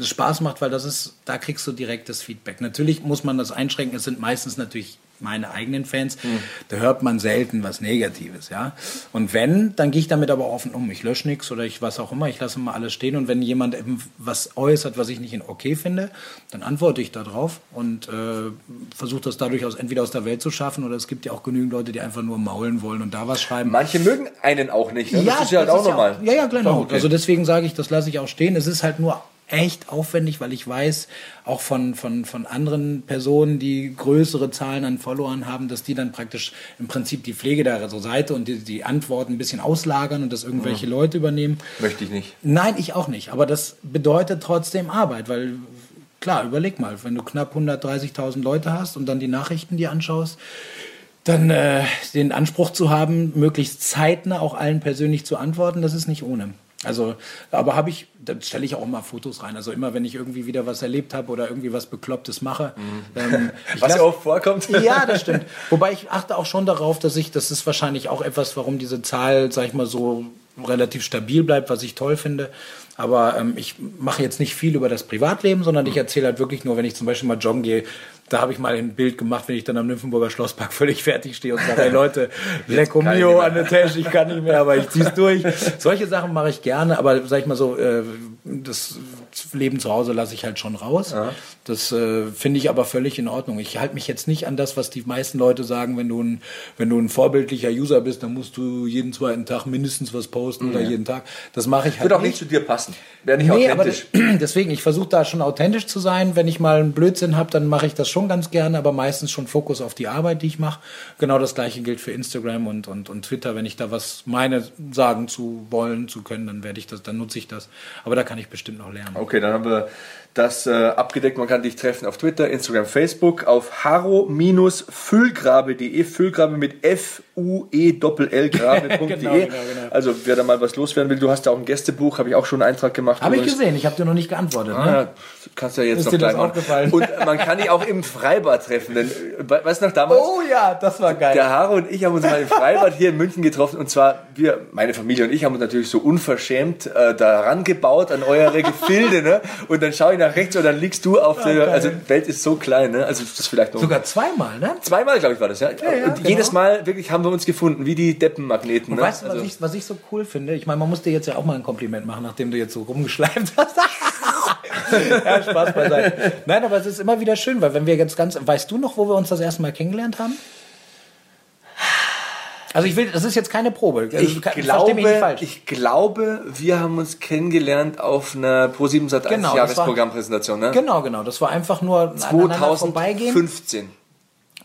Spaß macht, weil das ist, da kriegst du direktes Feedback. Natürlich muss man das einschränken. Es sind meistens natürlich meine eigenen Fans, mhm. da hört man selten was Negatives, ja. Und wenn, dann gehe ich damit aber offen um. Ich lösche nichts oder ich was auch immer, ich lasse mal alles stehen. Und wenn jemand eben was äußert, was ich nicht in okay finde, dann antworte ich darauf und äh, versuche das dadurch aus, entweder aus der Welt zu schaffen oder es gibt ja auch genügend Leute, die einfach nur maulen wollen und da was schreiben. Manche mögen einen auch nicht. Ne? Ja, das ist ja halt auch normal. Ja, ja, genau. Okay. Also deswegen sage ich, das lasse ich auch stehen. Es ist halt nur echt aufwendig, weil ich weiß, auch von, von, von anderen Personen, die größere Zahlen an Followern haben, dass die dann praktisch im Prinzip die Pflege der so Seite und die, die Antworten ein bisschen auslagern und das irgendwelche Leute übernehmen. Möchte ich nicht. Nein, ich auch nicht. Aber das bedeutet trotzdem Arbeit, weil klar, überleg mal, wenn du knapp 130.000 Leute hast und dann die Nachrichten dir anschaust, dann äh, den Anspruch zu haben, möglichst zeitnah auch allen persönlich zu antworten, das ist nicht ohne. Also, aber habe ich, dann stelle ich auch mal Fotos rein. Also immer, wenn ich irgendwie wieder was erlebt habe oder irgendwie was Beklopptes mache. Ähm, ich Was lass- ja oft vorkommt. ja, das stimmt. Wobei ich achte auch schon darauf, dass ich, das ist wahrscheinlich auch etwas, warum diese Zahl, sag ich mal, so relativ stabil bleibt, was ich toll finde. Aber ähm, ich mache jetzt nicht viel über das Privatleben, sondern ich erzähle halt wirklich nur, wenn ich zum Beispiel mal joggen gehe, da habe ich mal ein Bild gemacht, wenn ich dann am Nymphenburger Schlosspark völlig fertig stehe und sage, hey Leute, Lecco mio an der Tasche, ich kann nicht mehr, aber ich zieh's durch. Solche Sachen mache ich gerne, aber sag ich mal so, äh, das Leben zu Hause lasse ich halt schon raus. Das äh, finde ich aber völlig in Ordnung. Ich halte mich jetzt nicht an das, was die meisten Leute sagen, wenn du ein, wenn du ein vorbildlicher User bist, dann musst du jeden zweiten Tag mindestens was posten oder jeden Tag. Das mache ich halt Wird auch nicht zu dir passen. Wäre nicht Nee, aber authentisch. das- deswegen, ich versuche da schon authentisch zu sein. Wenn ich mal einen Blödsinn habe, dann mache ich das schon ganz gerne, aber meistens schon Fokus auf die Arbeit, die ich mache. Genau das gleiche gilt für Instagram und, und, und Twitter. Wenn ich da was meine sagen zu wollen, zu können, dann werde ich das, dann nutze ich das. Aber da kann ich bestimmt noch lernen. Okay, dann haben wir das äh, abgedeckt. Man kann dich treffen auf Twitter, Instagram, Facebook, auf haro-füllgrabe.de. Füllgrabe mit F-U-E-L-L grabe.de. Genau, genau, genau. Also, wer da mal was loswerden will, du hast da auch ein Gästebuch, habe ich auch schon einen Eintrag gemacht. Habe ich gesehen, ich habe dir noch nicht geantwortet. Ah, Ne? kannst du ja jetzt Ist noch gleich machen. aufgefallen? Und man kann dich auch im Freibad treffen. Denn, äh, we- weißt du noch damals? Oh ja, das war geil. Der Haro und ich haben uns mal im Freibad hier in München getroffen und zwar wir, meine Familie und ich haben uns natürlich so unverschämt äh, daran gebaut an eure Gefilde, ne? Und dann schaue ich nach rechts und dann liegst du auf der, geil. also die Welt ist so klein, ne? Also das ist vielleicht noch Sogar zweimal, ne? zweimal, glaube ich, war das, ja. ja, und genau. jedes Mal wirklich haben wir uns gefunden, wie die Deppenmagneten. Und ne? weißt du, was, Also- ich, was ich so cool finde? Ich meine, man muss dir jetzt ja auch mal ein Kompliment machen, nachdem du jetzt so rumgeschleimt hast. ja, Spaß beiseite. Nein, aber es ist immer wieder schön, weil wenn wir jetzt ganz. Weißt du noch, wo wir uns das erste Mal kennengelernt haben? Also ich will, das ist jetzt keine Probe. Also, ich nicht glaube, falsch. ich glaube, wir haben uns kennengelernt auf einer Pro7 Sat 1 Genau, Jahresprogrammpräsentation, ne? genau, genau. Das war einfach nur aneinander vorbeigehen. 2015.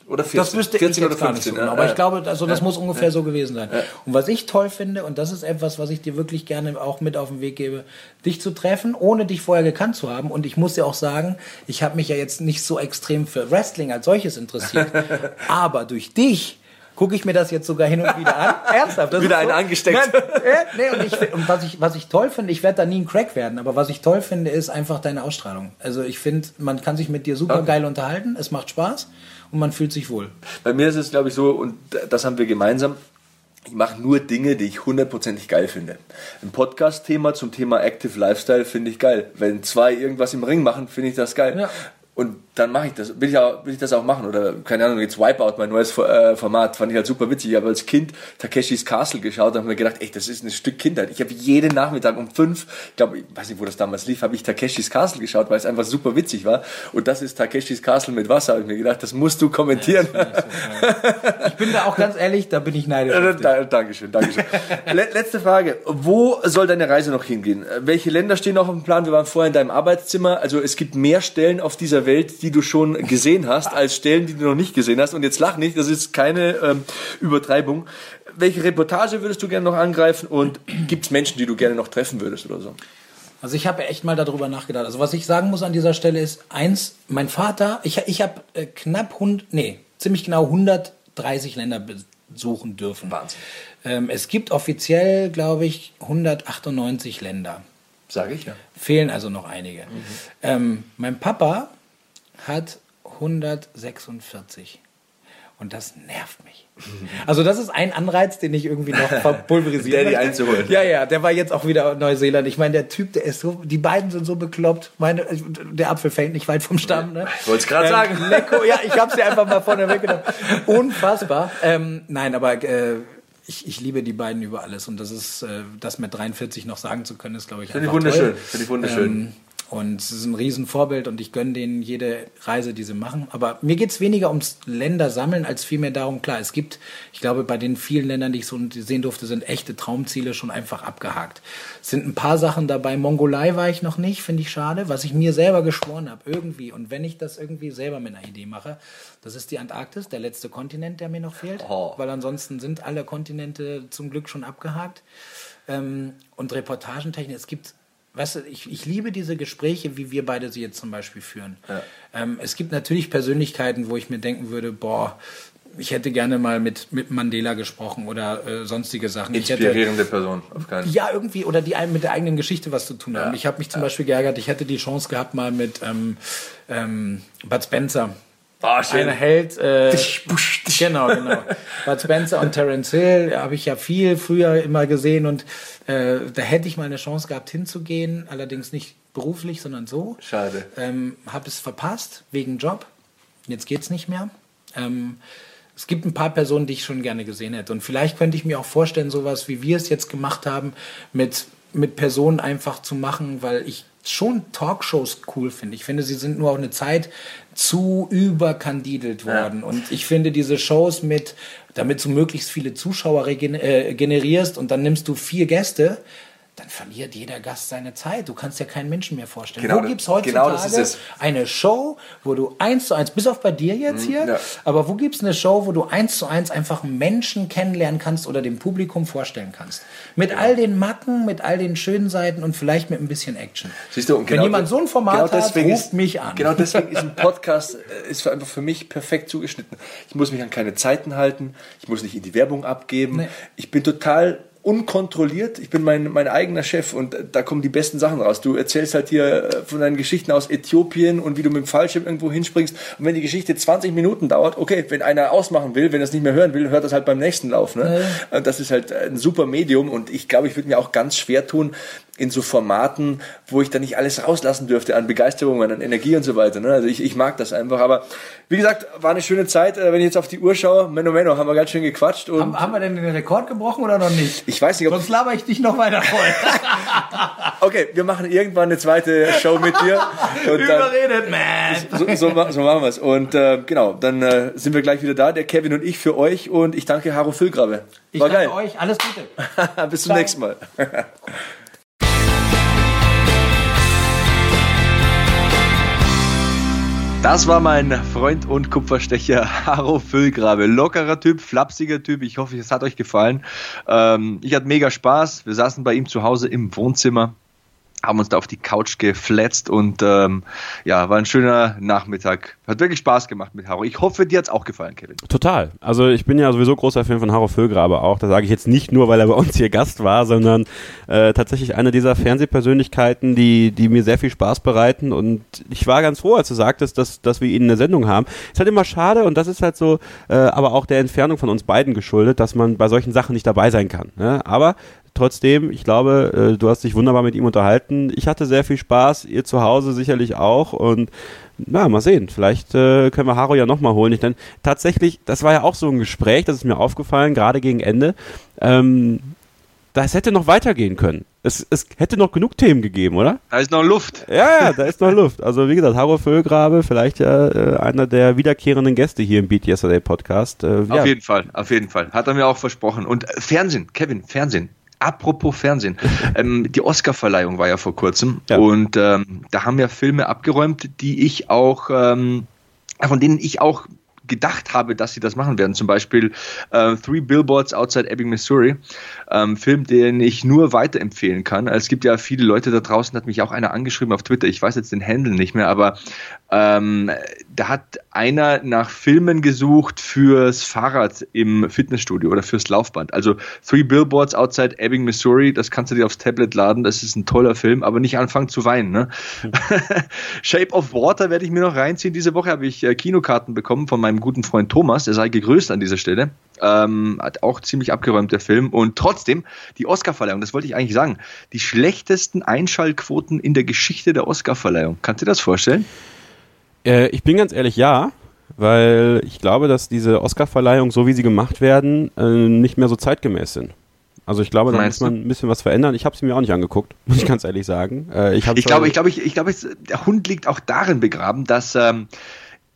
Oder 14. Das wüsste 14 ich oder jetzt gar nicht so 15. genau. ja. Aber Ja. ich glaube, also das muss ungefähr so gewesen sein. Und was ich toll finde, und das ist etwas, was ich dir wirklich gerne auch mit auf den Weg gebe, dich zu treffen, ohne dich vorher gekannt zu haben. Und ich muss dir auch sagen, ich habe mich ja jetzt nicht so extrem für Wrestling als solches interessiert. aber durch dich gucke ich mir das jetzt sogar hin und wieder an. Ernsthaft. Das Wieder ist einen angesteckt. Nein, äh, nee, und, ich, und was, ich, was ich toll finde, ich werde da nie ein Crack werden, aber was ich toll finde, ist einfach deine Ausstrahlung. Also ich finde, man kann sich mit dir super geil unterhalten, es macht Spaß und man fühlt sich wohl. Bei mir ist es, glaube ich, so, und das haben wir gemeinsam. Ich mache nur Dinge, die ich hundertprozentig geil finde. Ein Podcast-Thema zum Thema Active Lifestyle finde ich geil. Wenn zwei irgendwas im Ring machen, finde ich das geil. Ja. Und dann mache ich das. Will ich, auch, will ich das auch machen? Oder keine Ahnung, jetzt Wipeout, mein neues äh, Format, fand ich halt super witzig. Ich habe als Kind Takeshis Castle geschaut und habe mir gedacht, ey, das ist ein Stück Kindheit. Ich habe jeden Nachmittag um fünf, ich glaube, ich weiß nicht, wo das damals lief, habe ich Takeshis Castle geschaut, weil es einfach super witzig war. Und das ist Takeshis Castle mit Wasser. Habe ich mir gedacht, das musst du kommentieren. Ich bin da auch ganz ehrlich, da bin ich neidisch. da, Dankeschön, Dankeschön. Le letzte Frage. Wo soll deine Reise noch hingehen? Welche Länder stehen noch auf dem Plan? Wir waren vorher in deinem Arbeitszimmer. Also es gibt mehr Stellen auf dieser Welt, die du schon gesehen hast, als Stellen, die du noch nicht gesehen hast. Und jetzt lach nicht, das ist keine ähm, Übertreibung. Welche Reportage würdest du gerne noch angreifen? Und gibt es Menschen, die du gerne noch treffen würdest oder so? Also ich habe echt mal darüber nachgedacht. Also was ich sagen muss an dieser Stelle ist, eins, mein Vater, ich, ich habe äh, knapp 100, nee, ziemlich genau 130 Länder besuchen dürfen. Wahnsinn. Ähm, es gibt offiziell, glaube ich, 198 Länder. Sage ich ja. Fehlen also noch einige. Ähm, mein Papa hat 146. Und das nervt mich. Also das ist ein Anreiz, den ich irgendwie noch verpulverisieren Daddy möchte. einzuholen. Ja, ja, der war jetzt auch wieder Neuseeland. Ich meine, der Typ, der ist so, die beiden sind so bekloppt. Meine, der Apfel fällt nicht weit vom Stamm. Ne? Ich wollte es gerade sagen. Lecko, ja, ich hab's dir einfach mal vorne weggenommen. Unfassbar. Ähm, nein, aber äh, ich, ich liebe die beiden über alles. Und das ist, äh, das mit 43 noch sagen zu können, ist, glaube ich, Finde ich wunderschön. Finde ich wunderschön. Ähm, Und es ist ein Riesenvorbild und ich gönne denen jede Reise, die sie machen. Aber mir geht es weniger ums Ländersammeln als vielmehr darum, klar, es gibt, ich glaube, bei den vielen Ländern, die ich so sehen durfte, sind echte Traumziele schon einfach abgehakt. Es sind ein paar Sachen dabei. Mongolei war ich noch nicht, finde ich schade, was ich mir selber geschworen habe, irgendwie. Und wenn ich das irgendwie selber mit einer Idee mache, das ist die Antarktis, der letzte Kontinent, der mir noch fehlt. Oh. Weil ansonsten sind alle Kontinente zum Glück schon abgehakt. Ähm, und Reportagentechnik, es gibt weißt du, ich, ich liebe diese Gespräche, wie wir beide sie jetzt zum Beispiel führen. Ja. Ähm, es gibt natürlich Persönlichkeiten, wo ich mir denken würde, boah, ich hätte gerne mal mit, mit Mandela gesprochen oder äh, sonstige Sachen. Inspirierende hätte, Person, auf keinen Fall. Ja, irgendwie, oder die mit der eigenen Geschichte was zu tun haben. Ja. Ich habe mich zum ja. Beispiel geärgert, ich hätte die Chance gehabt, mal mit ähm, ähm, Bud Spencer Oh, schön. Einer hält. Äh, genau, genau. Bud Spencer und Terence Hill habe ich ja viel früher immer gesehen und äh, da hätte ich mal eine Chance gehabt hinzugehen, allerdings nicht beruflich, sondern so. Schade. Ähm, habe es verpasst wegen Job. Jetzt geht's nicht mehr. Ähm, es gibt ein paar Personen, die ich schon gerne gesehen hätte. Und vielleicht könnte ich mir auch vorstellen, sowas wie wir es jetzt gemacht haben, mit, mit Personen einfach zu machen, weil ich schon Talkshows cool finde. Ich finde, sie sind nur auch eine Zeit zu überkandidelt worden. Ja. Und ich finde diese Shows mit, damit du möglichst viele Zuschauer äh, generierst und dann nimmst du vier Gäste, dann verliert jeder Gast seine Zeit. Du kannst ja keinen Menschen mehr vorstellen. Genau, wo gibt es heutzutage genau eine Show, wo du eins zu eins, bis auf bei dir jetzt mhm, hier, ja. aber wo gibt es eine Show, wo du eins zu eins einfach Menschen kennenlernen kannst oder dem Publikum vorstellen kannst? Mit ja. all den Macken, mit all den schönen Seiten und vielleicht mit ein bisschen Action. Siehst du, und Wenn genau jemand so ein Format genau hat, ruft ist, mich an. Genau deswegen ist ein Podcast äh, ist einfach für mich perfekt zugeschnitten. Ich muss mich an keine Zeiten halten, ich muss nicht in die Werbung abgeben. Nee. Ich bin total unkontrolliert. Ich bin mein, mein eigener Chef und da kommen die besten Sachen raus. Du erzählst halt hier äh, von deinen Geschichten aus Äthiopien und wie du mit dem Fallschirm irgendwo hinspringst. Und wenn die Geschichte 20 Minuten dauert, okay, wenn einer ausmachen will, wenn er es nicht mehr hören will, hört das halt beim nächsten Lauf. Ne? Ja. Das ist halt ein super Medium und ich glaube, ich würde mir auch ganz schwer tun, in so Formaten, wo ich da nicht alles rauslassen dürfte an Begeisterung, an Energie und so weiter. Ne? Also ich, ich mag das einfach. Aber wie gesagt, war eine schöne Zeit. Äh, wenn ich jetzt auf die Uhr schaue, Menno Menno, haben wir ganz schön gequatscht. Und haben, haben wir denn den Rekord gebrochen oder noch nicht? Ich weiß nicht. Ob Sonst laber ich dich noch weiter voll. okay, wir machen irgendwann eine zweite Show mit dir. Überredet, man. So, so, so machen wir es. Und äh, genau, dann äh, sind wir gleich wieder da, der Kevin und ich für euch. Und ich danke Haro Füllgrabe. War ich danke geil. euch. Alles Gute. Bis zum nächsten Mal. Das war mein Freund und Kupferstecher Haro Füllgrabe. Lockerer Typ, flapsiger Typ. Ich hoffe, es hat euch gefallen. Ähm, ich hatte mega Spaß. Wir saßen bei ihm zu Hause im Wohnzimmer haben uns da auf die Couch gefletzt und ähm, ja, war ein schöner Nachmittag. Hat wirklich Spaß gemacht mit Haro. Ich hoffe, dir hat's auch gefallen, Kevin. Total. Also ich bin ja sowieso großer Fan von Haro Füllgrabe auch. Das sage ich jetzt nicht nur, weil er bei uns hier Gast war, sondern äh, tatsächlich eine dieser Fernsehpersönlichkeiten, die, die mir sehr viel Spaß bereiten. Und ich war ganz froh, als du sagtest, dass, dass wir ihn in der Sendung haben. Ist halt immer schade und das ist halt so, äh, aber auch der Entfernung von uns beiden geschuldet, dass man bei solchen Sachen nicht dabei sein kann. Ne? Aber trotzdem, ich glaube, äh, du hast dich wunderbar mit ihm unterhalten. Ich hatte sehr viel Spaß, ihr zu Hause sicherlich auch und na, mal sehen. Vielleicht äh, können wir Haro ja nochmal holen. Ich, denn tatsächlich, das war ja auch so ein Gespräch, das ist mir aufgefallen, gerade gegen Ende. Ähm, das hätte noch weitergehen können. Es, es hätte noch genug Themen gegeben, oder? Da ist noch Luft. Ja, ja, da ist noch Luft. Also wie gesagt, Haro Völlgrabe, vielleicht ja äh, einer der wiederkehrenden Gäste hier im Beat Yesterday Podcast. Äh, auf ja. jeden Fall, auf jeden Fall. Hat er mir auch versprochen. Und äh, Fernsehen, Kevin, Fernsehen. Apropos Fernsehen. ähm, die Oscarverleihung war ja vor kurzem ja. und ähm, da haben ja Filme abgeräumt, die ich auch, ähm, von denen ich auch gedacht habe, dass sie das machen werden. Zum Beispiel äh, Three Billboards Outside Ebbing, Missouri. Ähm, Film, den ich nur weiterempfehlen kann. Es gibt ja viele Leute da draußen, hat mich auch einer angeschrieben auf Twitter, ich weiß jetzt den Handle nicht mehr, aber ähm, da hat einer nach Filmen gesucht fürs Fahrrad im Fitnessstudio oder fürs Laufband. Also Three Billboards Outside Ebbing, Missouri, das kannst du dir aufs Tablet laden, das ist ein toller Film, aber nicht anfangen zu weinen. Ne? Shape of Water werde ich mir noch reinziehen. Diese Woche habe ich äh, Kinokarten bekommen von meinem guten Freund Thomas, der sei gegrüßt an dieser Stelle. Ähm, hat auch ziemlich abgeräumt, der Film. Und trotzdem, die Oscarverleihung, das wollte ich eigentlich sagen, die schlechtesten Einschaltquoten in der Geschichte der Oscarverleihung. Kannst du dir das vorstellen? Äh, ich bin ganz ehrlich, ja, weil ich glaube, dass diese Oscarverleihung, so wie sie gemacht werden, äh, nicht mehr so zeitgemäß sind. Also ich glaube, da muss man ein bisschen was verändern. Ich habe sie mir auch nicht angeguckt, muss ich ganz ehrlich sagen. Äh, ich, ich glaube, ich glaube, ich, ich glaube, der Hund liegt auch darin begraben, dass ähm,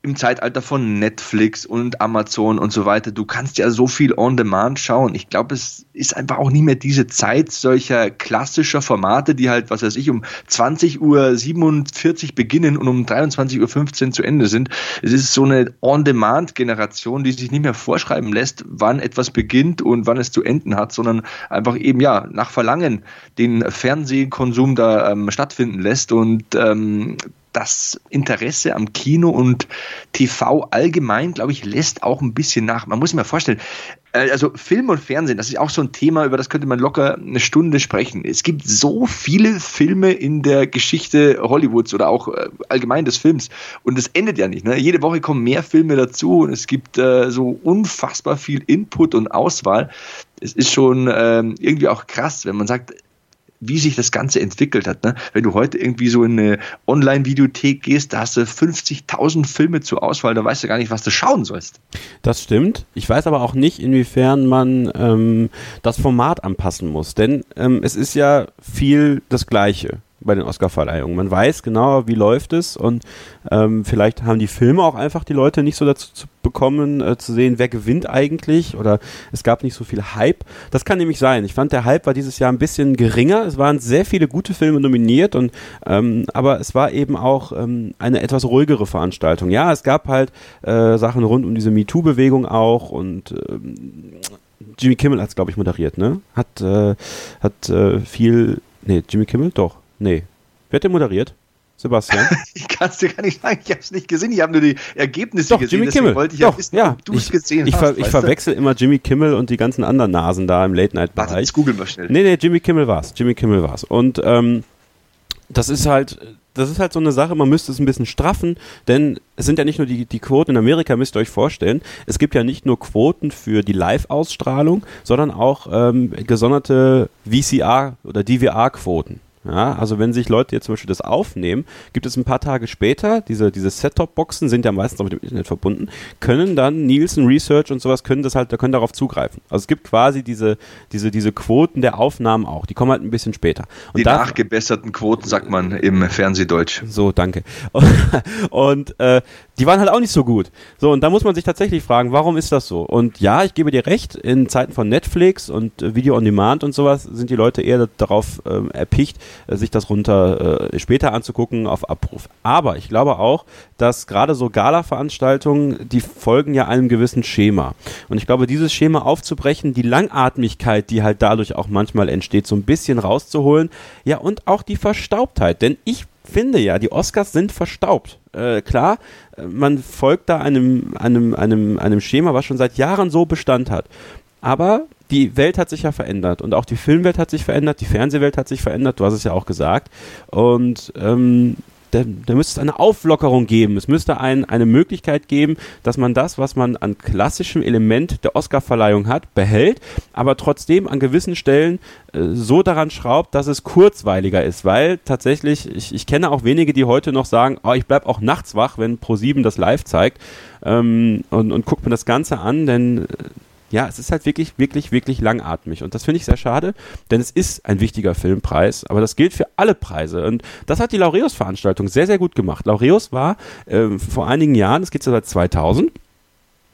im Zeitalter von Netflix und Amazon und so weiter. Du kannst ja so viel on demand schauen. Ich glaube, es ist einfach auch nie mehr diese Zeit solcher klassischer Formate, die halt, was weiß ich, um 20 Uhr 47 beginnen und um 23 Uhr 15 zu Ende sind. Es ist so eine On-Demand-Generation, die sich nicht mehr vorschreiben lässt, wann etwas beginnt und wann es zu enden hat, sondern einfach eben, ja, nach Verlangen den Fernsehkonsum da ähm, stattfinden lässt und ähm, das Interesse am Kino und TV allgemein, glaube ich, lässt auch ein bisschen nach. Man muss sich mal vorstellen, äh, also Film und Fernsehen, das ist auch so ein Thema, über das könnte man locker eine Stunde sprechen. Es gibt so viele Filme in der Geschichte Hollywoods oder auch äh, allgemein des Films und es endet ja nicht. Ne? Jede Woche kommen mehr Filme dazu und es gibt äh, so unfassbar viel Input und Auswahl. Es ist schon ähm, irgendwie auch krass, wenn man sagt, wie sich das Ganze entwickelt hat. Ne? Wenn du heute irgendwie so in eine Online-Videothek gehst, da hast du 50.000 Filme zur Auswahl, da weißt du gar nicht, was du schauen sollst. Das stimmt. Ich weiß aber auch nicht, inwiefern man ähm, das Format anpassen muss, denn ähm, es ist ja viel das Gleiche bei den Oscarverleihungen. Man weiß genau, wie läuft es und ähm, vielleicht haben die Filme auch einfach die Leute nicht so dazu zu bekommen, äh, zu sehen, wer gewinnt eigentlich oder es gab nicht so viel Hype. Das kann nämlich sein. Ich fand, der Hype war dieses Jahr ein bisschen geringer. Es waren sehr viele gute Filme nominiert und ähm, aber es war eben auch ähm, eine etwas ruhigere Veranstaltung. Ja, es gab halt äh, Sachen rund um diese MeToo-Bewegung auch und ähm, Jimmy Kimmel hat es, glaube ich, moderiert, ne? Hat, äh, hat äh, viel. Nee, Jimmy Kimmel? Doch. Nee. Wer hat den moderiert? Sebastian? ich kann es dir gar nicht sagen, ich habe es nicht gesehen, ich habe nur die Ergebnisse Doch, gesehen. Jimmy Kimmel. wollte ich Doch, ja wissen, ja. ob du es gesehen ich, hast. Ich verwechsel immer Jimmy Kimmel und die ganzen anderen Nasen da im Late-Night-Bereich. Warte, das googeln wir schnell. Nee, nee, Jimmy Kimmel war's. Jimmy Kimmel war's. Und ähm, das ist halt, das ist halt so eine Sache, man müsste es ein bisschen straffen, denn es sind ja nicht nur die, die Quoten in Amerika, müsst ihr euch vorstellen. Es gibt ja nicht nur Quoten für die Live-Ausstrahlung, sondern auch ähm, gesonderte VCR oder DVR-Quoten. Ja, also wenn sich Leute jetzt zum Beispiel das aufnehmen, gibt es ein paar Tage später, diese, diese Set-Top-Boxen sind ja meistens auch mit dem Internet verbunden, können dann Nielsen Research und sowas können das halt, können darauf zugreifen. Also es gibt quasi diese, diese, diese Quoten der Aufnahmen auch, die kommen halt ein bisschen später. Und die da, nachgebesserten Quoten, sagt man im Fernsehdeutsch. So, danke. Und äh, die waren halt auch nicht so gut. So, und da muss man sich tatsächlich fragen, warum ist das so? Und ja, ich gebe dir recht, in Zeiten von Netflix und äh, Video on Demand und sowas sind die Leute eher darauf ähm, erpicht, äh, sich das runter äh, später anzugucken auf Abruf. Aber ich glaube auch, dass gerade so Gala-Veranstaltungen, die folgen ja einem gewissen Schema. Und ich glaube, dieses Schema aufzubrechen, die Langatmigkeit, die halt dadurch auch manchmal entsteht, so ein bisschen rauszuholen, ja, und auch die Verstaubtheit. Denn ich finde ja, die Oscars sind verstaubt. Äh, klar, man folgt da einem, einem, einem, einem Schema, was schon seit Jahren so Bestand hat. Aber die Welt hat sich ja verändert und auch die Filmwelt hat sich verändert, die Fernsehwelt hat sich verändert, du hast es ja auch gesagt. Und ähm, da, da müsste es eine Auflockerung geben. Es müsste ein, eine Möglichkeit geben, dass man das, was man an klassischem Element der Oscarverleihung hat, behält, aber trotzdem an gewissen Stellen äh, so daran schraubt, dass es kurzweiliger ist, weil tatsächlich, ich, ich kenne auch wenige, die heute noch sagen, oh, ich bleibe auch nachts wach, wenn Pro7 das live zeigt ähm, und, und guckt mir das Ganze an, denn äh, ja, es ist halt wirklich, wirklich, wirklich langatmig. Und das finde ich sehr schade, denn es ist ein wichtiger Filmpreis, aber das gilt für alle Preise. Und das hat die Laureus-Veranstaltung sehr, sehr gut gemacht. Laureus war äh, vor einigen Jahren, das geht ja seit 2000,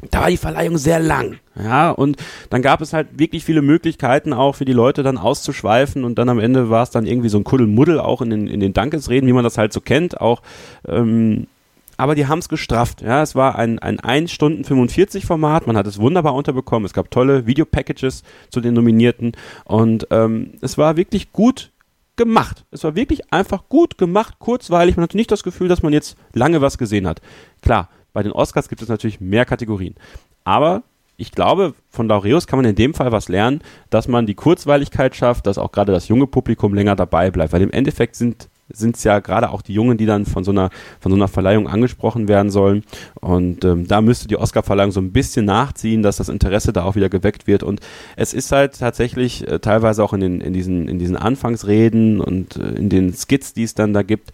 da war die Verleihung sehr lang. Ja, und dann gab es halt wirklich viele Möglichkeiten auch für die Leute dann auszuschweifen und dann am Ende war es dann irgendwie so ein Kuddelmuddel auch in den, in den Dankesreden, wie man das halt so kennt, auch ähm, aber die haben es gestrafft. Ja, es war ein, ein 1 Stunden 45 Format, man hat es wunderbar unterbekommen, es gab tolle Videopackages zu den Nominierten und ähm, es war wirklich gut gemacht. Es war wirklich einfach gut gemacht, kurzweilig. Man hatte nicht das Gefühl, dass man jetzt lange was gesehen hat. Klar, bei den Oscars gibt es natürlich mehr Kategorien. Aber ich glaube, von Laureus kann man in dem Fall was lernen, dass man die Kurzweiligkeit schafft, dass auch gerade das junge Publikum länger dabei bleibt. Weil im Endeffekt sind sind es ja gerade auch die Jungen, die dann von so einer, von so einer Verleihung angesprochen werden sollen. Und ähm, da müsste die Oscar-Verleihung so ein bisschen nachziehen, dass das Interesse da auch wieder geweckt wird. Und es ist halt tatsächlich äh, teilweise auch in, den, in, diesen, in diesen Anfangsreden und äh, in den Skits, die es dann da gibt,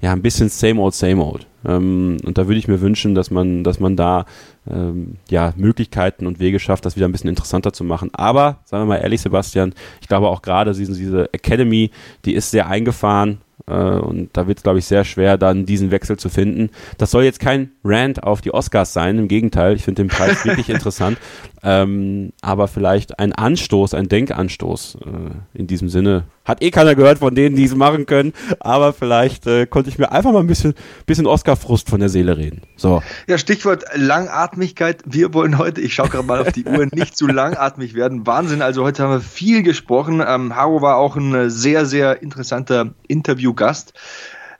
ja, ein bisschen same old, same old. Ähm, und da würde ich mir wünschen, dass man, dass man da ähm, ja, Möglichkeiten und Wege schafft, das wieder ein bisschen interessanter zu machen. Aber, sagen wir mal ehrlich, Sebastian, ich glaube auch gerade diese, diese Academy, die ist sehr eingefahren und da wird es, glaube ich, sehr schwer, dann diesen Wechsel zu finden. Das soll jetzt kein Rant auf die Oscars sein, im Gegenteil, ich finde den Preis wirklich interessant. Ähm, aber vielleicht ein Anstoß, ein Denkanstoß äh, in diesem Sinne. Hat eh keiner gehört von denen, die es machen können, aber vielleicht äh, konnte ich mir einfach mal ein bisschen, bisschen Oscar-Frust von der Seele reden. So. Ja, Stichwort Langatmigkeit. Wir wollen heute, ich schaue gerade mal auf die Uhr, nicht zu langatmig werden. Wahnsinn, also heute haben wir viel gesprochen. Ähm, Haro war auch ein sehr, sehr interessanter Interviewgast.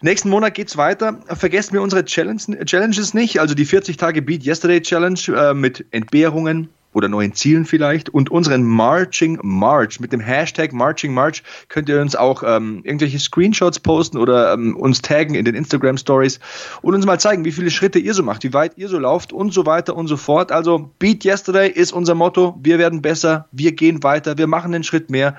Nächsten Monat geht's weiter. Vergesst mir unsere Challenges nicht, also die 40 Tage Beat Yesterday Challenge äh, mit Entbehrungen, oder neuen Zielen vielleicht. Und unseren Marching March mit dem Hashtag Marching March könnt ihr uns auch ähm, irgendwelche Screenshots posten oder ähm, uns taggen in den Instagram Stories und uns mal zeigen, wie viele Schritte ihr so macht, wie weit ihr so lauft und so weiter und so fort. Also Beat Yesterday ist unser Motto. Wir werden besser, wir gehen weiter, wir machen einen Schritt mehr.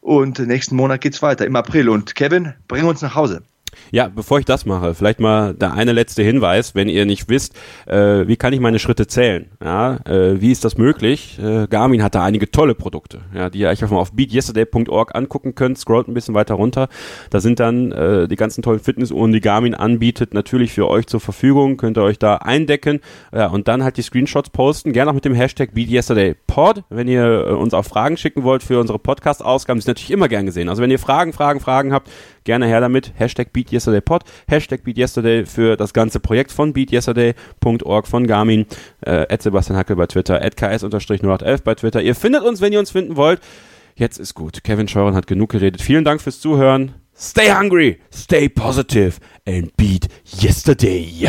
Und nächsten Monat geht's weiter im April. Und Kevin, bring uns nach Hause. Ja, bevor ich das mache, vielleicht mal der eine letzte Hinweis, wenn ihr nicht wisst, äh, wie kann ich meine Schritte zählen? Ja, äh, wie ist das möglich? Äh, Garmin hat da einige tolle Produkte, ja, die ihr euch mal auf beatyesterday.org angucken könnt. Scrollt ein bisschen weiter runter. Da sind dann äh, die ganzen tollen Fitnessuhren, die Garmin anbietet, natürlich für euch zur Verfügung. Könnt ihr euch da eindecken ja, und dann halt die Screenshots posten. Gerne auch mit dem Hashtag BeatYesterdayPod, wenn ihr äh, uns auch Fragen schicken wollt für unsere Podcast-Ausgaben. ist natürlich immer gern gesehen. Also wenn ihr Fragen, Fragen, Fragen habt, gerne her damit. Hashtag BeatYesterdayPod, Hashtag BeatYesterday für das ganze Projekt von BeatYesterday.org von Garmin, äh, Sebastian Hackel bei Twitter, ks-0811 bei Twitter. Ihr findet uns, wenn ihr uns finden wollt. Jetzt ist gut. Kevin Scheuren hat genug geredet. Vielen Dank fürs Zuhören. Stay hungry, stay positive and beat yesterday.